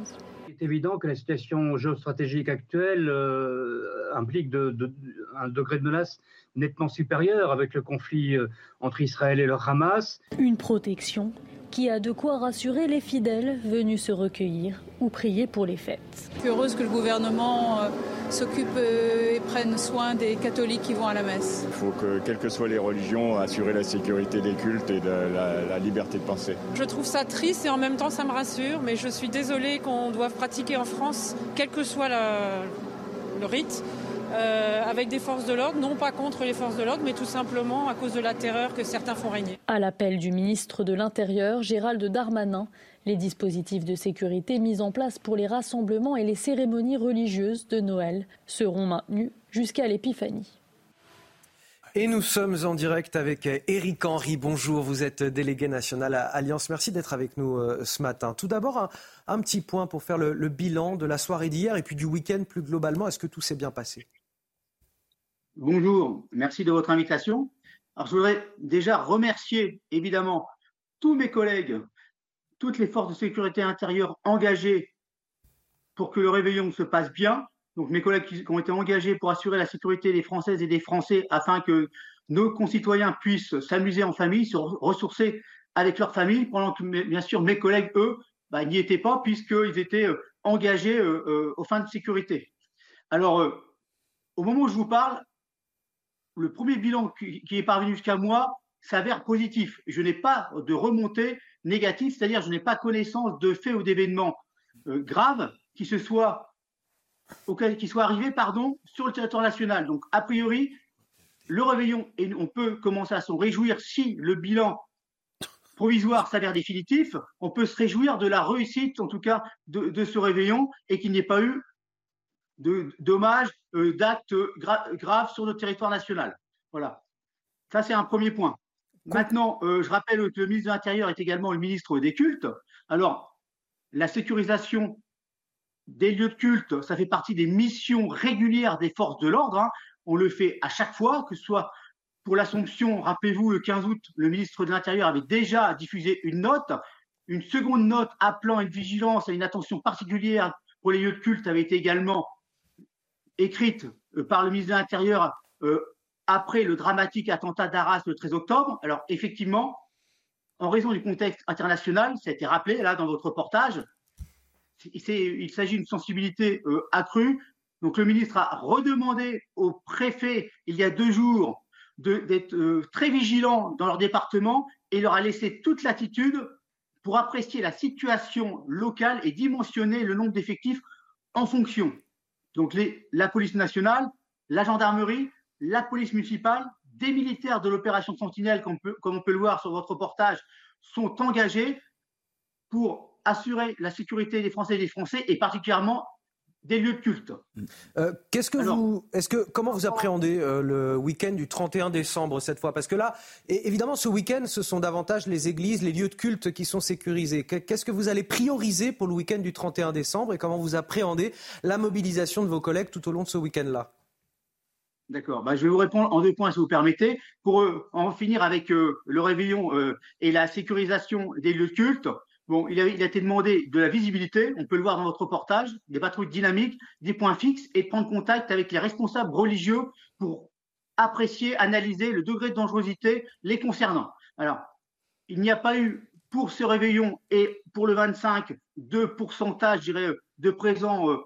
Il est évident que la situation géostratégique actuelle euh, implique un degré de menace nettement supérieure avec le conflit euh, entre Israël et le Hamas. Une protection qui a de quoi rassurer les fidèles venus se recueillir ou prier pour les fêtes. Je suis heureuse que le gouvernement euh, s'occupe euh, et prenne soin des catholiques qui vont à la messe. Il faut que, quelles que soient les religions, assurer la sécurité des cultes et de la, liberté de penser. Je trouve ça triste et en même temps ça me rassure, mais je suis désolée qu'on doive pratiquer en France, quel que soit le rite, euh, avec des forces de l'ordre, non pas contre les forces de l'ordre, mais tout simplement à cause de la terreur que certains font régner. À l'appel du ministre de l'Intérieur, Gérald Darmanin, les dispositifs de sécurité mis en place pour les rassemblements et les cérémonies religieuses de Noël seront maintenus jusqu'à l'épiphanie. Et nous sommes en direct avec Éric Henry. Bonjour, vous êtes délégué national à Alliance. Merci d'être avec nous euh, ce matin. Tout d'abord, un, petit point pour faire le bilan de la soirée d'hier et puis du week-end plus globalement. Est-ce que tout s'est bien passé? Bonjour, merci de votre invitation. Alors, je voudrais déjà remercier évidemment tous mes collègues, toutes les forces de sécurité intérieure engagées pour que le réveillon se passe bien. Donc, mes collègues qui ont été engagés pour assurer la sécurité des Françaises et des Français afin que nos concitoyens puissent s'amuser en famille, se ressourcer avec leur famille, pendant que, bien sûr, mes collègues, eux, bah, n'y étaient pas puisqu'ils étaient euh, engagés euh, euh, aux fins de sécurité. Alors, au moment où je vous parle, le premier bilan qui, est parvenu jusqu'à moi s'avère positif. Je n'ai pas de remontée négative, c'est-à-dire je n'ai pas connaissance de faits ou d'événements euh, graves qui se soient qui soient arrivés sur le territoire national. Donc, a priori, le réveillon, et on peut commencer à s'en réjouir si le bilan provisoire s'avère définitif, on peut se réjouir de la réussite, en tout cas, de, ce réveillon et qu'il n'y ait pas eu de dommages, euh, d'actes graves sur notre territoire national. Voilà. Ça, c'est un premier point. Maintenant, euh, je rappelle que le ministre de l'Intérieur est également le ministre des cultes. Alors, la sécurisation des lieux de culte, ça fait partie des missions régulières des forces de l'ordre. Hein. On le fait à chaque fois, que ce soit pour l'Assomption, rappelez-vous, le 15 août, le ministre de l'Intérieur avait déjà diffusé une note. Une seconde note appelant à une vigilance, à une attention particulière pour les lieux de culte avait été également écrite euh, par le ministre de l'Intérieur euh, après le dramatique attentat d'Arras le 13 octobre. Alors effectivement, en raison du contexte international, ça a été rappelé là dans votre reportage, il s'agit d'une sensibilité euh, accrue. Donc le ministre a redemandé au préfet il y a deux jours d'être très vigilants dans leur département et leur a laissé toute latitude pour apprécier la situation locale et dimensionner le nombre d'effectifs en fonction. Donc la police nationale, la gendarmerie, la police municipale, des militaires de l'opération Sentinelle, comme, comme, on peut le voir sur votre reportage, sont engagés pour assurer la sécurité des Français et des Français, et particulièrement des lieux de culte. Euh, qu'est-ce que vous, est-ce que, comment vous appréhendez euh, le week-end du 31 décembre cette fois? Parce que là, évidemment, ce week-end, ce sont davantage les églises, les lieux de culte qui sont sécurisés. Qu'est-ce que vous allez prioriser pour le week-end du 31 décembre et comment vous appréhendez la mobilisation de vos collègues tout au long de ce week-end-là? D'accord. Bah, je vais vous répondre en deux points, si vous permettez. Pour euh, en finir avec le réveillon et la sécurisation des lieux de culte, Bon, il a, été demandé de la visibilité, on peut le voir dans votre reportage, des patrouilles dynamiques, des points fixes et de prendre contact avec les responsables religieux pour apprécier, analyser le degré de dangerosité les concernant. Alors, il n'y a pas eu pour ce réveillon et pour le 25 de pourcentage, je dirais, de présents euh,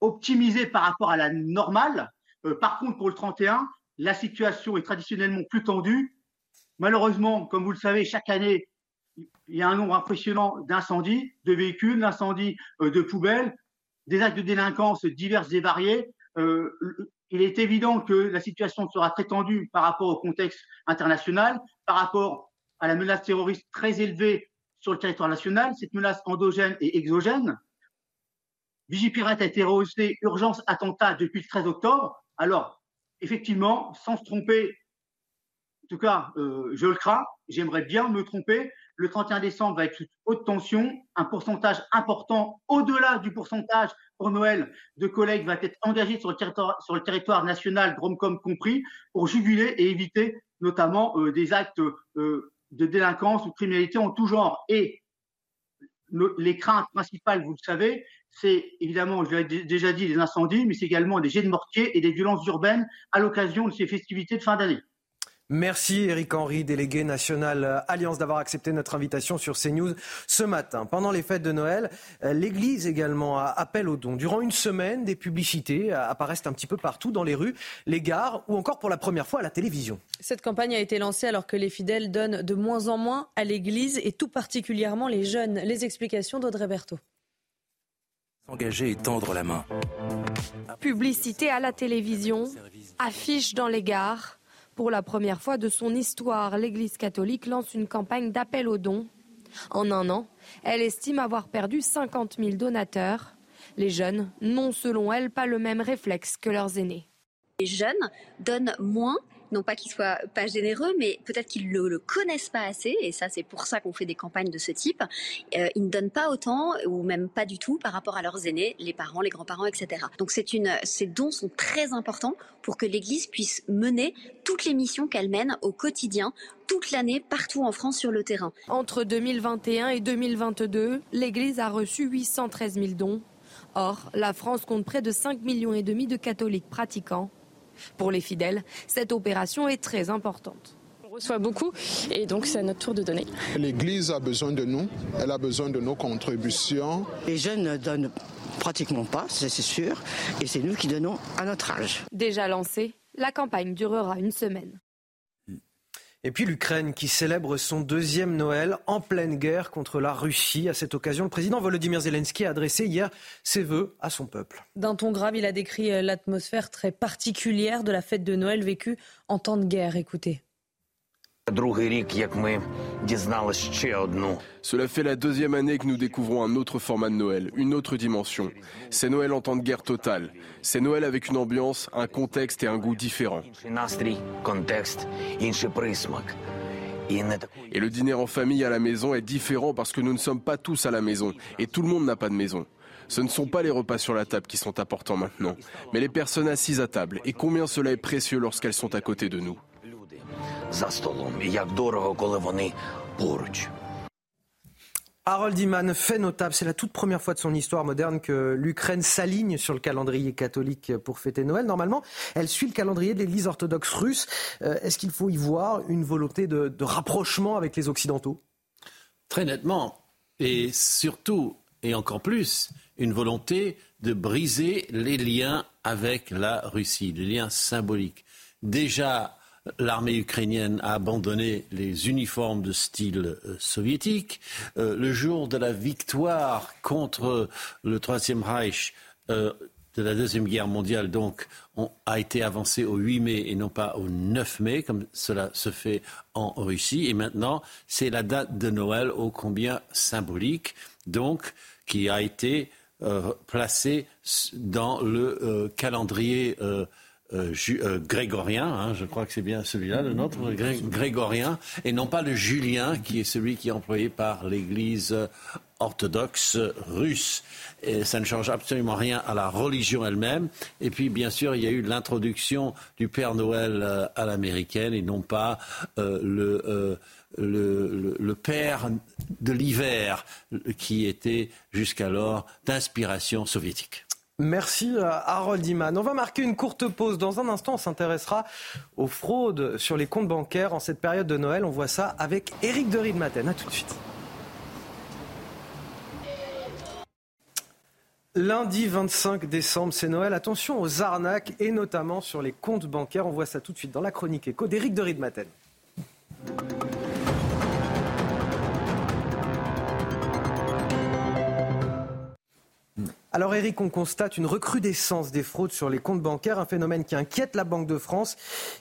optimisés par rapport à la normale. Euh, par contre, pour le 31, la situation est traditionnellement plus tendue. Malheureusement, comme vous le savez, chaque année, il y a un nombre impressionnant d'incendies, de véhicules, d'incendies euh, de poubelles, des actes de délinquance divers et variés. Euh, il est évident que la situation sera très tendue par rapport au contexte international, par rapport à la menace terroriste très élevée sur le territoire national, cette menace endogène et exogène. Vigipirate a été rehaussé urgence attentat depuis le 13 octobre. Alors, effectivement, sans se tromper, en tout cas, euh, je le crains, j'aimerais bien me tromper, le 31 décembre va être haute tension. Un pourcentage important, au-delà du pourcentage pour Noël, de collègues va être engagé sur le territoire, sur le territoire national, Dromcom compris, pour juguler et éviter notamment euh, des actes euh, de délinquance ou de criminalité en tout genre. Et les craintes principales, vous le savez, c'est évidemment, je l'ai déjà dit, les incendies, mais c'est également des jets de mortier et des violences urbaines à l'occasion de ces festivités de fin d'année. Merci Eric Henry, délégué national Alliance, d'avoir accepté notre invitation sur CNews ce matin. Pendant les fêtes de Noël, euh, l'Église également appelle aux dons. Durant une semaine, des publicités apparaissent un petit peu partout dans les rues, les gares ou encore pour la première fois à la télévision. Cette campagne a été lancée alors que les fidèles donnent de moins en moins à l'Église et tout particulièrement les jeunes. Les explications d'Audrey Berthaud. S'engager et tendre la main. Publicité à la télévision, affiches dans les gares. Pour la première fois de son histoire, l'Église catholique lance une campagne d'appel aux dons. En un an, elle estime avoir perdu 50 000 donateurs. Les jeunes n'ont selon elle pas le même réflexe que leurs aînés. Les jeunes donnent moins non pas qu'ils soient pas généreux, mais peut-être qu'ils le, le connaissent pas assez, et ça c'est pour ça qu'on fait des campagnes de ce type. Euh, ils ne donnent pas autant, ou même pas du tout, par rapport à leurs aînés, les parents, les grands-parents, etc. Donc ces dons sont très importants pour que l'Église puisse mener toutes les missions qu'elle mène au quotidien, toute l'année, partout en France sur le terrain. Entre 2021 et 2022, l'Église a reçu 813 000 dons. Or, la France compte près de 5 millions et demi de catholiques pratiquants. Pour les fidèles, cette opération est très importante. On reçoit beaucoup et donc c'est à notre tour de donner. L'Église a besoin de nous, elle a besoin de nos contributions. Les jeunes ne donnent pratiquement pas, c'est sûr, et c'est nous qui donnons à notre âge. Déjà lancée, la campagne durera une semaine. Et puis l'Ukraine qui célèbre son deuxième Noël en pleine guerre contre la Russie. À cette occasion, le président Volodymyr Zelensky a adressé hier ses vœux à son peuple. D'un ton grave, il a décrit euh, l'atmosphère très particulière de la fête de Noël vécue en temps de guerre. Écoutez. Cela fait la deuxième année que nous découvrons un autre format de Noël, une autre dimension. C'est Noël en temps de guerre totale. C'est Noël avec une ambiance, un contexte et un goût différents. Et le dîner en famille à la maison est différent parce que nous ne sommes pas tous à la maison et tout le monde n'a pas de maison. Ce ne sont pas les repas sur la table qui sont importants maintenant, mais les personnes assises à table et combien cela est précieux lorsqu'elles sont à côté de nous. Harold Iman, fait notable, c'est la toute première fois de son histoire moderne que l'Ukraine s'aligne sur le calendrier catholique pour fêter Noël. Normalement, elle suit le calendrier de l'Église orthodoxe russe. Euh, est-ce qu'il faut y voir une volonté de, de rapprochement avec les Occidentaux? Très nettement, et surtout, et encore plus, une volonté de briser les liens avec la Russie, les liens symboliques. Déjà, l'armée ukrainienne a abandonné les uniformes de style euh, soviétique. Euh, le jour de la victoire contre le Troisième Reich de la Deuxième Guerre mondiale, donc, on a été avancé au 8 mai et non pas au 9 mai, comme cela se fait en Russie. Et maintenant, c'est la date de Noël ô combien symbolique, donc, qui a été euh, placé dans le euh, calendrier euh, grégorien, hein, je crois que c'est bien celui-là, le nôtre, grégorien, et non pas le julien, qui est celui qui est employé par l'Église orthodoxe russe. Et ça ne change absolument rien à la religion elle-même. Et puis, bien sûr, il y a eu l'introduction du Père Noël à l'américaine et non pas le le, père de l'hiver qui était jusqu'alors d'inspiration soviétique. Merci euh, Harold Iman. On va marquer une courte pause. Dans un instant, on s'intéressera aux fraudes sur les comptes bancaires en cette période de Noël. On voit ça avec Éric de Maten. A tout de suite. Lundi 25 décembre, c'est Noël. Attention aux arnaques et notamment sur les comptes bancaires. On voit ça tout de suite dans la chronique éco d'Éric de Maten. Alors Eric, on constate une recrudescence des fraudes sur les comptes bancaires, un phénomène qui inquiète la Banque de France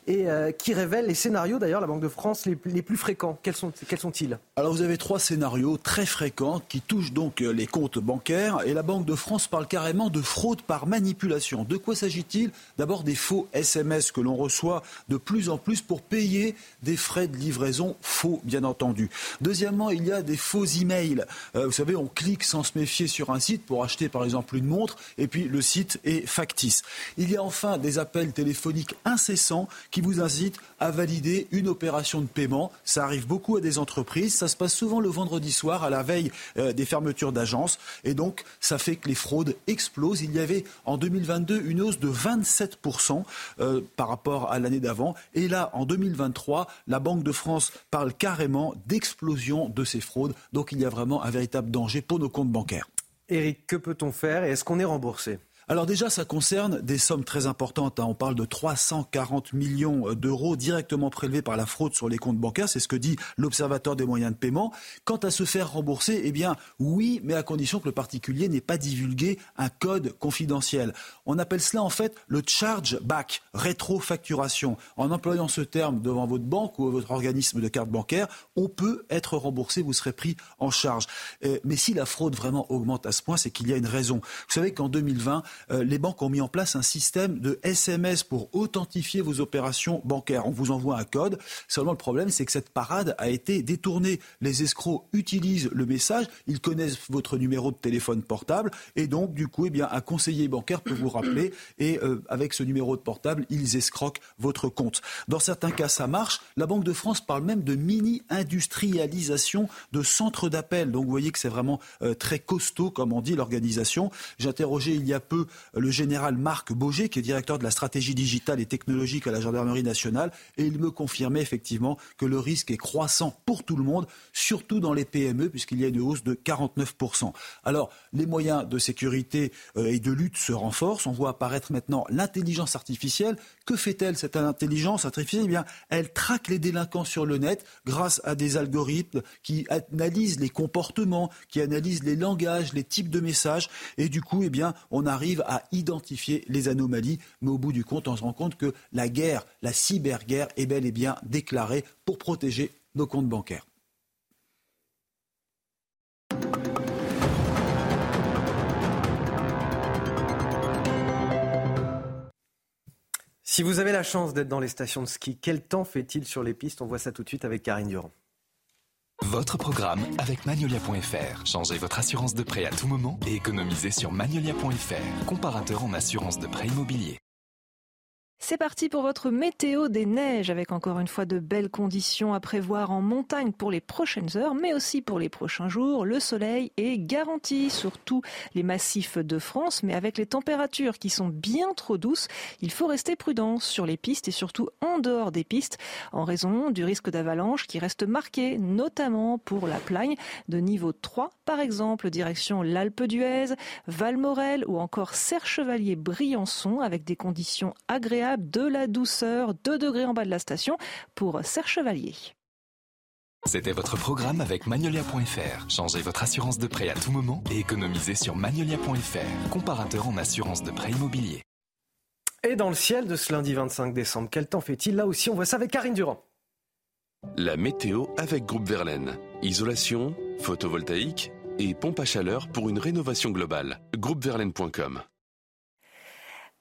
et euh, qui révèle les scénarios d'ailleurs la Banque de France les, plus fréquents. Quels sont-ils? Sont Alors vous avez trois scénarios très fréquents qui touchent donc euh, les comptes bancaires et la Banque de France parle carrément de fraude par manipulation. De quoi s'agit-il? D'abord des faux SMS que l'on reçoit de plus en plus pour payer des frais de livraison faux bien entendu. Deuxièmement, il y a des faux emails. Euh, vous savez, on clique sans se méfier sur un site pour acheter par exemple plus une montre, et puis le site est factice. Il y a enfin des appels téléphoniques incessants qui vous incitent à valider une opération de paiement. Ça arrive beaucoup à des entreprises, ça se passe souvent le vendredi soir à la veille euh, des fermetures d'agences, et donc ça fait que les fraudes explosent. Il y avait en 2022 une hausse de 27% euh, par rapport à l'année d'avant, et là en 2023, la Banque de France parle carrément d'explosion de ces fraudes. Donc il y a vraiment un véritable danger pour nos comptes bancaires. Eric, que peut-on faire et est-ce qu'on est remboursé? Alors déjà, ça concerne des sommes très importantes. Hein. On parle de 340 millions d'euros directement prélevés par la fraude sur les comptes bancaires. C'est ce que dit l'Observatoire des moyens de paiement. Quant à se faire rembourser, eh bien oui, mais à condition que le particulier n'ait pas divulgué un code confidentiel. On appelle cela en fait le charge back, rétrofacturation. En employant ce terme devant votre banque ou votre organisme de carte bancaire, on peut être remboursé, vous serez pris en charge. Euh, mais si la fraude vraiment augmente à ce point, c'est qu'il y a une raison. Vous savez qu'en 2020, euh, les banques ont mis en place un système de SMS pour authentifier vos opérations bancaires. On vous envoie un code. Seulement, le problème, c'est que cette parade a été détournée. Les escrocs utilisent le message, ils connaissent votre numéro de téléphone portable, et donc, du coup, eh bien, un conseiller bancaire peut vous rappeler, et euh, avec ce numéro de portable, ils escroquent votre compte. Dans certains cas, ça marche. La Banque de France parle même de mini-industrialisation de centres d'appel. Donc, vous voyez que c'est vraiment euh, très costaud, comme on dit, l'organisation. J'ai interrogé il y a peu le général Marc Boger, qui est directeur de la stratégie digitale et technologique à la gendarmerie nationale, et il me confirmait effectivement que le risque est croissant pour tout le monde, surtout dans les PME, puisqu'il y a une hausse de 49%. Alors, les moyens de sécurité euh, et de lutte se renforcent. On voit apparaître maintenant l'intelligence artificielle. Que fait-elle, cette intelligence artificielle? Eh bien, elle traque les délinquants sur le net grâce à des algorithmes qui analysent les comportements, qui analysent les langages, les types de messages, et du coup, eh bien, on arrive à identifier les anomalies, mais au bout du compte, on se rend compte que la guerre, la cyberguerre, est bel et bien déclarée pour protéger nos comptes bancaires. Si vous avez la chance d'être dans les stations de ski, quel temps fait-il sur les pistes? On voit ça tout de suite avec Karine Durand. Votre programme avec Magnolia.fr. Changez votre assurance de prêt à tout moment et économisez sur Magnolia.fr, comparateur en assurance de prêt immobilier. C'est parti pour votre météo des neiges avec encore une fois de belles conditions à prévoir en montagne pour les prochaines heures mais aussi pour les prochains jours. Le soleil est garanti sur tous les massifs de France mais avec les températures qui sont bien trop douces, il faut rester prudent sur les pistes et surtout en dehors des pistes en raison du risque d'avalanche qui reste marqué notamment pour la plagne de niveau 3 par exemple direction l'Alpe d'Huez, Valmorel ou encore Serre-Chevalier-Briançon avec des conditions agréables agréable, de la douceur, 2 degrés en bas de la station pour Serre Chevalier. C'était votre programme avec Magnolia.fr. Changez votre assurance de prêt à tout moment et économisez sur Magnolia.fr, comparateur en assurance de prêt immobilier. Et dans le ciel de ce lundi 25 décembre, quel temps fait-il? Là aussi, on voit ça avec Karine Durand. La météo avec Groupe Verlaine. Isolation, photovoltaïque et pompe à chaleur pour une rénovation globale. Groupeverlaine.com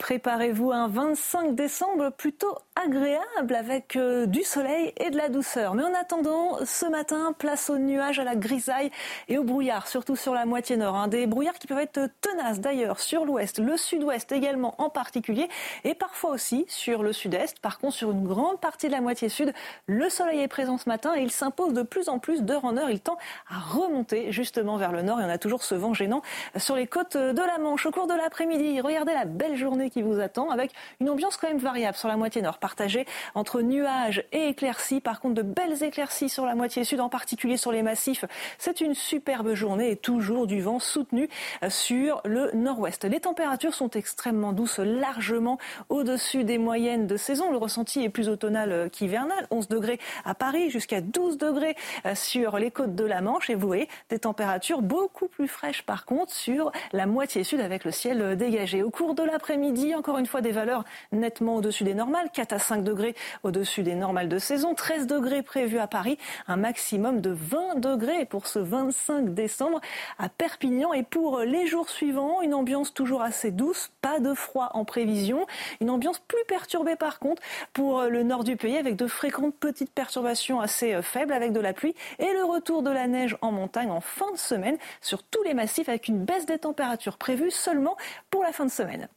Préparez-vous un 25 décembre plutôt agréable avec euh, du soleil et de la douceur. Mais en attendant, ce matin, place aux nuages, à la grisaille et au brouillard, surtout sur la moitié nord. Hein. Des brouillards qui peuvent être tenaces d'ailleurs sur l'ouest, le sud-ouest également en particulier, et parfois aussi sur le sud-est. Par contre, sur une grande partie de la moitié sud, le soleil est présent ce matin et il s'impose de plus en plus d'heure en heure. Il tend à remonter justement vers le nord et on a toujours ce vent gênant sur les côtes de la Manche. Au cours de l'après-midi, regardez la belle journée qui vous attend avec une ambiance quand même variable sur la moitié nord, partagée entre nuages et éclaircies. Par contre, de belles éclaircies sur la moitié sud, en particulier sur les massifs. C'est une superbe journée et toujours du vent soutenu sur le nord-ouest. Les températures sont extrêmement douces, largement au-dessus des moyennes de saison. Le ressenti est plus automnal qu'hivernal. 11 degrés à Paris, jusqu'à 12 degrés sur les côtes de la Manche. Et vous voyez des températures beaucoup plus fraîches par contre sur la moitié sud avec le ciel dégagé. Au cours de l'après-midi, encore une fois des valeurs nettement au-dessus des normales, 4 à 5 degrés au-dessus des normales de saison, 13 degrés prévus à Paris, un maximum de 20 degrés pour ce 25 décembre à Perpignan. Et pour les jours suivants, une ambiance toujours assez douce, pas de froid en prévision, une ambiance plus perturbée par contre pour le nord du pays avec de fréquentes petites perturbations assez faibles avec de la pluie et le retour de la neige en montagne en fin de semaine sur tous les massifs avec une baisse des températures prévue seulement pour la fin de semaine.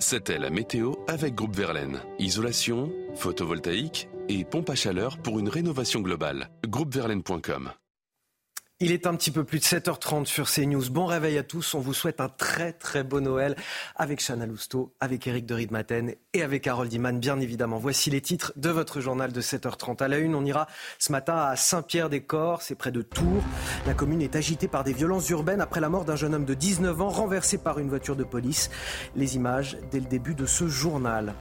C'était la météo avec Groupe Verlaine. Isolation, photovoltaïque et pompe à chaleur pour une rénovation globale. Groupeverlaine.com il est un petit peu plus de 7h30 sur CNews. Bon réveil à tous. On vous souhaite un très très beau Noël avec Chana Lousteau, avec Eric de Riedmaten et avec Harold Iman, bien évidemment. Voici les titres de votre journal de 7h30. À la une, on ira ce matin à Saint-Pierre-des-Corps, c'est près de Tours. La commune est agitée par des violences urbaines après la mort d'un jeune homme de 19 ans renversé par une voiture de police. Les images dès le début de ce journal.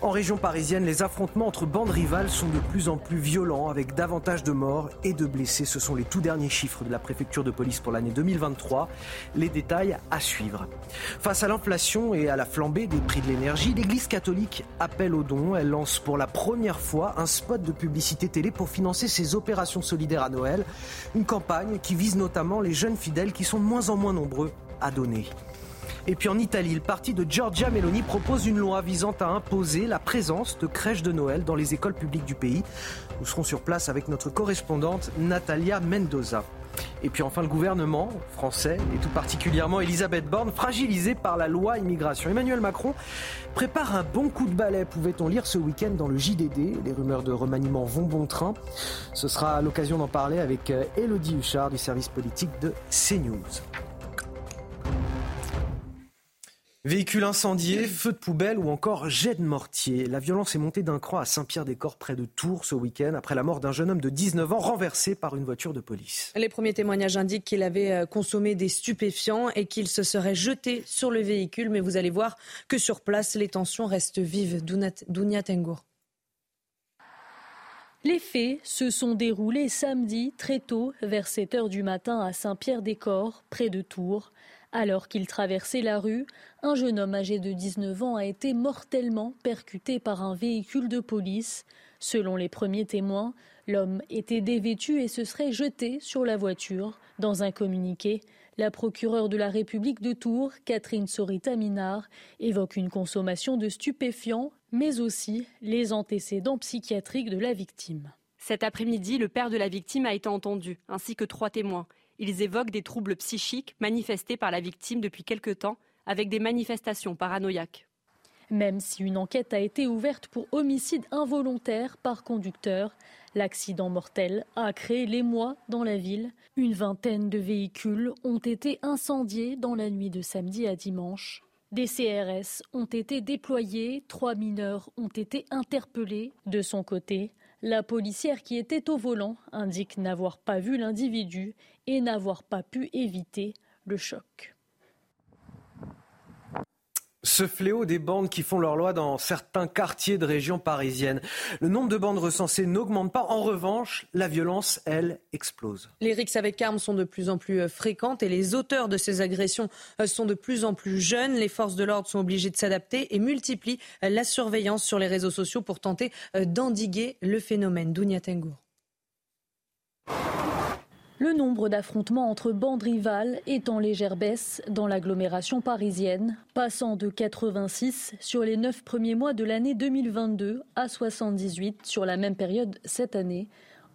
En région parisienne, les affrontements entre bandes rivales sont de plus en plus violents avec davantage de morts et de blessés. Ce sont les tout derniers chiffres de la préfecture de police pour l'année 2023. Les détails à suivre. Face à l'inflation et à la flambée des prix de l'énergie, l'Église catholique appelle aux dons. Elle lance pour la première fois un spot de publicité télé pour financer ses opérations solidaires à Noël. Une campagne qui vise notamment les jeunes fidèles qui sont de moins en moins nombreux à donner. Et puis en Italie, le parti de Giorgia Meloni propose une loi visant à imposer la présence de crèches de Noël dans les écoles publiques du pays. Nous serons sur place avec notre correspondante Natalia Mendoza. Et puis enfin le gouvernement français, et tout particulièrement Elisabeth Borne, fragilisée par la loi immigration. Emmanuel Macron prépare un bon coup de balai, pouvait-on lire ce week-end dans le JDD. Les rumeurs de remaniement vont bon train. Ce sera l'occasion d'en parler avec Elodie Huchard du service politique de CNews. Véhicules incendiés, feux de poubelle ou encore jet de mortier. La violence est montée d'un cran à Saint-Pierre-des-Corps près de Tours ce week-end après la mort d'un jeune homme de 19 ans renversé par une voiture de police. Les premiers témoignages indiquent qu'il avait euh, consommé des stupéfiants et qu'il se serait jeté sur le véhicule. Mais vous allez voir que sur place, les tensions restent vives. Dounia Tengour. Les faits se sont déroulés samedi très tôt, vers 7 h du matin à Saint-Pierre-des-Corps, près de Tours. Alors qu'il traversait la rue, un jeune homme âgé de 19 ans a été mortellement percuté par un véhicule de police. Selon les premiers témoins, l'homme était dévêtu et se serait jeté sur la voiture. Dans un communiqué, la procureure de la République de Tours, Catherine Sorita Minard, évoque une consommation de stupéfiants, mais aussi les antécédents psychiatriques de la victime. Cet après-midi, le père de la victime a été entendu, ainsi que trois témoins. Ils évoquent des troubles psychiques manifestés par la victime depuis quelque temps, avec des manifestations paranoïaques. Même si une enquête a été ouverte pour homicide involontaire par conducteur, l'accident mortel a créé l'émoi dans la ville. Une vingtaine de véhicules ont été incendiés dans la nuit de samedi à dimanche. Des CRS ont été déployés, trois mineurs ont été interpellés. De son côté, la policière qui était au volant indique n'avoir pas vu l'individu et n'avoir pas pu éviter le choc. ce fléau des bandes qui font leur loi dans certains quartiers de régions parisiennes. Le nombre de bandes recensées n'augmente pas. En revanche, la violence, elle, explose. Les rixes avec armes sont de plus en plus euh, fréquentes et les auteurs de ces agressions euh, sont de plus en plus jeunes. Les forces de l'ordre sont obligées de s'adapter et multiplient euh, la surveillance sur les réseaux sociaux pour tenter d'endiguer le phénomène. Dounia Tengour. Le nombre d'affrontements entre bandes rivales est en légère baisse dans l'agglomération parisienne, passant de 86 sur les 9 premiers mois de l'année 2022 à 78 sur la même période cette année.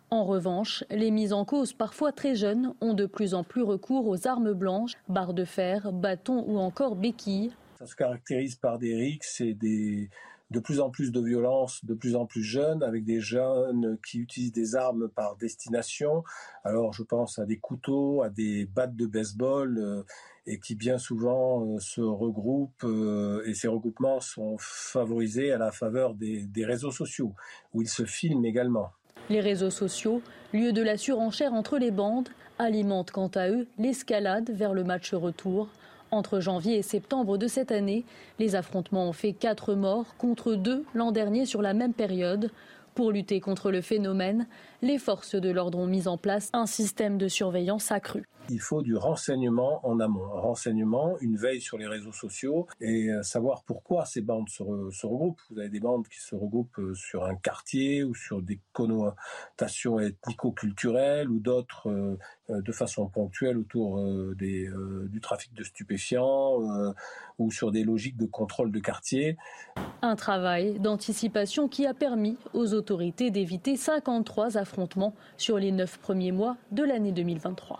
En revanche, les mises en cause, parfois très jeunes, ont de plus en plus recours aux armes blanches, barres de fer, bâtons ou encore béquilles. Ça se caractérise par des rixes et des, de plus en plus de violence, de plus en plus jeunes, avec des jeunes qui utilisent des armes par destination. Alors je pense à des couteaux, à des battes de baseball, euh, et qui bien souvent euh, se regroupent, euh, et ces regroupements sont favorisés à la faveur des, des réseaux sociaux, où ils se filment également. Les réseaux sociaux, lieu de la surenchère entre les bandes, alimentent quant à eux l'escalade vers le match retour entre janvier et septembre de cette année, les affrontements ont fait quatre morts contre deux l'an dernier sur la même période. Pour lutter contre le phénomène, les forces de l'ordre ont mis en place un système de surveillance accru il faut du renseignement en amont. Un renseignement, une veille sur les réseaux sociaux et euh, savoir pourquoi ces bandes se, regroupent. Vous avez des bandes qui se regroupent euh, sur un quartier ou sur des connotations ethnico-culturelles ou d'autres euh, de façon ponctuelle autour du trafic de stupéfiants ou sur des logiques de contrôle de quartier. Un travail d'anticipation qui a permis aux autorités d'éviter 53 affrontements sur les neuf premiers mois de l'année 2023.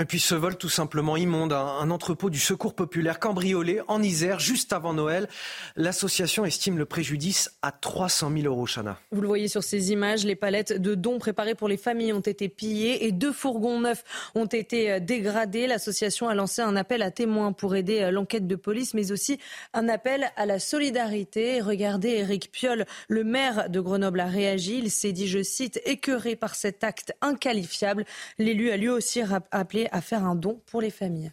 Et puis ce vol tout simplement immonde, un, entrepôt du secours populaire cambriolé en Isère juste avant Noël. L'association estime le préjudice à 300 000 euros, Chana. Vous le voyez sur ces images, les palettes de dons préparées pour les familles ont été pillées et deux fourgons neufs ont été euh, dégradés. L'association a lancé un appel à témoins pour aider euh, l'enquête de police, mais aussi un appel à la solidarité. Regardez, Eric Piolle, le maire de Grenoble, a réagi. Il s'est dit, je cite, écœuré par cet acte inqualifiable. L'élu a lui aussi appelé à faire un don pour les familles.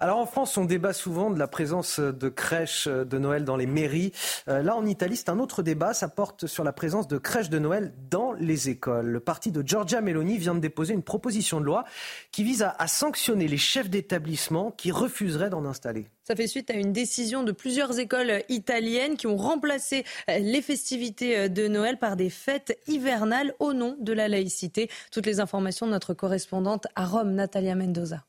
Alors en France, on débat souvent de la présence de crèches de Noël dans les mairies. Euh, là, en Italie, c'est un autre débat. Ça porte sur la présence de crèches de Noël dans les écoles. Le parti de Giorgia Meloni vient de déposer une proposition de loi qui vise à, sanctionner les chefs d'établissement qui refuseraient d'en installer. Ça fait suite à une décision de plusieurs écoles italiennes qui ont remplacé euh, les festivités euh, de Noël par des fêtes hivernales au nom de la laïcité. Toutes les informations de notre correspondante à Rome, Natalia Mendoza.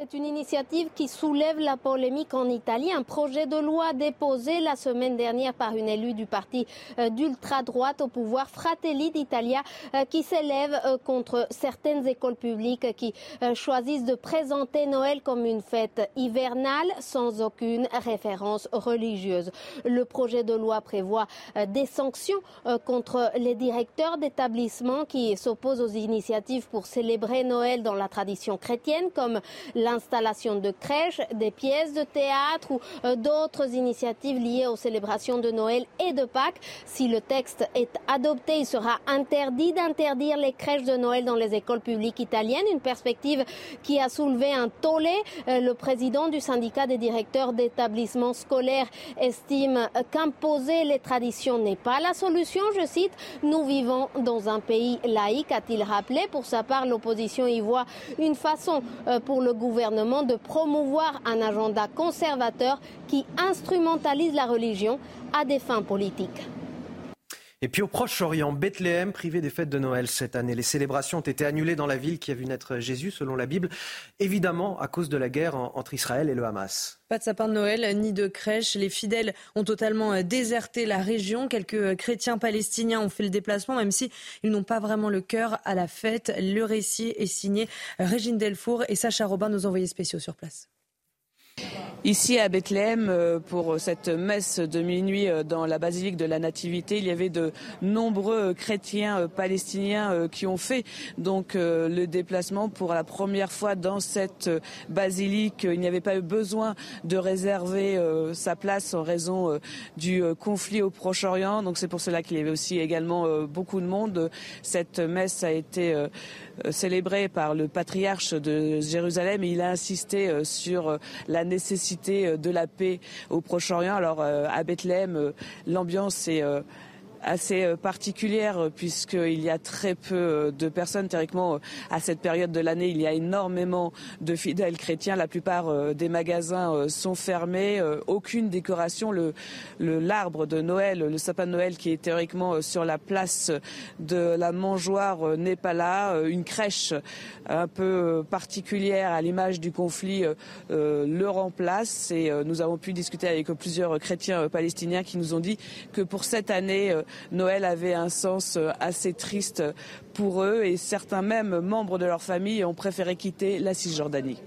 C'est une initiative qui soulève la polémique en Italie. Un projet de loi déposé la semaine dernière par une élue du parti euh, d'ultra-droite au pouvoir, Fratelli d'Italia, euh, qui s'élève euh, contre certaines écoles publiques qui choisissent de présenter Noël comme une fête hivernale sans aucune référence religieuse. Le projet de loi prévoit des sanctions contre les directeurs d'établissements qui s'opposent aux initiatives pour célébrer Noël dans la tradition chrétienne, comme l'installation de crèches, des pièces de théâtre ou euh, d'autres initiatives liées aux célébrations de Noël et de Pâques. Si le texte est adopté, il sera interdit d'interdire les crèches de Noël dans les écoles publiques italiennes, une perspective qui a soulevé un tollé. Euh, le président du syndicat des directeurs d'établissements scolaires estime qu'imposer les traditions n'est pas la solution. Je cite, nous vivons dans un pays laïque, a-t-il rappelé. Pour sa part, l'opposition y voit une façon euh, pour le gouvernement de promouvoir un agenda conservateur qui instrumentalise la religion à des fins politiques. Et puis au Proche-Orient, Bethléem privé des fêtes de Noël cette année. Les célébrations ont été annulées dans la ville qui a vu naître Jésus, selon la Bible, évidemment à cause de la guerre entre Israël et le Hamas. Pas de sapin de Noël ni de crèche. Les fidèles ont totalement euh, déserté la région. Quelques euh, chrétiens palestiniens ont fait le déplacement, même si ils n'ont pas vraiment le cœur à la fête. Le récit est signé Régine Delfour et Sacha Robin, nos envoyés spéciaux sur place. Ici à Bethléem, euh, pour cette messe de minuit euh, dans la basilique de la Nativité, il y avait de nombreux chrétiens euh, palestiniens qui ont fait donc le déplacement pour la première fois dans cette basilique. Il n'y avait pas eu besoin de réserver sa place en raison du conflit au Proche-Orient. Donc c'est pour cela qu'il y avait aussi également beaucoup de monde. Cette messe a été célébré par le patriarche de Jérusalem il a insisté sur la nécessité de la paix au Proche-Orient. Alors à Bethléem, l'ambiance est assez euh, particulière euh, puisqu'il y a très peu euh, de personnes. Théoriquement, à cette période de l'année, il y a énormément de fidèles chrétiens. La plupart des magasins sont fermés. Aucune décoration. Le l'arbre de Noël, le sapin de Noël qui est théoriquement sur la place de la mangeoire n'est pas là. Une crèche un peu particulière à l'image du conflit le remplace. Et nous avons pu discuter avec plusieurs chrétiens palestiniens qui nous ont dit que pour cette année, Noël avait un sens euh, assez triste pour eux et certains même membres de leur famille ont préféré quitter la Cisjordanie.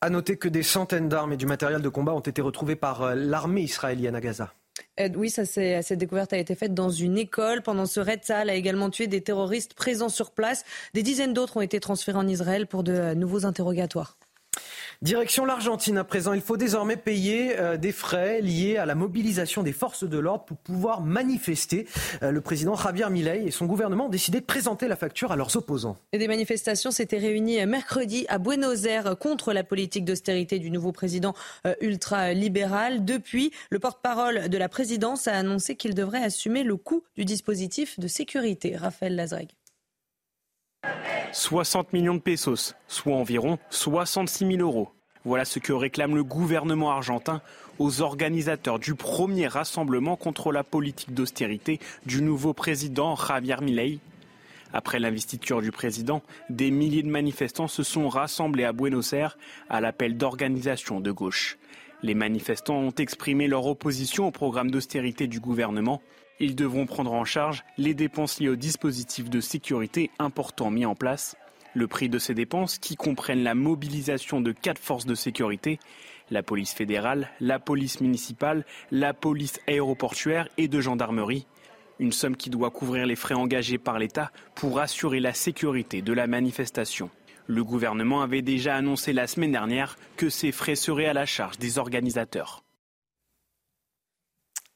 À noter que des centaines d'armes et du matériel de combat ont été retrouvés par euh, l'armée israélienne à Gaza. Oui, ça, cette découverte a été faite dans une école. Pendant ce raid, Saal a également tué des terroristes présents sur place. Des dizaines d'autres ont été transférés en Israël pour de euh, nouveaux interrogatoires. Direction l'Argentine à présent. Il faut désormais payer euh, des frais liés à la mobilisation des forces de l'ordre pour pouvoir manifester. Euh, le président Javier Milei et son gouvernement ont décidé de présenter la facture à leurs opposants. Des manifestations s'étaient réunies mercredi à Buenos Aires contre la politique d'austérité du nouveau président euh, ultra-libéral. Depuis, le porte-parole de la présidence a annoncé qu'il devrait assumer le coût du dispositif de sécurité. Raphaël Lazreg. 60 millions de pesos, soit environ 66 000 euros. Voilà ce que réclame le gouvernement argentin aux organisateurs du premier rassemblement contre la politique d'austérité du nouveau président Javier Milei. Après l'investiture du président, des milliers de manifestants se sont rassemblés à Buenos Aires à l'appel d'organisations de gauche. Les manifestants ont exprimé leur opposition au programme d'austérité du gouvernement ils devront prendre en charge les dépenses liées aux dispositifs de sécurité importants mis en place. Le prix de ces dépenses, qui comprennent la mobilisation de quatre forces de sécurité, la police fédérale, la police municipale, la police aéroportuaire et de gendarmerie. Une somme qui doit couvrir les frais engagés par l'État pour assurer la sécurité de la manifestation. Le gouvernement avait déjà annoncé la semaine dernière que ces frais seraient à la charge des organisateurs.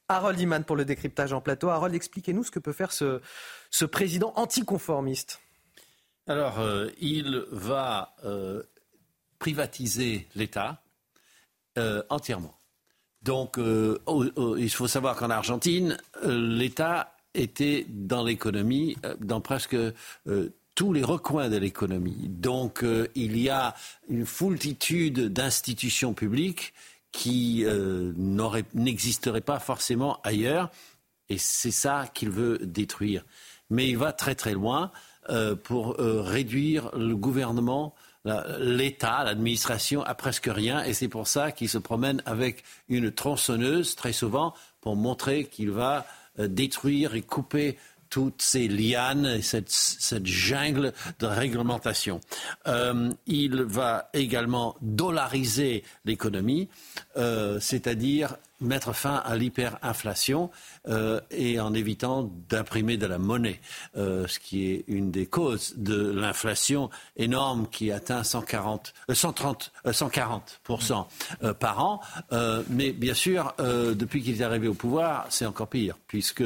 Harold Iman pour le décryptage en plateau. Harold, expliquez-nous ce que peut faire ce, ce président anticonformiste. Alors, euh, il va euh, privatiser l'État euh, entièrement. Donc, il faut savoir qu'en Argentine, l'État était dans l'économie, dans presque tous les recoins de l'économie. Donc, il y a une foultitude d'institutions publiques qui euh, n'existerait pas forcément ailleurs. Et c'est ça qu'il veut détruire. Mais il va très très loin euh, pour euh, réduire le gouvernement, l'État, l'administration à presque rien. Et c'est pour ça qu'il se promène avec une tronçonneuse très souvent pour montrer qu'il va détruire et couper toutes ces lianes et cette, jungle de réglementation. Euh, il va également dollariser l'économie, euh, c'est-à-dire mettre fin à l'hyperinflation euh, et en évitant d'imprimer de la monnaie, euh, ce qui est une des causes de l'inflation énorme qui atteint 140, 130, 140 par an. Euh, mais bien sûr, depuis qu'il est arrivé au pouvoir, c'est encore pire, puisque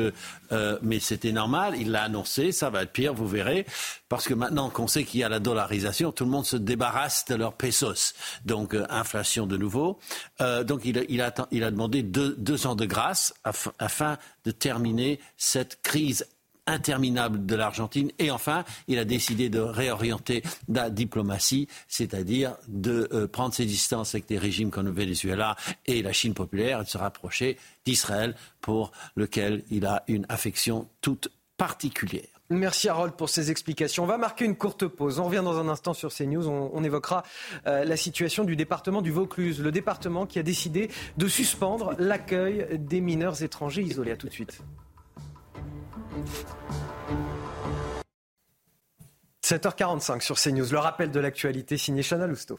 mais c'était normal, il l'a annoncé, ça va être pire, vous verrez, parce que maintenant qu'on sait qu'il y a la dollarisation, tout le monde se débarrasse de leurs pesos, donc inflation de nouveau. donc il, a demandé deux, ans de grâce afin de terminer cette crise interminable de l'Argentine. Et enfin, il a décidé de réorienter la diplomatie, c'est-à-dire de euh, prendre ses distances avec des régimes comme le Venezuela et la Chine populaire et de se rapprocher d'Israël pour lequel il a une affection toute particulière. Merci Harold pour ces explications. On va marquer une courte pause. On revient dans un instant sur CNews. On, on évoquera euh, la situation du département du Vaucluse, le département qui a décidé de suspendre l'accueil des mineurs étrangers isolés. À tout de suite. 7h45 sur CNews. Le rappel de l'actualité signé Chana Lousteau.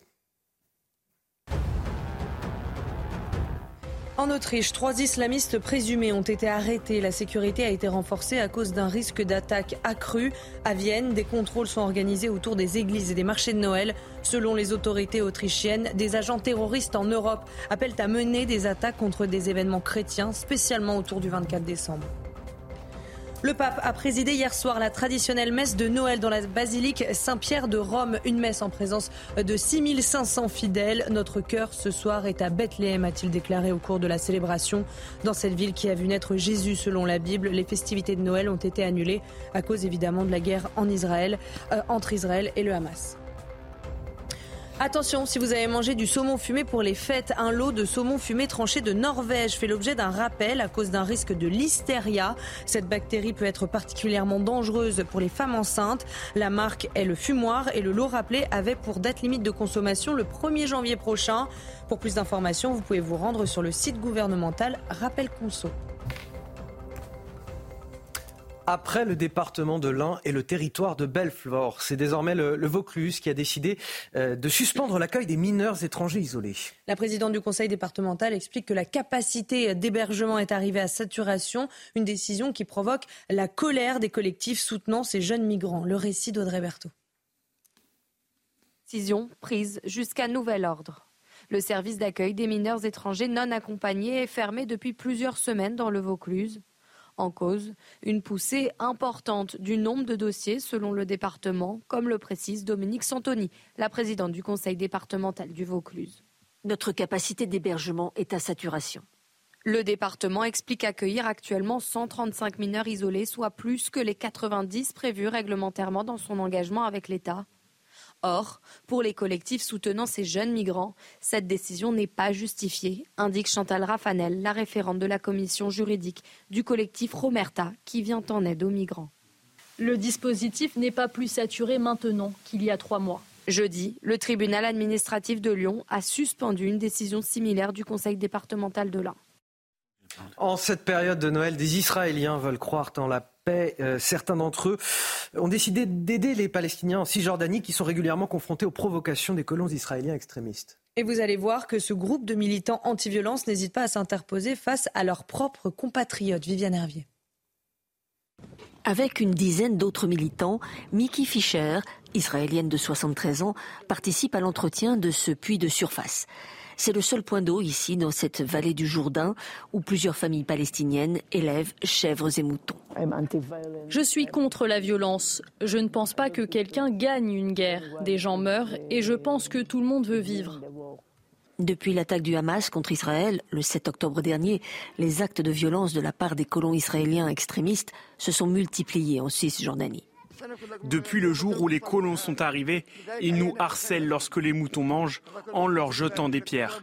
En Autriche, trois islamistes présumés ont été arrêtés. La sécurité a été renforcée à cause d'un risque d'attaque accru. À Vienne, des contrôles sont organisés autour des églises et des marchés de Noël. Selon les autorités autrichiennes, des agents terroristes en Europe appellent à mener des attaques contre des événements chrétiens, spécialement autour du 24 décembre. Le pape a présidé hier soir la traditionnelle messe de Noël dans la basilique Saint-Pierre de Rome. Une messe en présence de 6500 fidèles. Notre cœur ce soir est à Bethléem, a-t-il déclaré au cours de la célébration. Dans cette ville qui a vu naître Jésus selon la Bible, les festivités de Noël ont été annulées à cause évidemment de la guerre en Israël, euh, entre Israël et le Hamas. Attention, si vous avez mangé du saumon fumé pour les fêtes, un lot de saumon fumé tranché de Norvège fait l'objet d'un rappel à cause d'un risque de listeria. Cette bactérie peut être particulièrement dangereuse pour les femmes enceintes. La marque est le fumoir et le lot rappelé avait pour date limite de consommation le 1er janvier prochain. Pour plus d'informations, vous pouvez vous rendre sur le site gouvernemental Rappel Conso. Après le département de l'Ain et le territoire de Belfort. C'est désormais le, Vaucluse qui a décidé euh, de suspendre l'accueil des mineurs étrangers isolés. La présidente du conseil départemental explique que la capacité d'hébergement est arrivée à saturation, une décision qui provoque la colère des collectifs soutenant ces jeunes migrants. Le récit d'Audrey Berthaud. Décision prise jusqu'à nouvel ordre. Le service d'accueil des mineurs étrangers non accompagnés est fermé depuis plusieurs semaines dans le Vaucluse. En cause, une poussée importante du nombre de dossiers selon le département, comme le précise Dominique Santoni, la présidente du conseil départemental du Vaucluse. Notre capacité d'hébergement est à saturation. Le département explique accueillir actuellement 135 mineurs isolés, soit plus que les 90 prévus réglementairement dans son engagement avec l'État. Or, pour les collectifs soutenant ces jeunes migrants, cette décision n'est pas justifiée, indique Chantal Raffanel, la référente de la commission juridique du collectif Romerta, qui vient en aide aux migrants. Le dispositif n'est pas plus saturé maintenant qu'il y a trois mois. Jeudi, le tribunal administratif de Lyon a suspendu une décision similaire du conseil départemental de l'Ain. En cette période de Noël, des Israéliens veulent croire en la paix. Euh, certains d'entre eux ont décidé d'aider les Palestiniens en Cisjordanie qui sont régulièrement confrontés aux provocations des colons israéliens extrémistes. Et vous allez voir que ce groupe de militants anti-violence n'hésite pas à s'interposer face à leurs propres compatriotes. Viviane Hervier. Avec une dizaine d'autres militants, Mickey Fischer, israélienne de 73 ans, participe à l'entretien de ce puits de surface. C'est le seul point d'eau ici, dans cette vallée du Jourdain, où plusieurs familles palestiniennes élèvent chèvres et moutons. Je suis contre la violence. Je ne pense pas que quelqu'un gagne une guerre. Des gens meurent et je pense que tout le monde veut vivre. Depuis l'attaque du Hamas contre Israël le 7 octobre dernier, les actes de violence de la part des colons israéliens extrémistes se sont multipliés en Cisjordanie. Depuis le jour où les colons sont arrivés, ils nous harcèlent lorsque les moutons mangent en leur jetant des pierres.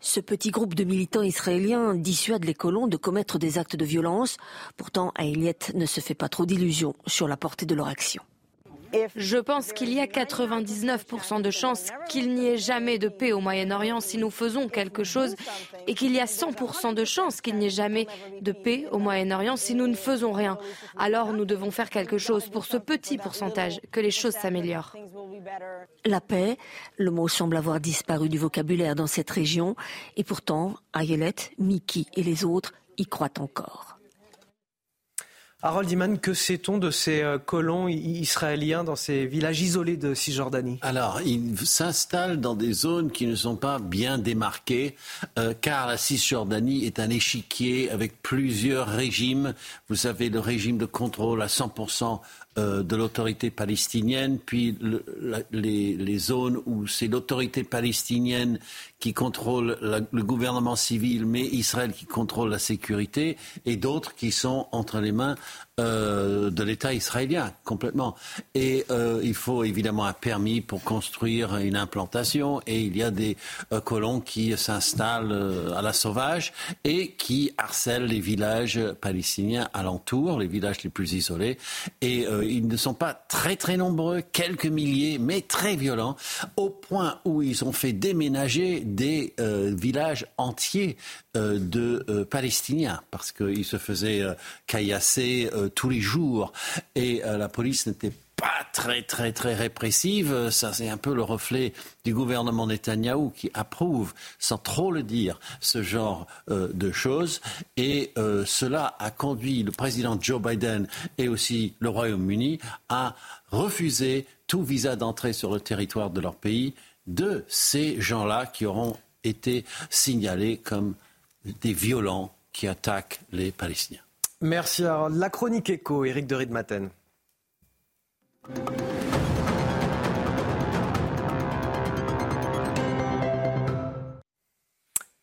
Ce petit groupe de militants israéliens dissuade les colons de commettre des actes de violence. Pourtant, Ailiette ne se fait pas trop d'illusions sur la portée de leur action. Je pense qu'il y a 99% de chances qu'il n'y ait jamais de paix au Moyen-Orient si nous faisons quelque chose et qu'il y a 100% de chances qu'il n'y ait jamais de paix au Moyen-Orient si nous ne faisons rien. Alors nous devons faire quelque chose pour ce petit pourcentage, que les choses s'améliorent. La paix, le mot semble avoir disparu du vocabulaire dans cette région et pourtant, Ayelet, Miki et les autres y croient encore. Harold Iman, que sait-on de ces euh, colons israéliens dans ces villages isolés de Cisjordanie? Alors, ils s'installent dans des zones qui ne sont pas bien démarquées, euh, car la Cisjordanie est un échiquier avec plusieurs régimes. Vous savez, le régime de contrôle à 100% euh, de l'autorité palestinienne, puis les, zones où c'est l'autorité palestinienne qui contrôle le gouvernement civil, mais Israël qui contrôle la sécurité, et d'autres qui sont entre les mains euh, de l'État israélien, complètement. Et euh, il faut évidemment un permis pour construire une implantation, et il y a des euh, colons qui s'installent à la sauvage et qui harcèlent les villages palestiniens alentours, les villages les plus isolés. Et ils ne sont pas très très nombreux, quelques milliers, mais très violents, au point où ils ont fait déménager des villages entiers de Palestiniens, parce qu'ils se faisaient caillasser tous les jours. Et euh, la police n'était pas très très très répressive. Ça c'est un peu le reflet du gouvernement Netanyahou qui approuve, sans trop le dire, ce genre euh, de choses. Et euh, cela a conduit le président Joe Biden et aussi le Royaume-Uni à refuser tout visa d'entrée sur le territoire de leur pays de ces gens-là qui auront été signalés comme des violents qui attaquent les Palestiniens. Merci. La chronique écho, Éric de Ridmaten.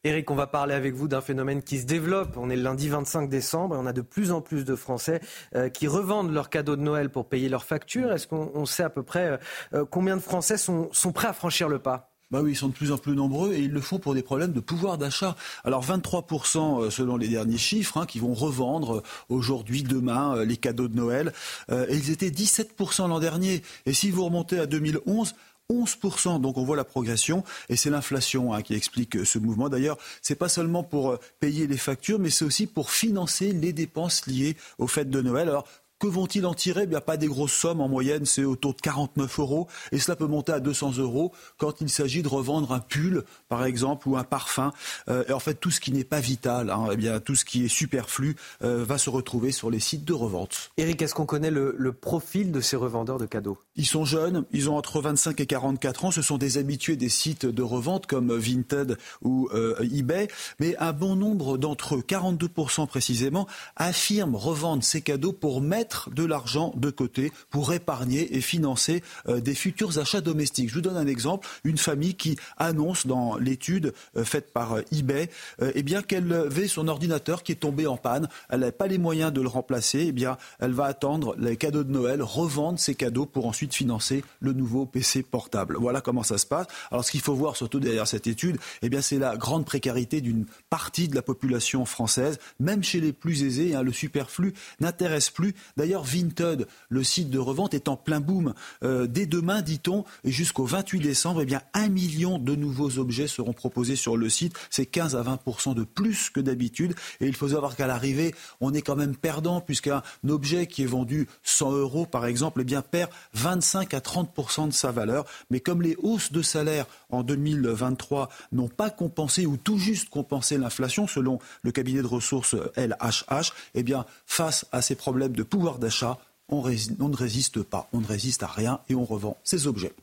Eric, on va parler avec vous d'un phénomène qui se développe. On est le lundi 25 décembre et on a de plus en plus de Français euh, qui revendent leurs cadeaux de Noël pour payer leurs factures. Est-ce qu'on sait à peu près euh, euh, combien de Français sont, prêts à franchir le pas? Bah oui, ils sont de plus en plus nombreux et ils le font pour des problèmes de pouvoir d'achat. Alors 23% selon les derniers chiffres hein, qui vont revendre aujourd'hui, demain, les cadeaux de Noël. ils étaient 17% l'an dernier. Et si vous remontez à 2011, 11%. Donc on voit la progression et c'est l'inflation hein, qui explique euh, ce mouvement. D'ailleurs, c'est pas seulement pour euh, payer les factures, mais c'est aussi pour financer les dépenses liées aux fêtes de Noël. Que vont-ils en tirer? Il n'y a pas des grosses sommes. En moyenne, c'est autour de 49 euros. Et cela peut monter à 200 euros quand il s'agit de revendre un pull, par exemple, ou un parfum. Euh, et en fait, tout ce qui n'est pas vital, hein, eh bien, tout ce qui est superflu, euh, va se retrouver sur les sites de revente. Eric, est-ce qu'on connaît le, profil de ces revendeurs de cadeaux? Ils sont jeunes. Ils ont entre 25 et 44 ans. Ce sont des habitués des sites de revente comme Vinted ou euh, eBay. Mais un bon nombre d'entre eux, 42% précisément, affirment revendre ces cadeaux pour mettre de l'argent de côté pour épargner et financer euh, des futurs achats domestiques. Je vous donne un exemple. Une famille qui annonce dans l'étude euh, faite par euh, eBay eh bien qu'elle avait son ordinateur qui est tombé en panne. Elle n'a pas les moyens de le remplacer. Eh bien, elle va attendre les cadeaux de Noël, revendre ses cadeaux pour ensuite financer le nouveau PC portable. Voilà comment ça se passe. Alors, ce qu'il faut voir surtout derrière cette étude, eh bien, c'est la grande précarité d'une partie de la population française, même chez les plus aisés. Hein, le superflu n'intéresse plus D'ailleurs, Vinted, le site de revente, est en plein boom. Euh, dès demain, dit-on, et jusqu'au 28 décembre, eh un million de nouveaux objets seront proposés sur le site. C'est 15 à 20% de plus que d'habitude. Et il faut savoir qu'à l'arrivée, on est quand même perdant, puisqu'un objet qui est vendu 100 euros, par exemple, eh perd 25 à 30% de sa valeur. Mais comme les hausses de salaire en 2023 n'ont pas compensé ou tout juste compensé l'inflation, selon le cabinet de ressources LHH, eh face à ces problèmes de pouvoir d'achat, on, ne résiste pas, on ne résiste à rien et on revend ces objets.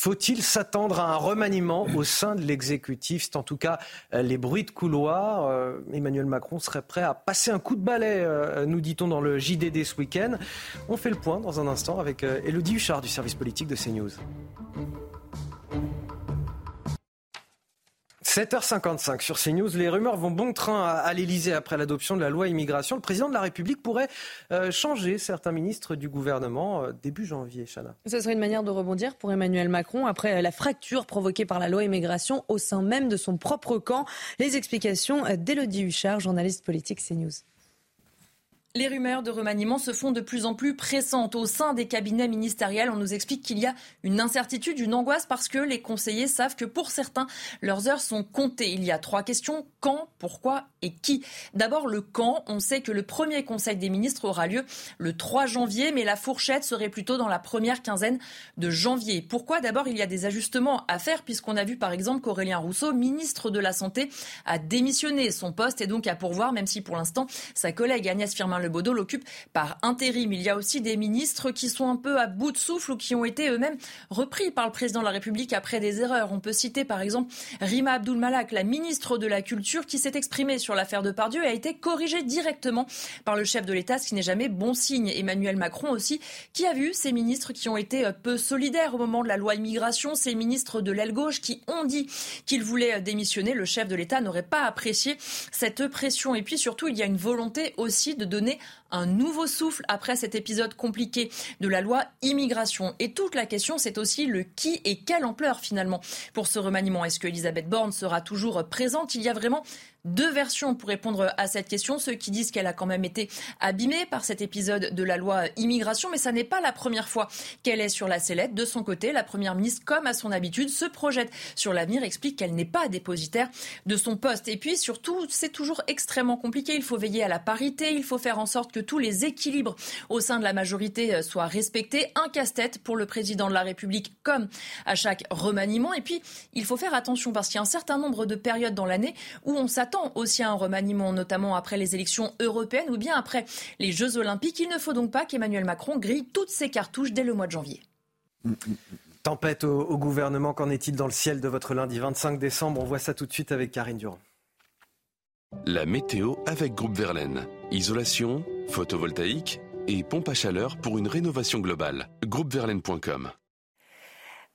Faut-il s'attendre à un remaniement au sein de l'exécutif? C'est en tout cas euh, les bruits de couloir. Euh, Emmanuel Macron serait prêt à passer un coup de balai, euh, nous dit-on dans le JDD ce week-end. On fait le point dans un instant avec Elodie Huchard du service politique de CNews. 7h55 sur CNews. Les rumeurs vont bon train à, l'Elysée après l'adoption de la loi immigration. Le président de la République pourrait euh, changer certains ministres du gouvernement euh, début janvier, Chana. Ce serait une manière de rebondir pour Emmanuel Macron après la fracture provoquée par la loi immigration au sein même de son propre camp. Les explications d'Élodie Huchard, journaliste politique CNews. Les rumeurs de remaniement se font de plus en plus pressantes. Au sein des cabinets ministériels, on nous explique qu'il y a une incertitude, une angoisse parce que les conseillers savent que pour certains, leurs heures sont comptées. Il y a trois questions. Quand, pourquoi et qui? D'abord, le quand. On sait que le premier conseil des ministres aura lieu le 3 janvier, mais la fourchette serait plutôt dans la première quinzaine de janvier. Pourquoi? D'abord, il y a des ajustements à faire puisqu'on a vu par exemple qu'Aurélien Rousseau, ministre de la Santé, a démissionné. Son poste est donc à pourvoir, même si pour l'instant, sa collègue Agnès Firmin le Baudot l'occupe par intérim. Il y a aussi des ministres qui sont un peu à bout de souffle ou qui ont été eux-mêmes repris par le président de la République après des erreurs. On peut citer par exemple Rima Abdul Malak, la ministre de la Culture, qui s'est exprimée sur l'affaire de Pardieu et a été corrigée directement par le chef de l'État, ce qui n'est jamais bon signe. Emmanuel Macron aussi, qui a vu ces ministres qui ont été peu solidaires au moment de la loi immigration, ces ministres de l'aile gauche qui ont dit qu'ils voulaient démissionner. Le chef de l'État n'aurait pas apprécié cette pression. Et puis surtout, il y a une volonté aussi de donner un nouveau souffle après cet épisode compliqué de la loi immigration. Et toute la question, c'est aussi le qui et quelle ampleur finalement pour ce remaniement. Est-ce que Elisabeth Borne sera toujours présente? Il y a vraiment deux versions pour répondre à cette question. Ceux qui disent qu'elle a quand même été abîmée par cet épisode de la loi immigration, mais ça n'est pas la première fois qu'elle est sur la sellette. De son côté, la Première ministre, comme à son habitude, se projette sur l'avenir, explique qu'elle n'est pas dépositaire de son poste. Et puis surtout, c'est toujours extrêmement compliqué. Il faut veiller à la parité, il faut faire en sorte que tous les équilibres au sein de la majorité euh, soient respectés. Un casse-tête pour le président de la République, comme à chaque remaniement. Et puis, il faut faire attention parce qu'il y a un certain nombre de périodes dans l'année où on s'attend aussi à un remaniement, notamment après les élections européennes ou bien après les Jeux olympiques. Il ne faut donc pas qu'Emmanuel Macron grille toutes ses cartouches dès le mois de janvier. Tempête au, gouvernement, qu'en est-il dans le ciel de votre lundi 25 décembre? On voit ça tout de suite avec Karine Durand. La météo avec Groupe Verlaine. Isolation, photovoltaïque et pompe à chaleur pour une rénovation globale. Groupeverlaine.com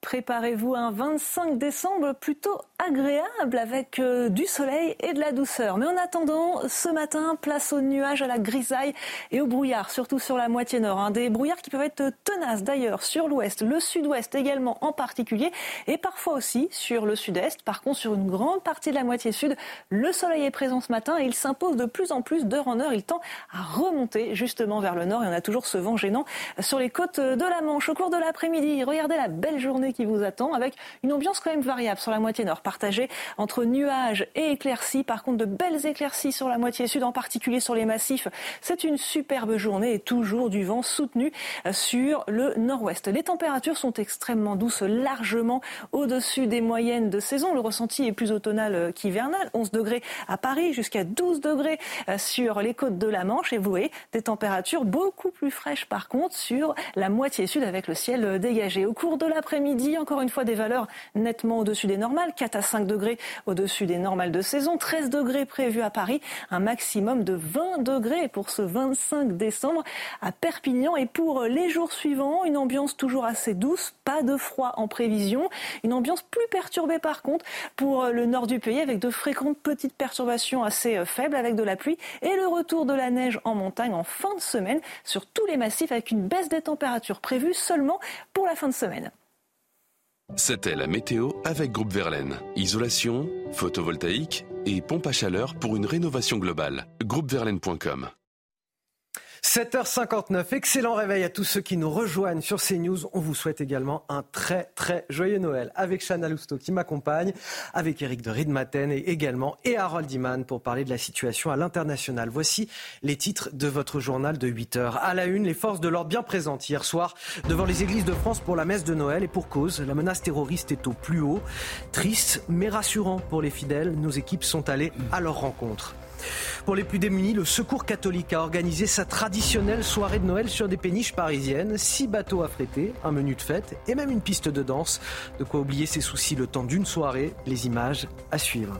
Préparez-vous un 25 décembre plutôt agréable avec euh, du soleil et de la douceur. Mais en attendant, ce matin, place aux nuages, à la grisaille et au brouillard, surtout sur la moitié nord. Hein. Des brouillards qui peuvent être tenaces d'ailleurs sur l'ouest, le sud-ouest également en particulier, et parfois aussi sur le sud-est. Par contre, sur une grande partie de la moitié sud, le soleil est présent ce matin et il s'impose de plus en plus d'heure en heure. Il tend à remonter justement vers le nord et on a toujours ce vent gênant sur les côtes de la Manche. Au cours de l'après-midi, regardez la belle journée qui vous attend avec une ambiance quand même variable sur la moitié nord, partagée entre nuages et éclaircies. Par contre, de belles éclaircies sur la moitié sud, en particulier sur les massifs. C'est une superbe journée et toujours du vent soutenu sur le nord-ouest. Les températures sont extrêmement douces, largement au-dessus des moyennes de saison. Le ressenti est plus automnal qu'hivernal. 11 degrés à Paris, jusqu'à 12 degrés sur les côtes de la Manche. Et vous voyez, des températures beaucoup plus fraîches par contre sur la moitié sud avec le ciel dégagé. Au cours de l'après-midi, encore une fois des valeurs nettement au-dessus des normales, 4 à 5 degrés au-dessus des normales de saison, 13 degrés prévus à Paris, un maximum de 20 degrés pour ce 25 décembre à Perpignan. Et pour les jours suivants, une ambiance toujours assez douce, pas de froid en prévision, une ambiance plus perturbée par contre pour le nord du pays avec de fréquentes petites perturbations assez faibles avec de la pluie et le retour de la neige en montagne en fin de semaine sur tous les massifs avec une baisse des températures prévue seulement pour la fin de semaine. C'était la météo avec Groupe Verlaine. Isolation, photovoltaïque et pompe à chaleur pour une rénovation globale. Groupeverlaine.com 7h59, excellent réveil à tous ceux qui nous rejoignent sur CNews. On vous souhaite également un très très joyeux Noël avec Chana Lousteau qui m'accompagne, avec Eric de Riedmaten et également et Harold Iman pour parler de la situation à l'international. Voici les titres de votre journal de 8h. À la une, les forces de l'ordre bien présentes hier soir devant les églises de France pour la messe de Noël et pour cause, la menace terroriste est au plus haut. Triste mais rassurant pour les fidèles, nos équipes sont allées à leur rencontre. Pour les plus démunis, le Secours catholique a organisé sa traditionnelle soirée de Noël sur des péniches parisiennes. Six bateaux affrétés, un menu de fête et même une piste de danse. De quoi oublier ses soucis le temps d'une soirée. Les images à suivre.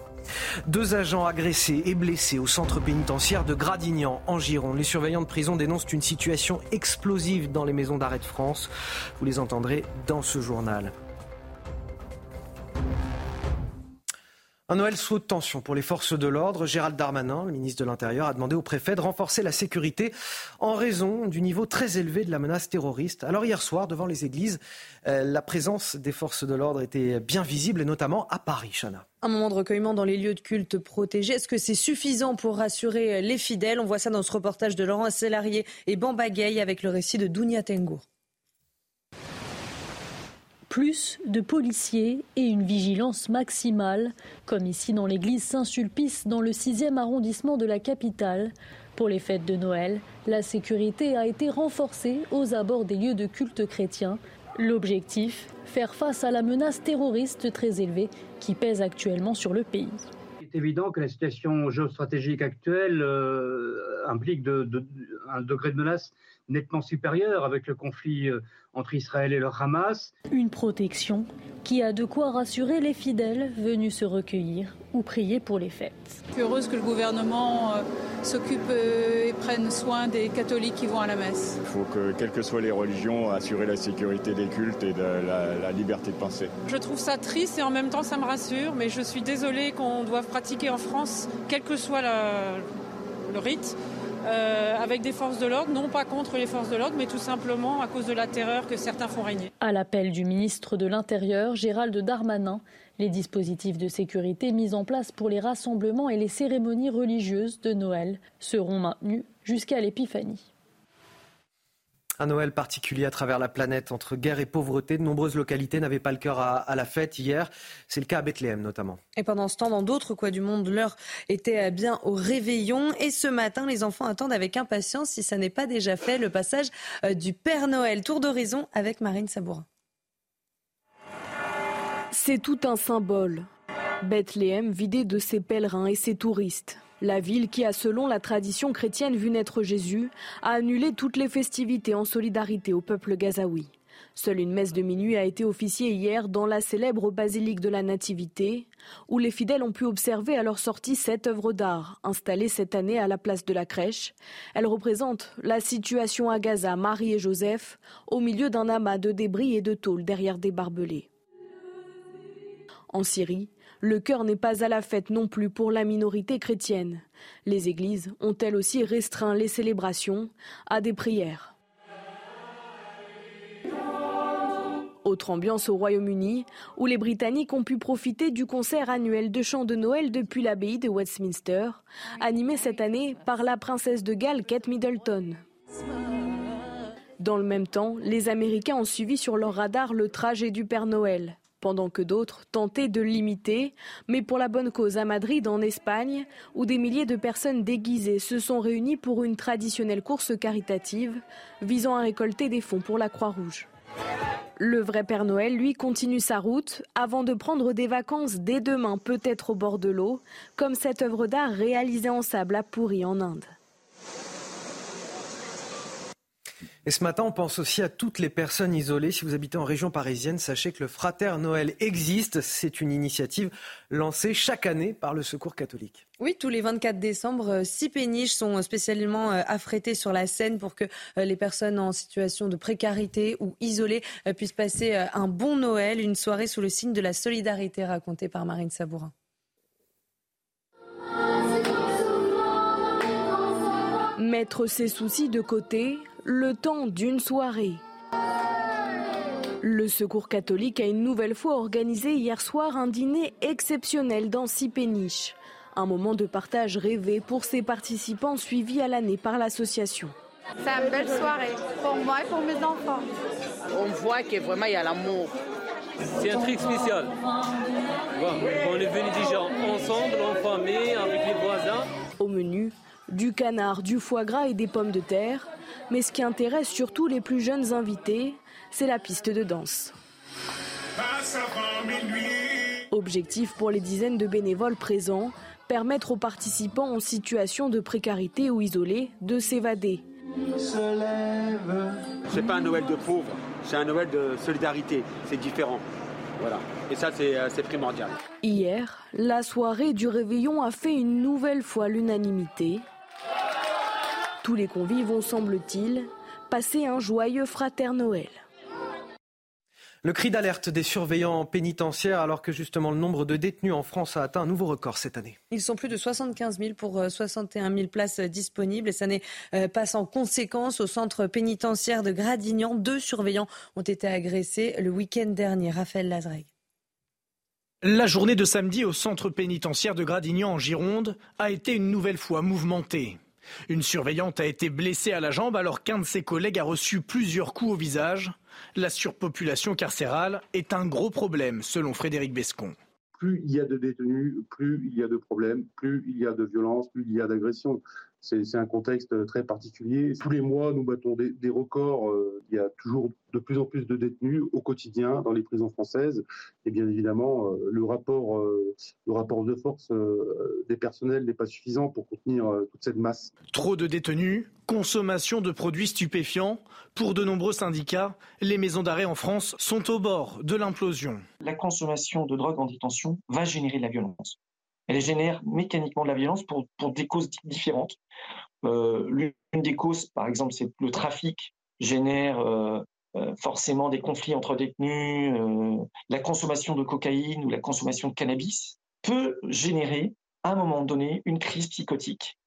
Deux agents agressés et blessés au centre pénitentiaire de Gradignan, en Gironde. Les surveillants de prison dénoncent une situation explosive dans les maisons d'arrêt de France. Vous les entendrez dans ce journal. Un Noël sous tension pour les forces de l'ordre. Gérald Darmanin, le ministre de l'Intérieur, a demandé au préfet de renforcer la sécurité en raison du niveau très élevé de la menace terroriste. Alors hier soir, devant les églises, euh, la présence des forces de l'ordre était bien visible, et notamment à Paris, Chana. Un moment de recueillement dans les lieux de culte protégés. Est-ce que c'est suffisant pour rassurer les fidèles? On voit ça dans ce reportage de Laurent Sélarié et Bamba avec le récit de Dounia Tengour plus de policiers et une vigilance maximale, comme ici dans l'église Saint-Sulpice dans le 6e arrondissement de la capitale. Pour les fêtes de Noël, la sécurité a été renforcée aux abords des lieux de culte chrétiens. L'objectif, faire face à la menace terroriste très élevée qui pèse actuellement sur le pays. Il est évident que la situation géostratégique actuelle euh, implique un degré de menace nettement supérieur avec le conflit euh, entre Israël et le Hamas. Une protection qui a de quoi rassurer les fidèles venus se recueillir ou prier pour les fêtes. Je suis heureuse que le gouvernement euh, s'occupe euh, et prenne soin des catholiques qui vont à la messe. Il faut que, quelles que soient les religions, assurer la sécurité des cultes et de la, liberté de penser. Je trouve ça triste et en même temps ça me rassure, mais je suis désolée qu'on doive pratiquer en France, quel que soit le rite, euh, avec des forces de l'ordre, non pas contre les forces de l'ordre, mais tout simplement à cause de la terreur que certains font régner. À l'appel du ministre de l'Intérieur, Gérald Darmanin, les dispositifs de sécurité mis en place pour les rassemblements et les cérémonies religieuses de Noël seront maintenus jusqu'à l'épiphanie. Un Noël particulier à travers la planète entre guerre et pauvreté. De nombreuses localités n'avaient pas le cœur à, la fête hier. C'est le cas à Bethléem notamment. Et pendant ce temps, dans d'autres coins du monde, l'heure était bien au réveillon. Et ce matin, les enfants attendent avec impatience, si ça n'est pas déjà fait, le passage euh, du Père Noël. Tour d'horizon avec Marine Sabourin. C'est tout un symbole. Bethléem vidé de ses pèlerins et ses touristes. La ville qui a, selon la tradition chrétienne, vu naître Jésus, a annulé toutes les festivités en solidarité au peuple gazaoui. Seule une messe de minuit a été officiée hier dans la célèbre basilique de la Nativité, où les fidèles ont pu observer à leur sortie cette œuvre d'art, installée cette année à la place de la crèche. Elle représente la situation à Gaza, Marie et Joseph, au milieu d'un amas de débris et de tôles derrière des barbelés. En Syrie, le cœur n'est pas à la fête non plus pour la minorité chrétienne. Les églises ont elles aussi restreint les célébrations à des prières? Autre ambiance au Royaume-Uni, où les Britanniques ont pu profiter du concert annuel de chants de Noël depuis l'abbaye de Westminster, animé cette année par la princesse de Galles Kate Middleton. Dans le même temps, les Américains ont suivi sur leur radar le trajet du Père Noël, pendant que d'autres tentaient de l'imiter, mais pour la bonne cause à Madrid, en Espagne, où des milliers de personnes déguisées se sont réunies pour une traditionnelle course caritative visant à récolter des fonds pour la Croix-Rouge. Le vrai Père Noël, lui, continue sa route avant de prendre des vacances dès demain, peut-être au bord de l'eau, comme cette œuvre d'art réalisée en sable à Pourri en Inde. Et ce matin, on pense aussi à toutes les personnes isolées. Si vous habitez en région parisienne, sachez que le Frater Noël existe. C'est une initiative lancée chaque année par le Secours catholique. Oui, tous les 24 décembre, euh, six péniches sont spécialement euh, affrétées sur la Seine pour que euh, les personnes en situation de précarité ou isolées puissent passer un bon Noël, une soirée sous le signe de la solidarité racontée par Marine Sabourin. Mettre ses soucis de côté, le temps d'une soirée. Le Secours catholique a une nouvelle fois organisé hier soir un dîner exceptionnel dans six péniches. Un moment de partage rêvé pour ses participants suivis à l'année par l'association. C'est une belle soirée pour moi et pour mes enfants. On voit que vraiment il y a l'amour. C'est un truc spécial. on est venus déjà ensemble, en famille, avec les voisins. Au menu, du canard, du foie gras et des pommes de terre. Mais ce qui intéresse surtout les plus jeunes invités, c'est la piste de danse. Objectif pour les dizaines de bénévoles présents, permettre aux participants en situation de précarité ou isolés de s'évader. C'est pas un Noël de pauvres, c'est un Noël de solidarité, c'est différent. Voilà. Et ça, euh, c'est primordial. Hier, la soirée du réveillon a fait une nouvelle fois l'unanimité. Tous les convives vont, semble-t-il, passer un joyeux frater Noël. Le cri d'alerte des surveillants pénitentiaires alors que justement le nombre de détenus en France a atteint un nouveau record cette année. Ils sont plus de 75 000 pour 61 euh, 000 places disponibles et ça n'est euh, pas sans conséquence. Au centre pénitentiaire de Gradignan, deux surveillants ont été agressés le week-end dernier. Raphaël Lazreg. La journée de samedi au centre pénitentiaire de Gradignan en Gironde a été une nouvelle fois mouvementée. Une surveillante a été blessée à la jambe alors qu'un de ses collègues a reçu plusieurs coups au visage. La surpopulation carcérale est un gros problème, selon Frédéric Bescon. Plus il y a de détenus, plus il y a de problèmes, plus il y a de violences, plus il y a d'agressions. C'est un contexte très particulier. Tous les mois, nous battons des, records. Euh, il y a toujours de plus en plus de détenus au quotidien dans les prisons françaises. Et bien évidemment, euh, le, rapport, euh, le rapport de force des personnels n'est pas suffisant pour contenir toute cette masse. Trop de détenus, consommation de produits stupéfiants. Pour de nombreux syndicats, les maisons d'arrêt en France sont au bord de l'implosion. La consommation de drogue en détention va générer de la violence elle génère mécaniquement de la violence pour, des causes différentes. Euh, l'une des causes, par exemple, c'est le trafic génère euh, euh, forcément des conflits entre détenus. la consommation de cocaïne ou la consommation de cannabis peut générer, à un moment donné, une crise psychotique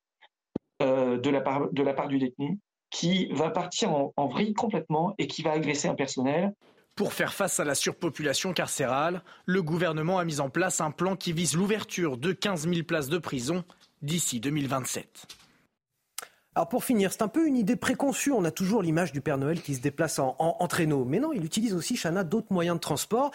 de, la part, du détenu qui va partir en vrille complètement et qui va agresser un personnel pour faire face à la surpopulation carcérale, le gouvernement a mis en place un plan qui vise l'ouverture de 15 000 places de prison d'ici 2027. Alors pour finir, c'est un peu une idée préconçue. On a toujours l'image du Père Noël qui se déplace en, traîneau. Mais non, il utilise aussi, Chana, d'autres moyens de transport,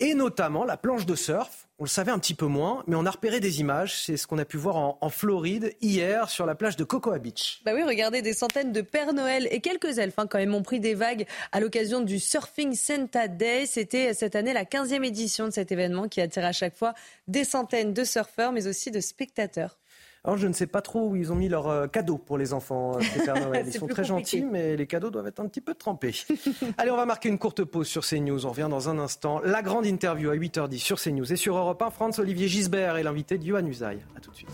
et notamment la planche de surf. On le savait un petit peu moins, mais on a repéré des images. C'est ce qu'on a pu voir en, Floride hier sur la plage de Cocoa Beach. Bah oui, regardez, des centaines de Pères Noël et quelques elfes hein, quand même ont pris des vagues à l'occasion du Surfing Santa Day. C'était cette année la 15e édition de cet événement qui attire à chaque fois des centaines de surfeurs, mais aussi de spectateurs. Alors je ne sais pas trop où ils ont mis leurs euh, cadeaux pour les enfants, Père <laughs> Noël. Ils sont très gentils, mais les cadeaux doivent être un petit peu trempés. <laughs> Allez, on va marquer une courte pause sur CNews. On revient dans un instant. La grande interview à 8h10 sur CNews et sur Europe 1. France Olivier Gisbert est l'invité de Yohann Usaï. A tout de suite.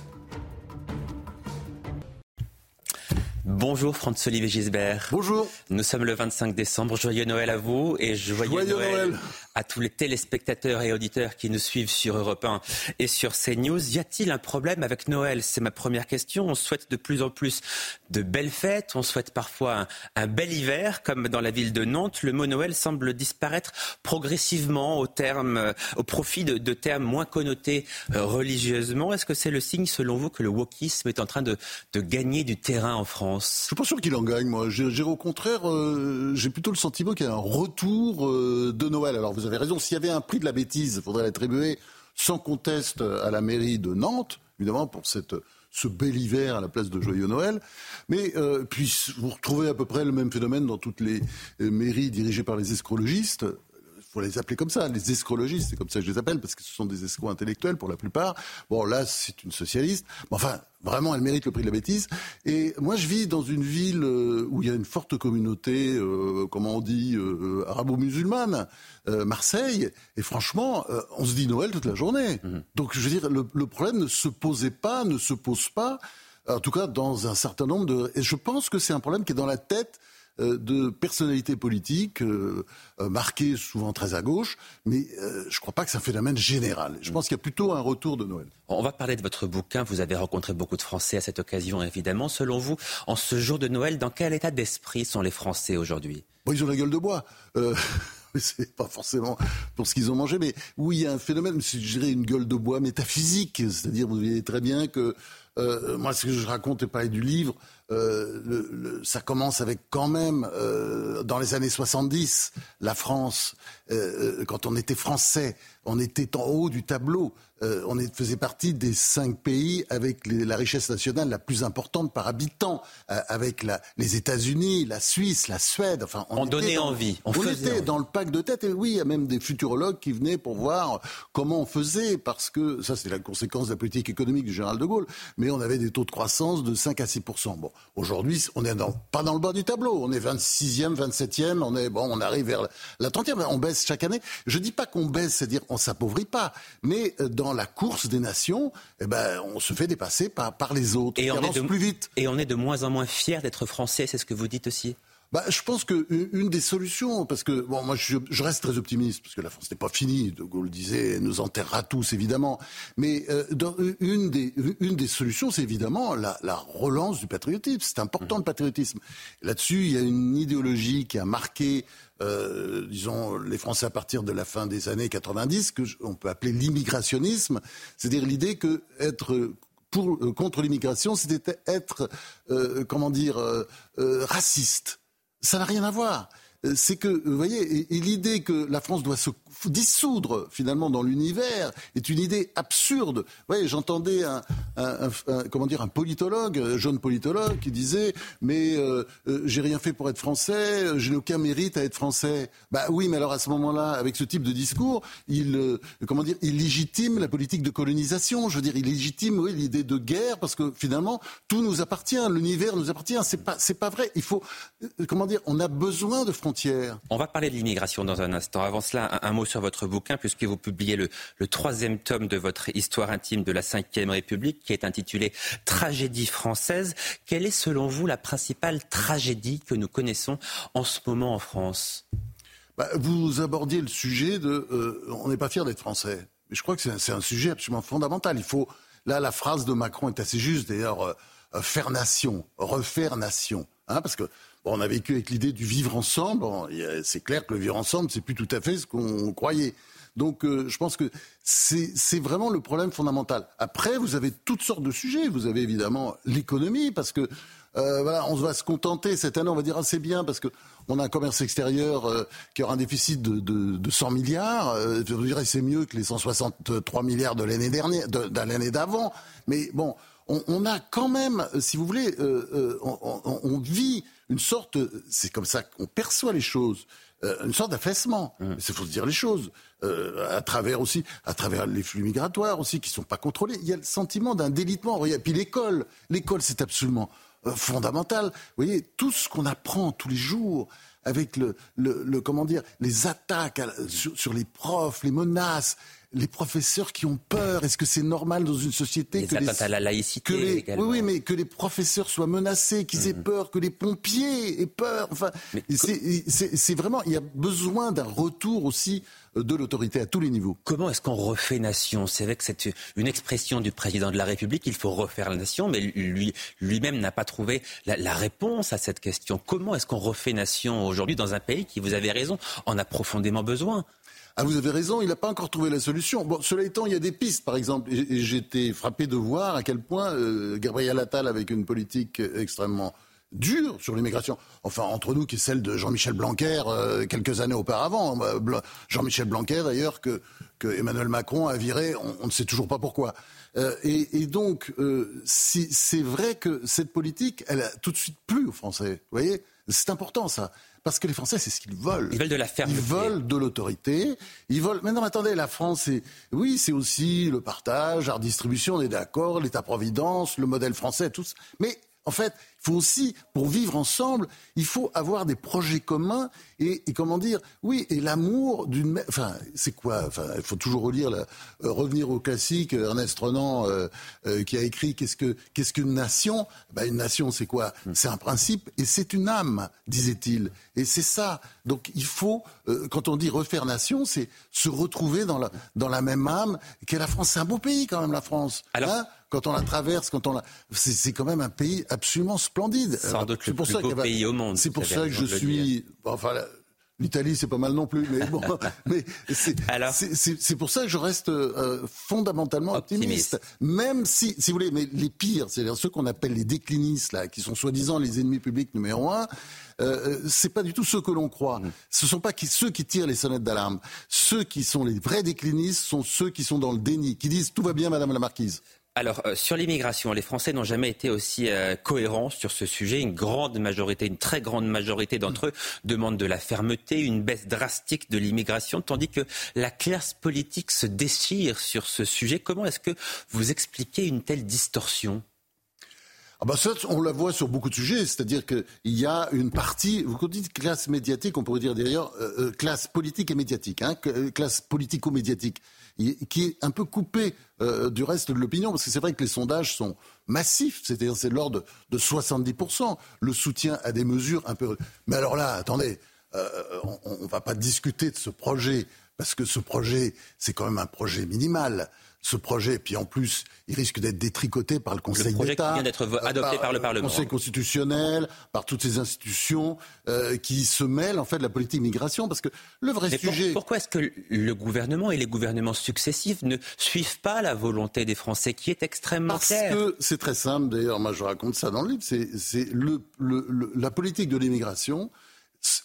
Bonjour Franz-Olivier Gisbert. Bonjour. Nous sommes le 25 décembre. Joyeux Noël à vous et joyeux, Noël, à tous les téléspectateurs et auditeurs qui nous suivent sur Europe 1 et sur CNews. Y a-t-il un problème avec Noël? C'est ma première question. On souhaite de plus en plus de belles fêtes. On souhaite parfois un, bel hiver, comme dans la ville de Nantes. Le mot Noël semble disparaître progressivement au, terme, au profit de, termes moins connotés euh, religieusement. Est-ce que c'est le signe, selon vous, que le wokisme est en train de, de gagner du terrain en France? Je suis pas sûr qu'il en gagne, moi. J'ai au contraire, euh, j'ai plutôt le sentiment qu'il y a un retour euh, de Noël. Alors vous avez raison, s'il y avait un prix de la bêtise, il faudrait l'attribuer sans conteste à la mairie de Nantes, évidemment pour cette ce bel hiver à la place de Joyeux Noël. Mais euh, puis vous retrouvez à peu près le même phénomène dans toutes les mairies dirigées par les escrologistes faut les appeler comme ça, les escrologistes, c'est comme ça que je les appelle, parce que ce sont des escrocs intellectuels pour la plupart. Bon, là, c'est une socialiste. Mais enfin, vraiment, elle mérite le prix de la bêtise. Et moi, je vis dans une ville euh, où il y a une forte communauté, euh, comment on dit, euh, arabo-musulmane, Marseille. Et franchement, on se dit Noël toute la journée. Mmh. Donc, je veux dire, le, le problème ne se posait pas, ne se pose pas en tout cas dans un certain nombre de... Et je pense que c'est un problème qui est dans la tête euh, de personnalités politiques euh, euh, marquées souvent très à gauche, mais je ne crois pas que c'est un phénomène général. Je pense qu'il y a plutôt un retour de Noël. On va parler de votre bouquin. Vous avez rencontré beaucoup de Français à cette occasion, évidemment. Selon vous, en ce jour de Noël, dans quel état d'esprit sont les Français aujourd'hui? Bon, Ils ont la gueule de bois. Euh... <laughs> c'est pas forcément pour ce qu'ils ont mangé, mais oui, il y a un phénomène, je dirais une gueule de bois métaphysique, c'est-à-dire vous voyez très bien que moi, ce que je raconte et parler du livre, euh, le, ça commence avec quand même, euh, dans les années 70, la France, euh, quand on était français, on était en haut du tableau. Euh, on faisait partie des cinq pays avec la richesse nationale la plus importante par habitant, euh, avec les États-Unis, la Suisse, la Suède. Enfin, on, donnait envie. On, était dans le pack de tête. Et oui, il y a même des futurologues qui venaient pour voir comment on faisait, parce que ça, c'est la conséquence de la politique économique du général de Gaulle. Mais on avait des taux de croissance de 5 à 6 Bon, aujourd'hui, on n'est pas dans le bas du tableau. On est 26e, 27e. On est bon, on arrive vers la 30e. On baisse chaque année. Je dis pas qu'on baisse, c'est-à-dire on s'appauvrit pas, mais euh, dans la course des nations, eh ben, on se fait dépasser par, par les autres. Et on, est de, plus vite. Et on est de moins en moins fiers d'être français, c'est ce que vous dites aussi? Bah, je pense que une des solutions, parce que bon, moi je, je reste très optimiste, parce que la France n'est pas finie. De Gaulle disait, elle nous enterrera tous évidemment. Mais euh, une des une des solutions, c'est évidemment la, la, relance du patriotisme. C'est important le patriotisme. Là-dessus, il y a une idéologie qui a marqué euh, disons, les Français à partir de la fin des années 90, que on peut appeler l'immigrationnisme, c'est-à-dire l'idée que être pour, euh, contre l'immigration, c'était être, euh, comment dire, euh, raciste. Ça n'a rien à voir. Euh, c'est que, vous voyez, l'idée que la France doit se dissoudre finalement dans l'univers est une idée absurde. Voyez, j'entendais un, comment dire un politologue, un jeune politologue, qui disait mais euh, euh, j'ai rien fait pour être français, je n'ai aucun mérite à être français. Bah oui, mais alors à ce moment-là, avec ce type de discours, il comment dire, il légitime la politique de colonisation. Je veux dire, il légitime l'idée de guerre parce que finalement tout nous appartient, l'univers nous appartient. C'est pas c'est pas vrai. Il faut comment dire, on a besoin de frontières on va parler de l'immigration dans un instant. Avant cela, un, mot sur votre bouquin, puisque vous publiez le, troisième tome de votre histoire intime de la Ve République, qui est intitulé Tragédie française. Quelle est, selon vous, la principale tragédie que nous connaissons en ce moment en France? Bah, Vous abordiez le sujet de euh, on n'est pas fier d'être français. Je crois que c'est un, sujet absolument fondamental. Il faut là, la phrase de Macron est assez juste. D'ailleurs, euh, euh, faire nation, refaire nation, hein, parce que on a vécu avec l'idée du vivre ensemble. c'est clair que le vivre ensemble, c'est plus tout à fait ce qu'on croyait. Donc, euh, je pense que c'est vraiment le problème fondamental. Après, vous avez toutes sortes de sujets. Vous avez évidemment l'économie, parce que euh, voilà, on va se contenter cette année. On va dire ah, bien parce que on a un commerce extérieur euh, qui aura un déficit de, de, de 100 milliards. je vous dirais c'est mieux que les 163 milliards de l'année dernière, de, de l'année d'avant. Mais bon, on, on, a quand même, si vous voulez, on, on, on vit une sorte, c'est comme ça qu'on perçoit les choses, une sorte d'affaissement. Il faut se dire les choses. à travers aussi, à travers les flux migratoires aussi, qui sont pas contrôlés. Il y a le sentiment d'un délitement. Et puis l'école, l'école, c'est absolument fondamental. Vous voyez, tout ce qu'on apprend tous les jours, avec le, le, comment dire, les attaques sur, les profs, les menaces, les professeurs qui ont peur. Est-ce que c'est normal dans une société que les, à la laïcité oui, oui, mais que les professeurs soient menacés, qu'ils aient mhm. peur, que les pompiers aient peur. Enfin, c'est vraiment, il y a besoin d'un retour aussi euh, de l'autorité à tous les niveaux. Comment est-ce qu'on refait nation? C'est vrai que c'est une expression du président de la République, il faut refaire la nation, mais lui, lui-même n'a pas trouvé la, la, réponse à cette question. Comment est-ce qu'on refait nation aujourd'hui dans un pays qui, vous avez raison, en a profondément besoin? Ah, vous avez raison, il n'a pas encore trouvé la solution. Bon, cela étant, il y a des pistes, par exemple, et j'étais frappé de voir à quel point euh, Gabriel Attal, avec une politique extrêmement dure sur l'immigration, enfin entre nous, qui est celle de Jean-Michel Blanquer euh, quelques années auparavant. Euh, Jean-Michel Blanquer, d'ailleurs, que, Emmanuel Macron a viré, on, ne sait toujours pas pourquoi. Euh, et, et, donc, si, c'est vrai que cette politique, elle a tout de suite plu aux Français. Vous voyez, c'est important ça. Parce que les Français, c'est ce qu'ils veulent. Ils veulent de la fermeté. Ils veulent de l'autorité. Ils veulent. Mais non, mais attendez, la France, c'est oui, c'est aussi le partage, la redistribution, on est d'accord, l'État-providence, le modèle français, tout ça. Mais en fait, il faut aussi, pour vivre ensemble, il faut avoir des projets communs et, comment dire, oui, et l'amour d'une. Enfin, c'est quoi Enfin, il faut toujours relire, euh, revenir au classique. Ernest Renan euh, euh, qui a écrit qu'est-ce que qu'est-ce qu'une nation? Ben, une nation, c'est quoi? Hmm. C'est un principe et c'est une âme, disait-il. Et c'est ça. Donc, il faut, quand on dit refaire nation, c'est se retrouver dans la dans la même âme qu'est la France. C'est un beau pays quand même, la France. Alors. Hein? Quand on la traverse, quand on la, c'est quand même un pays absolument splendide. Sans doute le plus beau pays au monde. C'est pour ça que je suis, enfin. L'Italie, c'est pas mal non plus, mais bon, <laughs> mais c'est pour ça que je reste euh, fondamentalement optimiste. Même si, si vous voulez, mais les pires, c'est-à-dire ceux qu'on appelle les déclinistes, là, qui sont soi-disant les ennemis publics numéro un, euh, euh c'est pas du tout ceux que l'on croit. Mm. Ce sont pas qui, ceux qui tirent les sonnettes d'alarme. Ceux qui sont les vrais déclinistes sont ceux qui sont dans le déni, qui disent tout va bien, Madame la Marquise. Alors, euh, sur l'immigration, les Français n'ont jamais été aussi euh, cohérents sur ce sujet. Une grande majorité, une très grande majorité d'entre eux demandent de la fermeté, une baisse drastique de l'immigration, tandis que la classe politique se déchire sur ce sujet. Comment est-ce que vous expliquez une telle distorsion? Ah bah ça, on la voit sur beaucoup de sujets, c'est-à-dire qu'il y a une partie, vous dites classe médiatique, on pourrait dire d'ailleurs euh, classe politique et médiatique, hein, classe politico-médiatique qui est un peu coupé euh, du reste de l'opinion, parce que c'est vrai que les sondages sont massifs, c'est-à-dire c'est de l'ordre de 70%, le soutien à des mesures un peu... Mais alors là, attendez, euh, on ne va pas discuter de ce projet, parce que ce projet, c'est quand même un projet minimal ce projet, puis en plus, il risque d'être détricoté par le Conseil d'État. Le projet qui vient d'être adopté par, le Parlement. Le Conseil constitutionnel, par toutes ces institutions euh, qui se mêlent en fait de la politique migration, parce que le vrai sujet. pourquoi est-ce que le gouvernement et les gouvernements successifs ne suivent pas la volonté des Français, qui est extrêmement claire Parce que c'est très simple. D'ailleurs, moi je raconte ça dans le livre. C'est le, le, la politique de l'immigration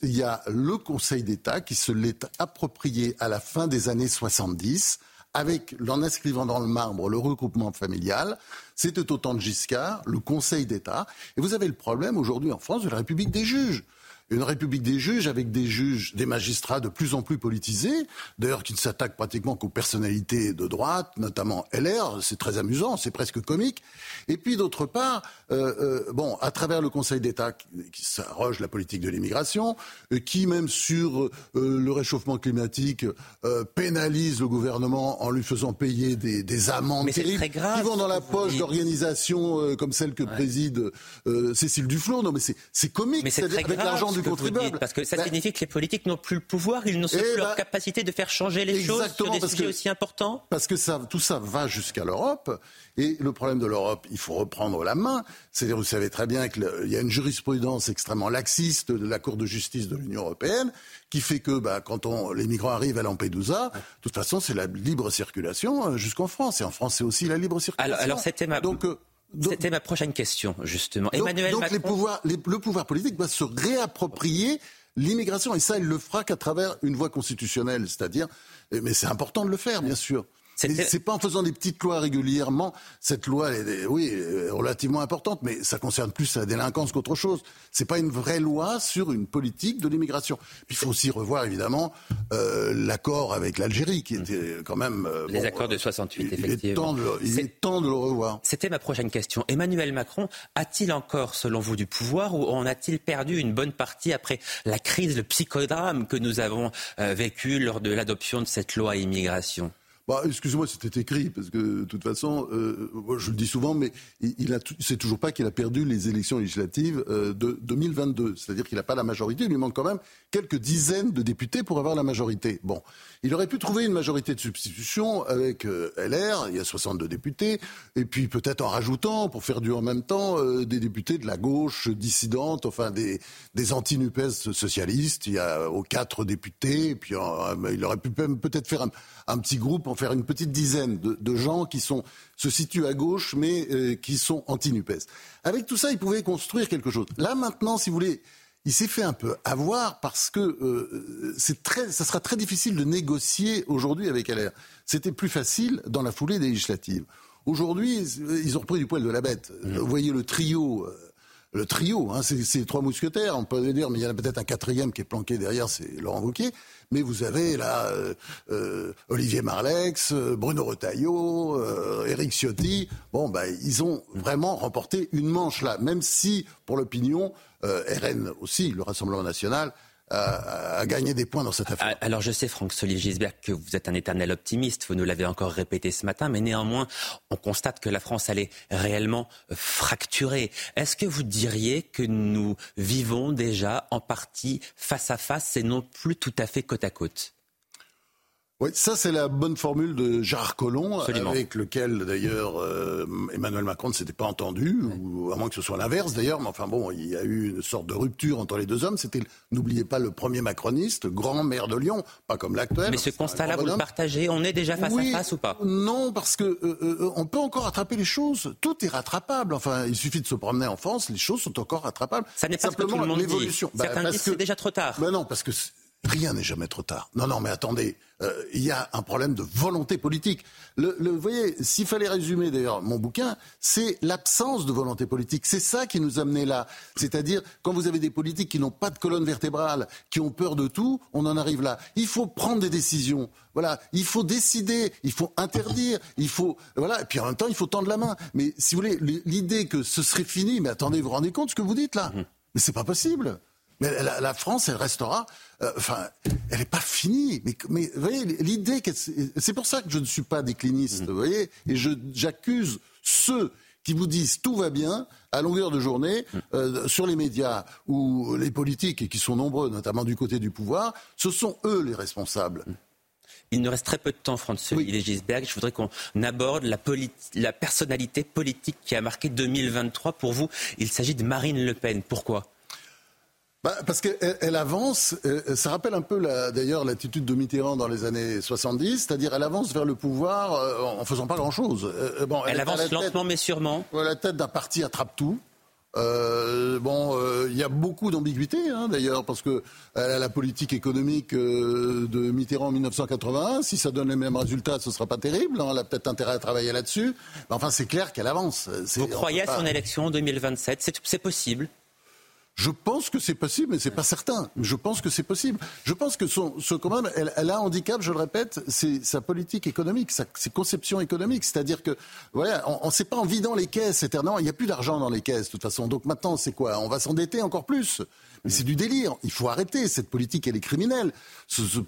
il y a le Conseil d'État qui se l'est approprié à la fin des années 70 avec, en inscrivant dans le marbre le regroupement familial. C'était au temps de Giscard, le Conseil d'État. Et vous avez le problème aujourd'hui en France de la République des juges une république des juges avec des juges, des magistrats de plus en plus politisés, d'ailleurs qui ne s'attaquent pratiquement qu'aux personnalités de droite, notamment LR, c'est très amusant, c'est presque comique. Et puis d'autre part, euh, euh, bon, à travers le Conseil d'État qui, s'arroge la politique de l'immigration, euh, qui même sur le réchauffement climatique pénalise le gouvernement en lui faisant payer des, des amendes terribles qui vont dans la poche d'organisations comme celle que préside Cécile Duflot. Non, mais c'est comique, mais avec l'argent parce que ça ben, signifie que les politiques n'ont plus le pouvoir, ils n'ont plus eh leur ben, capacité de faire changer les choses sur des sujets aussi importants. Parce que ça, tout ça va jusqu'à l'Europe. Et le problème de l'Europe, il faut reprendre la main. C'est-à-dire, vous savez très bien qu'il y a une jurisprudence extrêmement laxiste de la Cour de justice de l'Union européenne qui fait que bah, quand on, les migrants arrivent à Lampedusa, de toute façon, c'est la libre circulation euh, jusqu'en France. Et en France, c'est aussi la libre circulation. Alors, c'était ma... Donc, euh, c'était ma prochaine question, justement. Donc, Emmanuel donc les pouvoirs, le pouvoir politique va se réapproprier l'immigration, et ça, il le fera qu'à travers une voie constitutionnelle, c'est-à-dire, mais c'est important de le faire, bien sûr. C'est pas en faisant des petites lois régulièrement. Cette loi, est, oui, relativement importante, mais ça concerne plus la délinquance qu'autre chose. C'est pas une vraie loi sur une politique de l'immigration. Puis il faut aussi revoir évidemment euh, l'accord avec l'Algérie, qui était quand même euh, les accords de 68. effectivement. il est temps de le revoir. C'était ma prochaine question. Emmanuel Macron a-t-il encore, selon vous, du pouvoir ou en a-t-il perdu une bonne partie après la crise, le psychodrame que nous avons euh, vécu lors de l'adoption de cette loi immigration? Bah, excusez-moi, c'était écrit, parce que de toute façon, euh, je le dis souvent, mais il, c'est toujours pas qu'il a perdu les élections législatives euh, de 2022. C'est-à-dire qu'il n'a pas la majorité, il lui manque quand même quelques dizaines de députés pour avoir la majorité. Bon, il aurait pu trouver une majorité de substitution avec euh, LR, il y a 62 députés, et puis peut-être en rajoutant, pour faire du en même temps, des députés de la gauche dissidente, enfin des, anti-NUPES socialistes, il y a aux quatre députés, et puis il aurait pu peut-être faire un, un petit groupe faire une petite dizaine de, gens qui sont, se situent à gauche, mais euh, qui sont anti-NUPES. Avec tout ça, il pouvait construire quelque chose. Là, maintenant, si vous voulez, il s'est fait un peu avoir parce que euh, c'est très, ça sera très difficile de négocier aujourd'hui avec LR. C'était plus facile dans la foulée des législatives. Aujourd'hui, ils ont repris du poil de la bête. Mmh. Vous voyez le trio. Le trio, hein, c'est les trois mousquetaires, on peut dire, mais il y en a peut-être un quatrième qui est planqué derrière, c'est Laurent Wauquiez. Mais vous avez là euh, euh, Olivier Marlex, euh, Bruno Retailleau, Éric Ciotti. Bon, ben, ils ont vraiment remporté une manche là, même si pour l'opinion, RN aussi, le Rassemblement national, à, gagner des points dans cette affaire. Ah, alors je sais, Franck Solier-Gisbert, que vous êtes un éternel optimiste, vous nous l'avez encore répété ce matin, mais néanmoins, on constate que la France, elle est réellement fracturée. Est-ce que vous diriez que nous vivons déjà en partie face à face et non plus tout à fait côte à côte? Oui, ça c'est la bonne formule de Gérard Collomb, avec lequel d'ailleurs euh, Emmanuel Macron ne s'était pas entendu, ou à moins que ce soit l'inverse d'ailleurs, mais enfin bon, il y a eu une sorte de rupture entre les deux hommes. C'était, n'oubliez pas, le premier macroniste, grand maire de Lyon, pas comme l'actuel. Mais ce constat-là, vous le partagez On est déjà face à face ou pas? Non, parce que euh, euh, on peut encore rattraper les choses. Tout est rattrapable. Enfin, il suffit de se promener en France, les choses sont encore rattrapables. Ça n'est pas Simplement, ce que l'évolution. Bah, Certains disent que c'est déjà trop tard. Ben non, parce que Rien n'est jamais trop tard. Non, non, mais attendez, euh, il y a un problème de volonté politique. Le, vous voyez, s'il fallait résumer d'ailleurs mon bouquin, c'est l'absence de volonté politique. C'est ça qui nous a amené là. C'est-à-dire, quand vous avez des politiques qui n'ont pas de colonne vertébrale, qui ont peur de tout, on en arrive là. Il faut prendre des décisions. Voilà, il faut décider, il faut interdire, il faut voilà, et puis en même temps, il faut tendre la main. Mais si vous voulez, l'idée que ce serait fini, mais attendez, vous vous rendez compte de ce que vous dites là? Mmh. Mais c'est pas possible. Mais la, France, elle restera. Euh, enfin, elle n'est pas finie. Mais, mais vous voyez, l'idée, c'est pour ça que je ne suis pas décliniste, mmh. vous voyez, et j'accuse ceux qui vous disent tout va bien à longueur de journée mmh. euh, sur les médias ou les politiques et qui sont nombreux, notamment du côté du pouvoir, ce sont eux les responsables. Mmh. Il nous reste très peu de temps, François oui. Gisberg. Je voudrais qu'on aborde la, la personnalité politique qui a marqué 2023 pour vous. Il s'agit de Marine Le Pen. Pourquoi? Bah, parce qu'elle elle avance, euh, ça rappelle un peu d'ailleurs l'attitude de Mitterrand dans les années 70, c'est-à-dire elle avance vers le pouvoir euh, en faisant pas grand-chose. Euh, bon, elle, avance lentement mais sûrement. La tête d'un parti attrape tout. bon, il y a beaucoup d'ambiguïté hein, d'ailleurs, parce que la politique économique de Mitterrand en 1981. Si ça donne les mêmes résultats, ce sera pas terrible. Hein, elle a peut-être intérêt à travailler là-dessus. Mais enfin, c'est clair qu'elle avance. Vous croyez à son élection en 2027 C'est possible je pense que c'est possible, mais c'est pas certain. Je pense que c'est possible. Je pense que son, ce, quand même, elle, elle, a un handicap, je le répète, c'est sa politique économique, sa, ses conceptions économiques. C'est-à-dire que, voilà, on ne s'est pas en vidant les caisses éternellement. Il n'y a plus d'argent dans les caisses, de toute façon. Donc maintenant, c'est quoi? On va s'endetter encore plus. Mais c'est du délire. Il faut arrêter. Cette politique, elle est criminelle.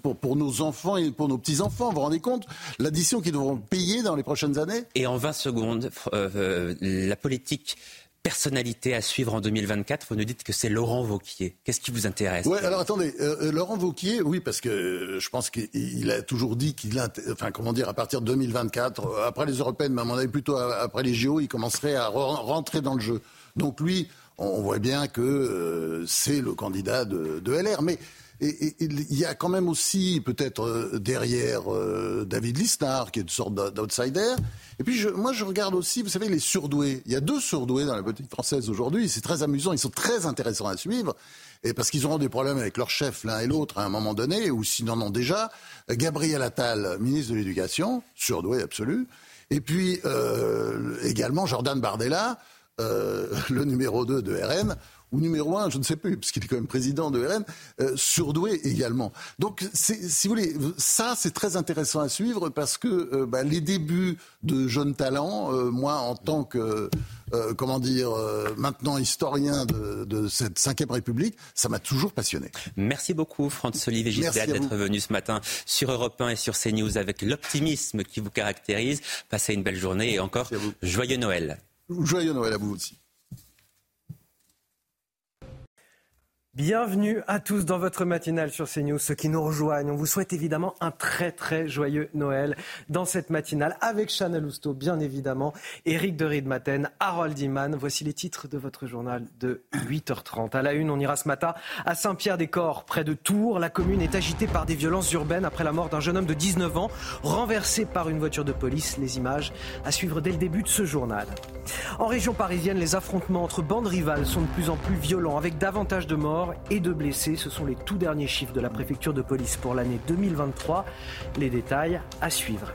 pour, pour, nos enfants et pour nos petits-enfants, vous vous rendez compte? L'addition qu'ils devront payer dans les prochaines années? Et en 20 secondes, euh, euh, la politique personnalité à suivre en 2024 Vous nous dites que c'est Laurent Vauquier. Qu'est-ce qui vous intéresse Oui, alors attendez, euh, euh, Laurent Vauquier, oui, parce que euh, je pense qu'il a toujours dit qu'il, enfin, comment dire, à partir de 2024, après les européennes, mais à mon avis plutôt après les JO, il commencerait à rentrer dans le jeu. Donc lui, on voit bien que c'est le candidat de, de LR, mais Et, il y a quand même aussi, peut-être euh, derrière euh, David Lisnard, qui est une sorte d'outsider. Et puis moi, je regarde aussi, vous savez, les surdoués. Il y a deux surdoués dans la politique française aujourd'hui. C'est très amusant. Ils sont très intéressants à suivre. Et parce qu'ils auront des problèmes avec leur chef l'un et l'autre à un moment donné, ou s'ils n'en ont déjà. Gabriel Attal, ministre de l'Éducation, surdoué absolu. Et puis euh, également Jordan Bardella, <laughs> le numéro 2 de RN, ou numéro 1, je ne sais plus, puisqu'il est quand même président de RN, euh, surdoué également. Donc, si vous voulez, ça, c'est très intéressant à suivre parce que euh, bah, les débuts de jeunes talents, euh, moi, en tant que, comment dire, maintenant historien de, de cette Ve République, ça m'a toujours passionné. Merci beaucoup, Franz-Olivier Gisbert, d'être venu ce matin sur Europe 1 et sur CNews avec l'optimisme qui vous caractérise. Passez une belle journée et encore joyeux Noël. Joyeux Noël à vous aussi. Bienvenue à tous dans votre matinale sur CNews, ceux qui nous rejoignent. On vous souhaite évidemment un très très joyeux Noël dans cette matinale avec Chanel Housteau, bien évidemment, Eric de Riedmaten, Harold Iman. Voici les titres de votre journal de 8h30. À la une, on ira ce matin à Saint-Pierre-des-Corps, près de Tours. La commune est agitée par des violences urbaines après la mort d'un jeune homme de 19 ans, renversé par une voiture de police. Les images à suivre dès le début de ce journal. En région parisienne, les affrontements entre bandes rivales sont de plus en plus violents, avec davantage de morts et de blessés. Ce sont les tout derniers chiffres de la préfecture de police pour l'année 2023. Les détails à suivre.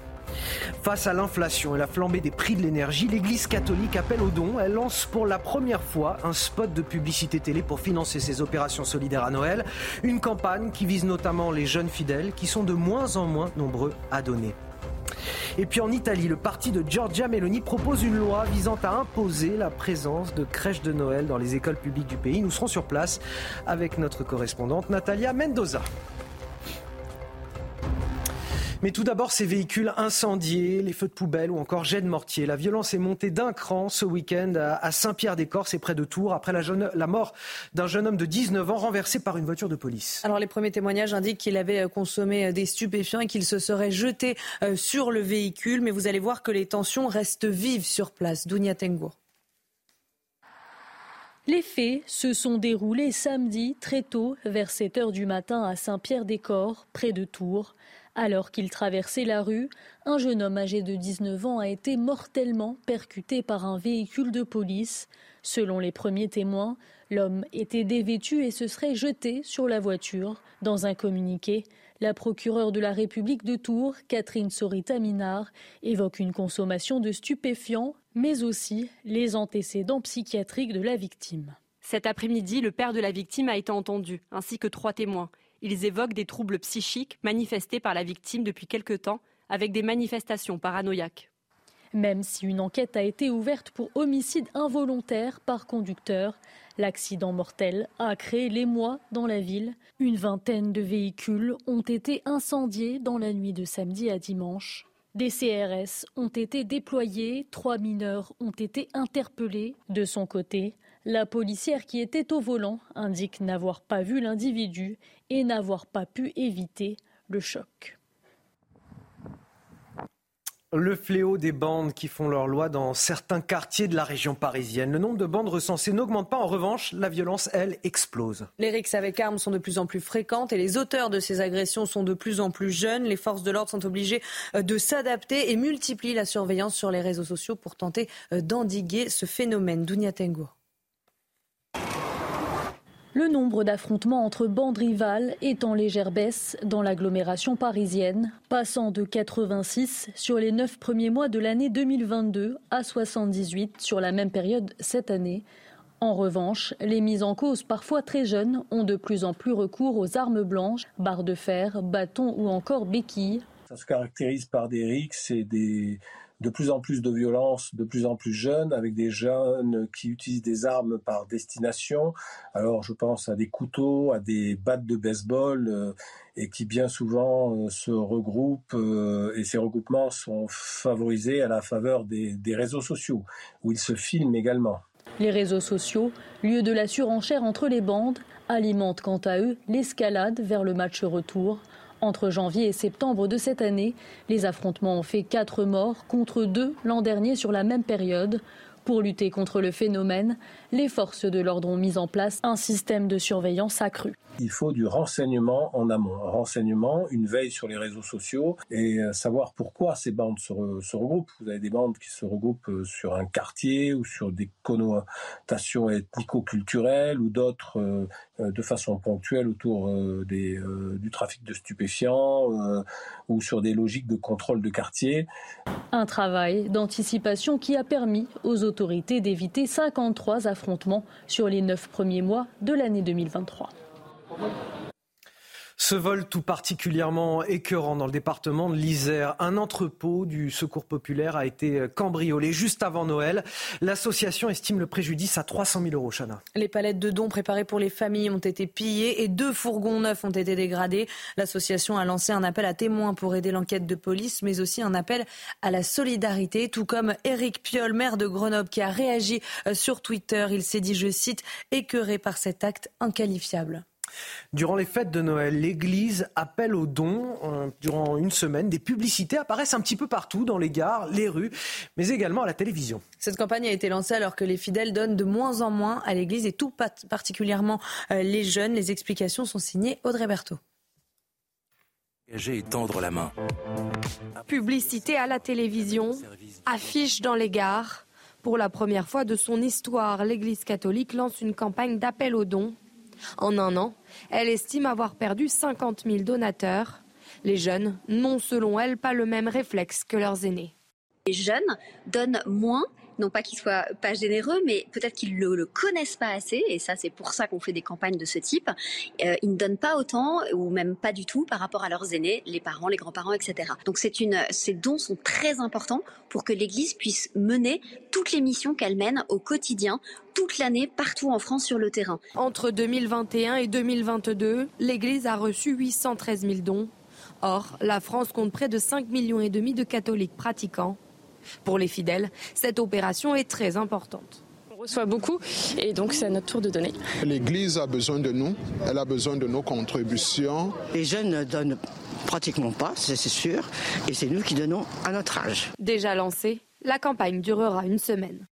Face à l'inflation et la flambée des prix de l'énergie, l'Église catholique appelle au don. Elle lance pour la première fois un spot de publicité télé pour financer ses opérations solidaires à Noël. Une campagne qui vise notamment les jeunes fidèles qui sont de moins en moins nombreux à donner. Et puis en Italie, le parti de Giorgia Meloni propose une loi visant à imposer la présence de crèches de Noël dans les écoles publiques du pays. Nous serons sur place avec notre correspondante Natalia Mendoza. Mais tout d'abord, ces véhicules incendiés, les feux de poubelle ou encore jets de mortier. La violence est montée d'un cran ce week-end à Saint-Pierre-des-Corps, près de Tours, après la, la mort d'un jeune homme de 19 ans renversé par une voiture de police. Alors les premiers témoignages indiquent qu'il avait euh, consommé euh, des stupéfiants et qu'il se serait jeté euh, sur le véhicule. Mais vous allez voir que les tensions restent vives sur place. Dounia Tengour. Les faits se sont déroulés samedi très tôt, vers 7 h du matin à Saint-Pierre-des-Corps, près de Tours. Alors qu'il traversait la rue, un jeune homme âgé de 19 ans a été mortellement percuté par un véhicule de police. Selon les premiers témoins, l'homme était dévêtu et se serait jeté sur la voiture. Dans un communiqué, la procureure de la République de Tours, Catherine Sorita Minard, évoque une consommation de stupéfiants, mais aussi les antécédents psychiatriques de la victime. Cet après-midi, le père de la victime a été entendu, ainsi que trois témoins. Ils évoquent des troubles psychiques manifestés par la victime depuis quelque temps, avec des manifestations paranoïaques. Même si une enquête a été ouverte pour homicide involontaire par conducteur, l'accident mortel a créé l'émoi dans la ville. Une vingtaine de véhicules ont été incendiés dans la nuit de samedi à dimanche. Des CRS ont été déployés, trois mineurs ont été interpellés. De son côté, la policière qui était au volant indique n'avoir pas vu l'individu et n'avoir pas pu éviter le choc. Le fléau des bandes qui font leur loi dans certains quartiers de la région parisienne. Le nombre de bandes recensées n'augmente pas. En revanche, la violence, elle, explose. Les rixes avec armes sont de plus en plus fréquentes et les auteurs de ces agressions sont de plus en plus jeunes. Les forces de l'ordre sont obligées euh, de s'adapter et multiplient la surveillance sur les réseaux sociaux pour tenter euh, d'endiguer ce phénomène. Dounia Tengo. Le nombre d'affrontements entre bandes rivales est en légère baisse dans l'agglomération parisienne, passant de 86 sur les 9 premiers mois de l'année 2022 à 78 sur la même période cette année. En revanche, les mises en cause, parfois très jeunes, ont de plus en plus recours aux armes blanches, barres de fer, bâtons ou encore béquilles. Ça se caractérise par des rixes et des, de plus en plus de violence, de plus en plus jeunes, avec des jeunes qui utilisent des armes par destination. Alors je pense à des couteaux, à des battes de baseball, euh, et qui bien souvent euh, se regroupent, euh, et ces regroupements sont favorisés à la faveur des, des réseaux sociaux, où ils se filment également. Les réseaux sociaux, lieu de la surenchère entre les bandes, alimentent quant à eux l'escalade vers le match retour. Entre janvier et septembre de cette année, les affrontements ont fait quatre morts contre deux l'an dernier sur la même période. Pour lutter contre le phénomène, les forces de l'ordre ont mis en place un système de surveillance accru. Il faut du renseignement en amont, un renseignement, une veille sur les réseaux sociaux et euh, savoir pourquoi ces bandes se, regroupent. Vous avez des bandes qui se regroupent euh, sur un quartier ou sur des connotations ethnico-culturelles ou d'autres euh, de façon ponctuelle autour des, du trafic de stupéfiants ou sur des logiques de contrôle de quartier. Un travail d'anticipation qui a permis aux autorités d'éviter 53 affrontements sur les neuf premiers mois de l'année 2023. Ce vol tout particulièrement écœurant dans le département de l'Isère. Un entrepôt du Secours populaire a été cambriolé juste avant Noël. L'association estime le préjudice à 300 000 euros, Chana. Les palettes de dons préparées pour les familles ont été pillées et deux fourgons neufs ont été dégradés. L'association a lancé un appel à témoins pour aider l'enquête de police, mais aussi un appel à la solidarité, tout comme Éric Piolle, maire de Grenoble, qui a réagi euh, sur Twitter. Il s'est dit, je cite, écœuré par cet acte inqualifiable. Durant les fêtes de Noël, l'Église appelle aux dons. Euh, durant une semaine, des publicités apparaissent un petit peu partout, dans les gares, les rues, mais également à la télévision. Cette campagne a été lancée alors que les fidèles donnent de moins en moins à l'Église et tout particulièrement euh, les jeunes. Les explications sont signées Audrey Berthaud. Et tendre la main. Publicité à la télévision, affiche dans les gares. Pour la première fois de son histoire, l'Église catholique lance une campagne d'appel aux dons en un an, elle estime avoir perdu 50 000 donateurs. Les jeunes n'ont selon elle pas le même réflexe que leurs aînés. Les jeunes donnent moins non pas qu'ils soient pas généreux, mais peut-être qu'ils le, le connaissent pas assez, et ça c'est pour ça qu'on fait des campagnes de ce type. Euh, ils ne donnent pas autant, ou même pas du tout, par rapport à leurs aînés, les parents, les grands-parents, etc. Donc ces dons sont très importants pour que l'Église puisse mener toutes les missions qu'elle mène au quotidien, toute l'année, partout en France sur le terrain. Entre 2021 et 2022, l'Église a reçu 813 000 dons. Or, la France compte près de 5 millions et demi de catholiques pratiquants. Pour les fidèles, cette opération est très importante. On reçoit beaucoup et donc c'est à notre tour de donner. L'Église a besoin de nous, elle a besoin de nos contributions. Les jeunes ne donnent pratiquement pas, c'est sûr, et c'est nous qui donnons à notre âge. Déjà lancée, la campagne durera une semaine.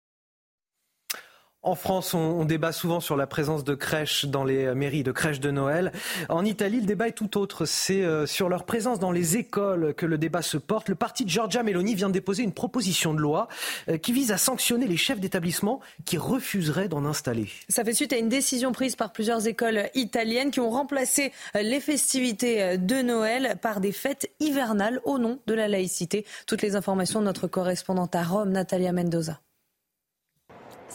En France, on, débat souvent sur la présence de crèches dans les mairies, de crèches de Noël. En Italie, le débat est tout autre. C'est euh, sur leur présence dans les écoles que le débat se porte. Le parti de Giorgia Meloni vient de déposer une proposition de loi euh, qui vise à sanctionner les chefs d'établissement qui refuseraient d'en installer. Ça fait suite à une décision prise par plusieurs écoles italiennes qui ont remplacé euh, les festivités de Noël par des fêtes hivernales au nom de la laïcité. Toutes les informations de notre correspondante à Rome, Natalia Mendoza.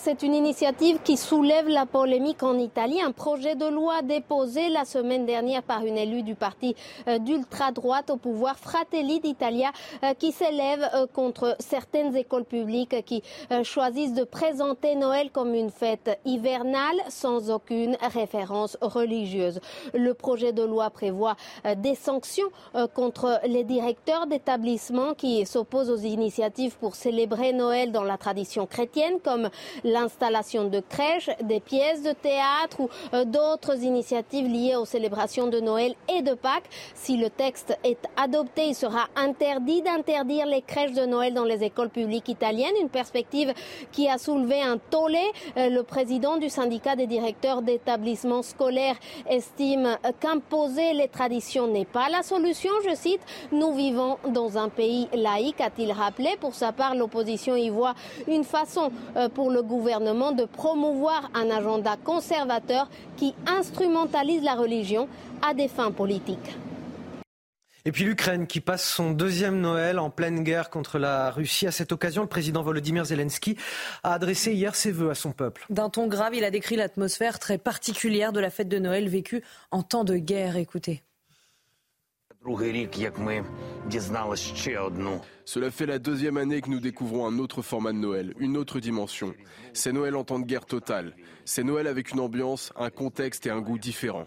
C'est une initiative qui soulève la polémique en Italie. Un projet de loi déposé la semaine dernière par une élue du parti euh, d'ultra-droite au pouvoir, Fratelli d'Italia, euh, qui s'élève euh, contre certaines écoles publiques qui choisissent de présenter Noël comme une fête hivernale sans aucune référence religieuse. Le projet de loi prévoit des sanctions contre les directeurs d'établissements qui s'opposent aux initiatives pour célébrer Noël dans la tradition chrétienne, comme l'installation de crèches, des pièces de théâtre ou euh, d'autres initiatives liées aux célébrations de Noël et de Pâques. Si le texte est adopté, il sera interdit d'interdire les crèches de Noël dans les écoles publiques italiennes, une perspective qui a soulevé un tollé. Euh, le président du syndicat des directeurs d'établissements scolaires estime qu'imposer les traditions n'est pas la solution. Je cite, nous vivons dans un pays laïque, a-t-il rappelé. Pour sa part, l'opposition y voit une façon euh, pour le gouvernement gouvernement de promouvoir un agenda conservateur qui instrumentalise la religion à des fins politiques. Et puis l'Ukraine qui passe son deuxième Noël en pleine guerre contre la Russie. À cette occasion, le président Volodymyr Zelensky a adressé hier ses vœux à son peuple. D'un ton grave, il a décrit l'atmosphère très particulière de la fête de Noël vécue en temps de guerre. Écoutez. Cela fait la deuxième année que nous découvrons un autre format de Noël, une autre dimension. C'est Noël en temps de guerre totale. C'est Noël avec une ambiance, un contexte et un goût différents.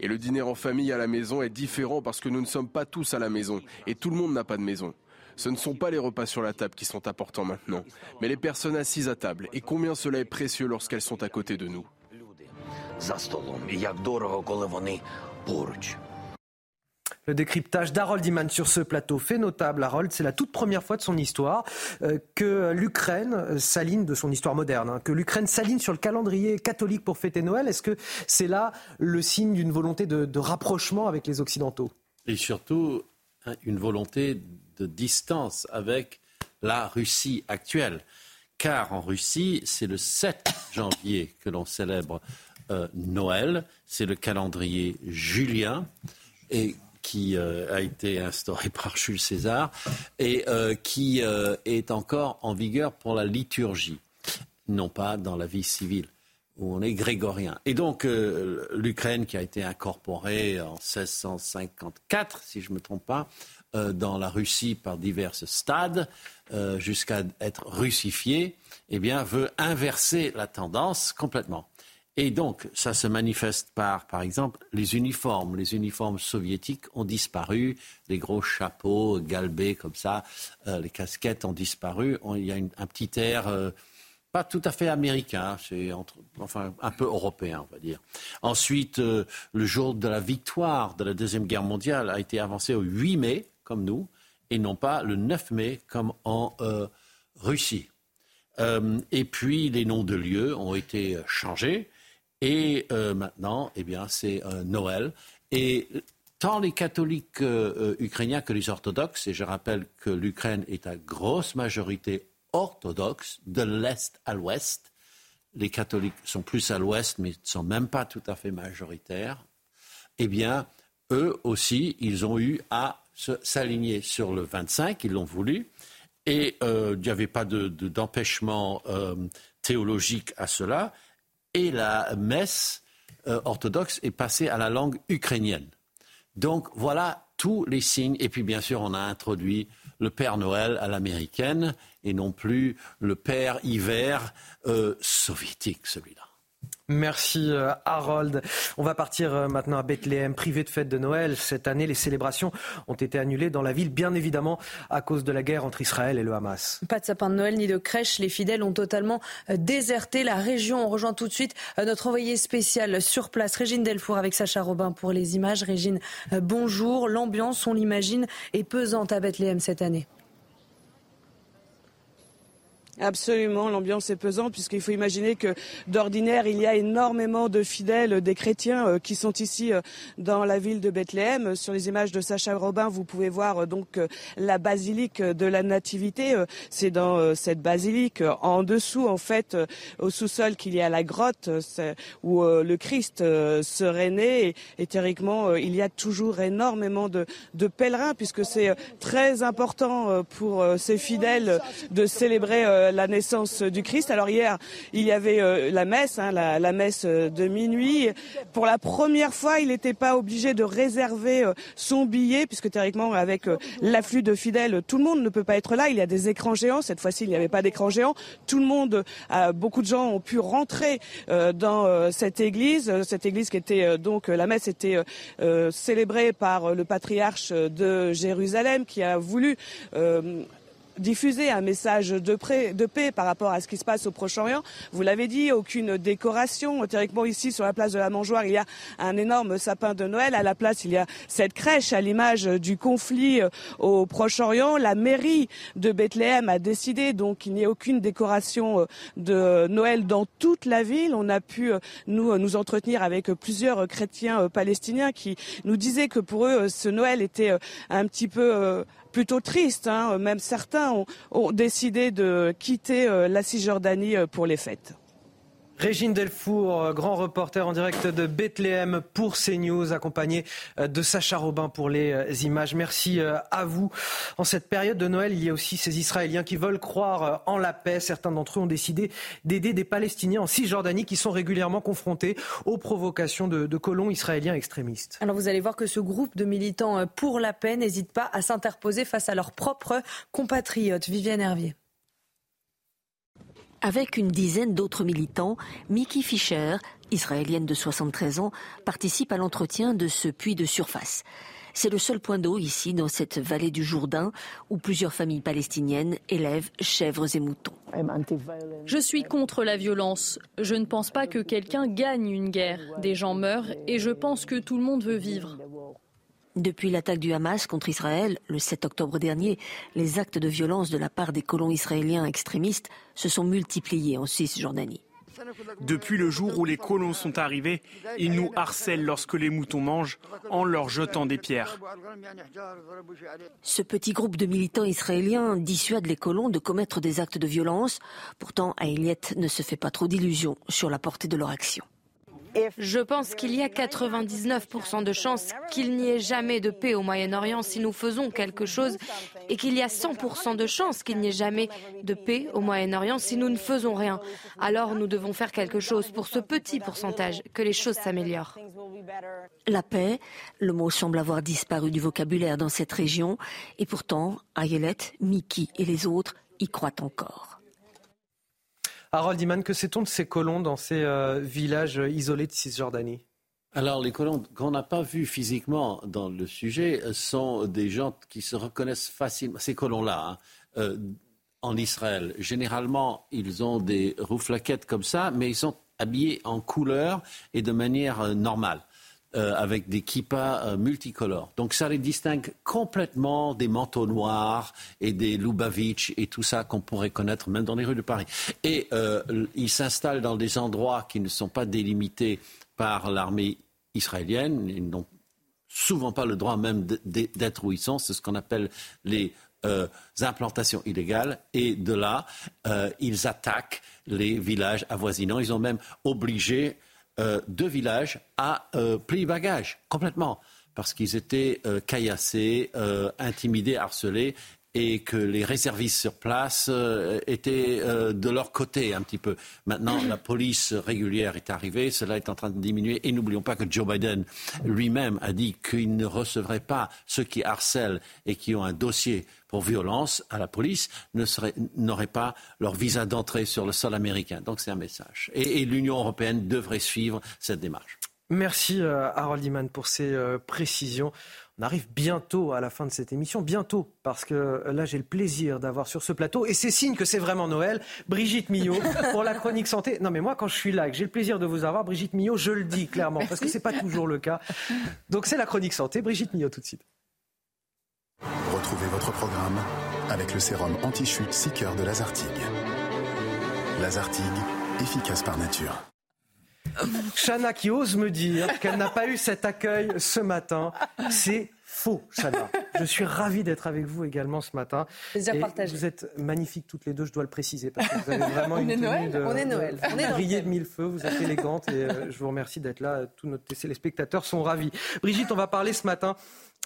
Et le dîner en famille à la maison est différent parce que nous ne sommes pas tous à la maison et tout le monde n'a pas de maison. Ce ne sont pas les repas sur la table qui sont importants maintenant, mais les personnes assises à table et combien cela est précieux lorsqu'elles sont à côté de nous. Le décryptage d'Harold Iman sur ce plateau fait notable. Harold, c'est la toute première fois de son histoire euh, que l'Ukraine s'aligne de son histoire moderne, hein, que l'Ukraine s'aligne sur le calendrier catholique pour fêter Noël. Est-ce que c'est là le signe d'une volonté de, de rapprochement avec les Occidentaux? Et surtout, hein, une volonté de distance avec la Russie actuelle. Car en Russie, c'est le 7 janvier que l'on célèbre euh, Noël. C'est le calendrier julien et qui euh, a été instauré <laughs> par Jules César et euh, qui est encore en vigueur pour la liturgie, non pas dans la vie civile où on est grégorien. Et donc l'Ukraine qui a été incorporée en 1654, si je ne me trompe pas, dans la Russie par divers stades, jusqu'à être russifiée, eh bien, veut inverser la tendance complètement. Et donc, ça se manifeste par, par exemple, les uniformes. Les uniformes soviétiques ont disparu, les gros chapeaux galbés comme ça, euh, les casquettes ont disparu. il y a un petit air euh, pas tout à fait américain, c'est enfin un peu européen, on va dire. Ensuite, euh, le jour de la victoire de la Deuxième Guerre mondiale a été avancé au 8 mai, comme nous, et non pas le 9 mai, comme en Russie. et puis, les noms de lieux ont été changés. Et euh, maintenant, eh bien, c'est euh, Noël. Et tant les catholiques euh, ukrainiens que les orthodoxes, et je rappelle que l'Ukraine est à grosse majorité orthodoxe, de l'Est à l'Ouest, les catholiques sont plus à l'Ouest, mais ne sont même pas tout à fait majoritaires, eh bien, eux aussi, ils ont eu à s'aligner sur le 25, ils l'ont voulu, et il n'y avait pas d'empêchement théologique à cela et la messe euh, orthodoxe est passée à la langue ukrainienne. Donc voilà tous les signes. Et puis bien sûr, on a introduit le Père Noël à l'américaine et non plus le Père hiver euh, soviétique, celui-là. Merci euh, Harold. On va partir euh, maintenant à Bethléem, privé de fête de Noël. Cette année, les célébrations ont été annulées dans la ville, bien évidemment, à cause de la guerre entre Israël et le Hamas. Pas de sapin de Noël ni de crèche. Les fidèles ont totalement euh, déserté la région. On rejoint tout de suite notre envoyé spécial sur place, Régine Delfour, avec Sacha Robin pour les images. Régine, bonjour. L'ambiance, on l'imagine, est pesante à Bethléem cette année. Absolument, l'ambiance est pesante puisqu'il faut imaginer que d'ordinaire, il y a énormément de fidèles, des chrétiens euh, qui sont ici euh, dans la ville de Bethléem. Sur les images de Sacha Robin, vous pouvez voir euh, donc la basilique de la Nativité. C'est dans cette basilique, en dessous en fait, au sous-sol, qu'il y a la grotte où le Christ serait né. Et, théoriquement, il y a toujours énormément de, de pèlerins puisque c'est très important pour ces fidèles de célébrer la naissance du Christ. Alors hier, il y avait euh, la messe, hein, la, messe de minuit. Pour la première fois, il n'était pas obligé de réserver euh, son billet, puisque théoriquement, avec euh, l'afflux de fidèles, tout le monde ne peut pas être là. Il y a des écrans géants. Cette fois-ci, il n'y avait pas d'écran géant. Tout le monde, beaucoup de gens ont pu rentrer dans cette église. Cette église qui était donc, la messe était célébrée par le patriarche de Jérusalem, qui a voulu diffuser un message de, paix par rapport à ce qui se passe au Proche-Orient. Vous l'avez dit, aucune décoration. Théoriquement, ici, sur la place de la Mangeoire, il y a un énorme sapin de Noël. À la place, il y a cette crèche à l'image du conflit euh, au Proche-Orient. La mairie de Bethléem a décidé donc qu'il n'y ait aucune décoration euh, de Noël dans toute la ville. On a pu euh, nous, nous entretenir avec plusieurs chrétiens palestiniens qui nous disaient que pour eux, ce Noël était un petit peu plutôt triste. Hein. Même certains ont, décidé de quitter euh, la Cisjordanie euh, pour les fêtes. Régine Delfour, euh, grand reporter en direct de Bethléem pour CNews, accompagné euh, de Sacha Robin pour les euh, images. Merci à vous. En cette période de Noël, il y a aussi ces Israéliens qui veulent croire en la paix. Certains d'entre eux ont décidé d'aider des Palestiniens en Cisjordanie qui sont régulièrement confrontés aux provocations de, de colons israéliens extrémistes. Alors vous allez voir que ce groupe de militants pour la paix n'hésite pas à s'interposer face à leurs propres compatriotes. Viviane Hervier. Avec une dizaine d'autres militants, Mickey Fischer, israélienne de 73 ans, participe à l'entretien de ce puits de surface. C'est le seul point d'eau ici, dans cette vallée du Jourdain, où plusieurs familles palestiniennes élèvent chèvres et moutons. Je suis contre la violence. Je ne pense pas que quelqu'un gagne une guerre. Des gens meurent et je pense que tout le monde veut vivre. Depuis l'attaque du Hamas contre Israël le 7 octobre dernier, les actes de violence de la part des colons israéliens extrémistes se sont multipliés en Cisjordanie. Depuis le jour où les colons sont arrivés, ils nous harcèlent lorsque les moutons mangent en leur jetant des pierres. Ce petit groupe de militants israéliens dissuade les colons de commettre des actes de violence. Pourtant, Ailiet ne se fait pas trop d'illusions sur la portée de leur action. Je pense qu'il y a 99% de chances qu'il n'y ait jamais de paix au Moyen-Orient si nous faisons quelque chose et qu'il y a 100% de chances qu'il n'y ait jamais de paix au Moyen-Orient si nous ne faisons rien. Alors nous devons faire quelque chose pour ce petit pourcentage, que les choses s'améliorent. La paix, le mot semble avoir disparu du vocabulaire dans cette région et pourtant, Ayelet, Miki et les autres y croient encore. Harold Iman, que sait-on de ces colons dans ces euh, villages isolés de Cisjordanie? Alors, les colons qu'on n'a pas vus physiquement dans le sujet sont des gens qui se reconnaissent facilement. Ces colons-là, hein, euh, en Israël, généralement, ils ont des rouflaquettes comme ça, mais ils sont habillés en couleur et de manière euh, normale. Euh, avec des kippas euh, multicolores. Donc ça les distingue complètement des manteaux noirs et des Lubavitch et tout ça qu'on pourrait connaître même dans les rues de Paris. Et euh, ils s'installent dans des endroits qui ne sont pas délimités par l'armée israélienne. Ils n'ont souvent pas le droit même d'être où ils sont. C'est ce qu'on appelle les implantations illégales. Et de là, ils attaquent les villages avoisinants. Ils ont même obligé euh, deux villages à euh, plier bagages complètement parce qu'ils étaient euh, caillassés, intimidés, harcelés et que les réservistes sur place étaient de leur côté un petit peu. Maintenant, la police régulière est arrivée, cela est en train de diminuer. Et n'oublions pas que Joe Biden lui-même a dit qu'il ne recevrait pas ceux qui harcèlent et qui ont un dossier pour violence à la police n'auraient pas leur visa d'entrée sur le sol américain. Donc c'est un message. Et, l'Union européenne devrait suivre cette démarche. Merci euh, Harold Iman pour ces euh, précisions. On arrive bientôt à la fin de cette émission, bientôt, parce que euh, là j'ai le plaisir d'avoir sur ce plateau, et c'est signe que c'est vraiment Noël, Brigitte Millot <laughs> pour la chronique santé. Non mais moi quand je suis là et que j'ai le plaisir de vous avoir, Brigitte Millot, je le dis clairement, parce que ce n'est pas toujours le cas. Donc c'est la chronique santé, Brigitte Millot tout de suite. Retrouvez votre programme avec le sérum anti-chute 6 cœurs de Lazartigue. Lazartigue, efficace par nature. Chana qui ose me dire qu'elle n'a pas eu cet accueil ce matin, c'est faux, Chana. Je suis ravi d'être avec vous également ce matin. Plaisir partagé. Vous êtes magnifiques toutes les deux, je dois le préciser, parce que vous avez vraiment une tenue Noël, de, on est Noël. On est de mille feux, vous êtes élégante et euh, je vous remercie d'être là. Tous nos téléspectateurs sont ravis. Brigitte, on va parler ce matin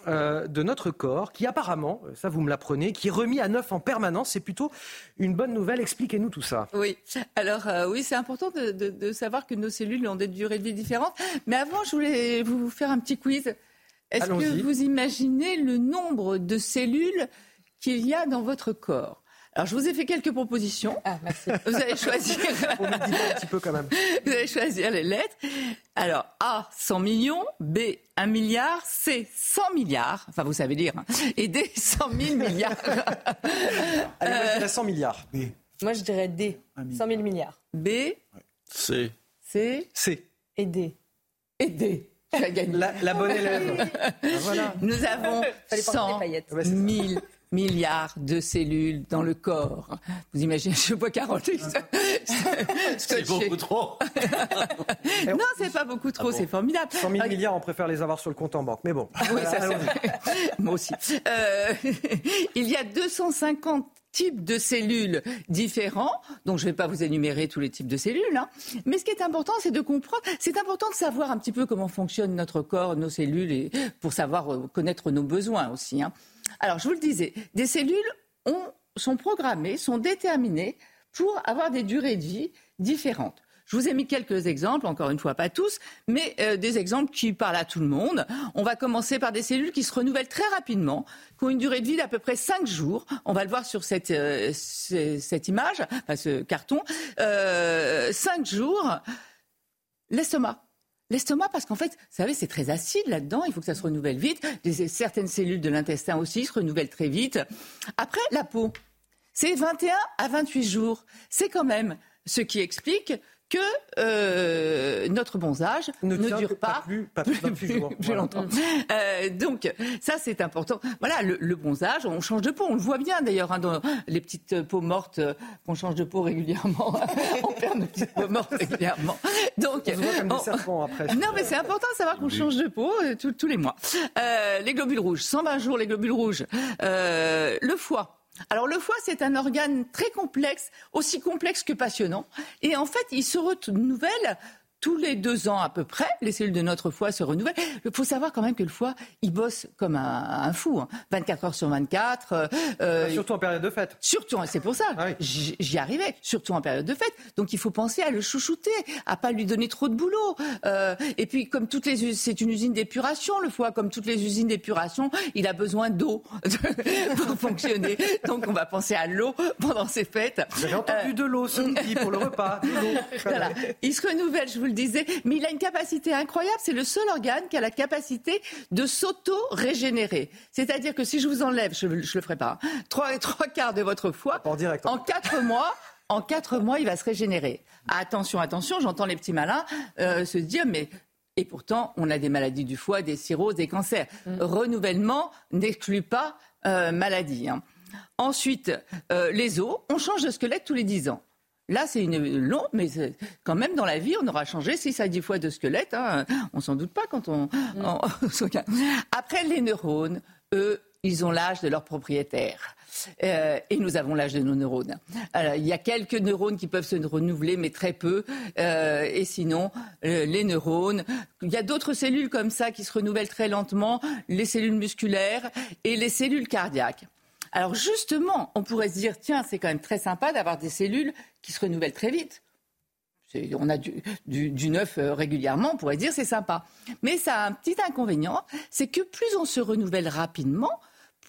euh, de notre corps, qui apparemment, euh, ça vous me l'apprenez, qui est remis à neuf en permanence. C'est plutôt une bonne nouvelle. Expliquez-nous tout ça. Oui, alors euh, oui, c'est important de, savoir que nos cellules ont des durées de vie différentes. Mais avant, je voulais vous faire un petit quiz. Est-ce que vous imaginez le nombre de cellules qu'il y a dans votre corps? Alors, je vous ai fait quelques propositions. Ah, merci. <laughs> Vous allez choisir. On me dit un petit peu quand même. Vous allez choisir les lettres. Alors, A, 100 millions. B, 1 milliard. C, 100 milliards. Enfin, vous savez lire. Hein. Et D, 100 000 milliards. <laughs> Allez, moi, je dirais 100 milliards. B. Moi, je dirais D, 100 000 milliards. B. C. C. C. Et D. Et D. La, bonne élève. <laughs> Ah, voilà. Nous avons 100 000 milliards de cellules dans le corps. Vous imaginez, je vois Carole. <laughs> C'est beaucoup trop. <laughs> non, c'est pas beaucoup trop, ah c'est formidable. 100 000 milliards, on préfère les avoir sur le compte en banque, mais bon. Oui, ça c'est <laughs> Moi aussi. Euh, il y a 250 types de cellules différents. Donc, je ne vais pas vous énumérer tous les types de cellules. Hein. Mais ce qui est important, c'est de comprendre. C'est important de savoir un petit peu comment fonctionne notre corps, nos cellules, et pour savoir euh, connaître nos besoins aussi. Hein. Alors, je vous le disais, des cellules sont programmées, sont déterminées pour avoir des durées de vie différentes. Je vous ai mis quelques exemples, encore une fois pas tous, mais euh, des exemples qui parlent à tout le monde. On va commencer par des cellules qui se renouvellent très rapidement, qui ont une durée de vie d'à peu près 5 jours. On va le voir sur cette, euh, image, enfin ce carton. Euh, 5 jours, l'estomac. L'estomac, parce qu'en fait, vous savez, c'est très acide là-dedans, il faut que ça se renouvelle vite. certaines cellules de l'intestin aussi se renouvellent très vite. Après, la peau. C'est 21 à 28 jours. C'est quand même ce qui explique que euh, notre bronzage ne, dure pas, plus, pas plus, jours. <laughs> Je l'entends. Euh, donc ça c'est important. Voilà le, bronzage, on change de peau, on le voit bien d'ailleurs hein, dans les petites peaux mortes qu'on change de peau régulièrement. <laughs> on perd nos petites peaux mortes régulièrement. Donc on se voit comme des serpents après. Non mais c'est important de savoir qu'on change de peau euh, tous les mois. les globules rouges, 120 jours les globules rouges. le foie. Alors le foie, c'est un organe très complexe, aussi complexe que passionnant. Et en fait, il se renouvelle tous les deux ans à peu près, les cellules de notre foie se renouvellent. Il faut savoir quand même que le foie, il bosse comme un, fou, 24 hein. heures sur 24. Euh, euh, surtout en période de fête. Surtout, c'est pour ça, ah j'y arrivais, surtout en période de fête. Donc il faut penser à le chouchouter, à pas lui donner trop de boulot. Euh, et puis comme toutes les, c'est une usine d'épuration, le foie, comme toutes les usines d'épuration, il a besoin d'eau <laughs> pour fonctionner. Donc on va penser à l'eau pendant ces fêtes. J'ai entendu de l'eau ce midi pour le repas. <laughs> Voilà. Il se renouvelle, je vous le disais, mais il a une capacité incroyable. C'est le seul organe qui a la capacité de s'auto-régénérer. C'est-à-dire que si je vous enlève, je ne le ferai pas, hein, trois, trois quarts de votre foie, en quatre mois, en quatre mois, il va se régénérer. Attention, attention, j'entends les petits malins euh, se dire, mais et pourtant, on a des maladies du foie, des cirrhoses, des cancers. Mm. Renouvellement n'exclut pas euh, maladie. Hein. Ensuite, euh, les os, on change de squelette tous les dix ans. Là, c'est une longue, mais quand même dans la vie, on aura changé 6 à 10 fois de squelette. Hein. On s'en doute pas quand on, <laughs> Après, les neurones, eux, ils ont l'âge de leur propriétaire. Euh, et nous avons l'âge de nos neurones. il y a quelques neurones qui peuvent se renouveler, mais très peu. Euh, et sinon, euh, les neurones. Il y a d'autres cellules comme ça qui se renouvellent très lentement, les cellules musculaires et les cellules cardiaques. Alors justement, on pourrait se dire, tiens, c'est quand même très sympa d'avoir des cellules qui se renouvellent très vite. On a du, neuf euh, régulièrement, on pourrait dire c'est sympa. Mais ça a un petit inconvénient, c'est que plus on se renouvelle rapidement,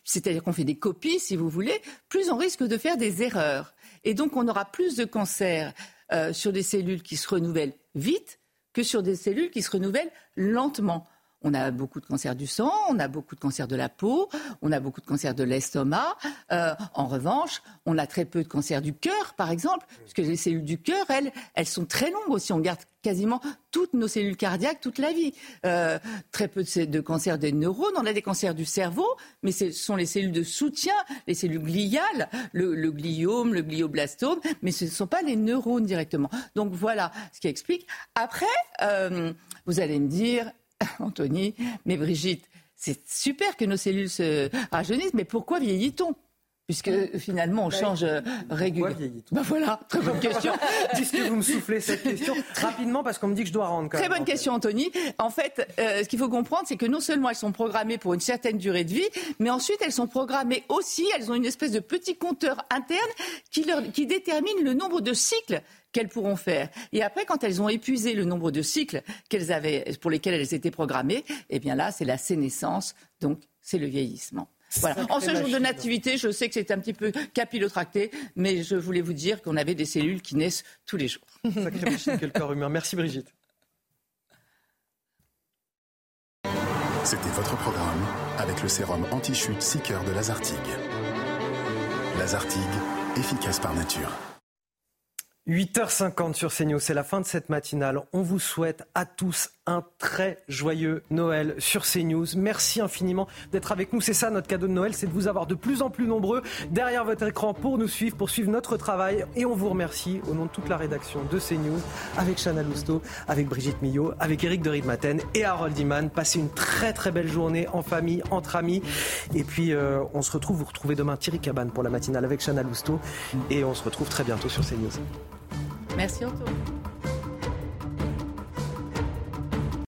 c'est-à-dire qu'on fait des copies, si vous voulez, plus on risque de faire des erreurs. Et donc on aura plus de cancers euh, sur des cellules qui se renouvellent vite que sur des cellules qui se renouvellent lentement. On a beaucoup de cancers du sang, on a beaucoup de cancers de la peau, on a beaucoup de cancers de l'estomac. Euh, en revanche, on a très peu de cancers du cœur, par exemple, puisque les cellules du cœur, elles, elles sont très longues aussi. On garde quasiment toutes nos cellules cardiaques toute la vie. Euh, très peu de, de, cancers des neurones. On a des cancers du cerveau, mais ce sont les cellules de soutien, les cellules gliales, le, gliome, le glioblastome, mais ce ne sont pas les neurones directement. Donc voilà ce qui explique. Après, euh, vous allez me dire, <laughs> Anthony, mais Brigitte, c'est super que nos cellules se rajeunissent, mais pourquoi vieillit-on? Puisque finalement on bah, change euh, régulièrement. Bah voilà, très bonne question. <laughs> Puisque vous me soufflez cette question rapidement parce qu'on me dit que je dois rendre. très bonne question, Anthony. En fait, euh, ce qu'il faut comprendre, c'est que non seulement elles sont programmées pour une certaine durée de vie, mais ensuite elles sont programmées aussi. Elles ont une espèce de petit compteur interne qui, leur, qui détermine le nombre de cycles qu'elles pourront faire. Et après, quand elles ont épuisé le nombre de cycles qu'elles avaient, pour lesquels elles étaient programmées, eh bien là, c'est la sénescence, donc c'est le vieillissement. Voilà. En ce jour de nativité, je sais que c'est un petit peu capillotracté, mais je voulais vous dire qu'on avait des cellules qui naissent tous les jours. Sacrée machine que le corps humain. Merci Brigitte. C'était votre programme avec le sérum anti-chute Seeker de Lazartigue. Lazartigue, efficace par nature. 8h50 sur CNews, c'est la fin de cette matinale. On vous souhaite à tous un très joyeux Noël sur CNews. Merci infiniment d'être avec nous. C'est ça notre cadeau de Noël, c'est de vous avoir de plus en plus nombreux derrière votre écran pour nous suivre, pour suivre notre travail. Et on vous remercie au nom de toute la rédaction de CNews, avec Chana Lousteau, avec Brigitte Millot, avec Eric de Ridmaten et Harold Iman. Passez une très très belle journée en famille, entre amis. Et puis euh, on se retrouve, vous retrouvez demain Thierry Cabane pour la matinale avec Chana Lousteau. Et on se retrouve très bientôt sur CNews. Merci Antoine.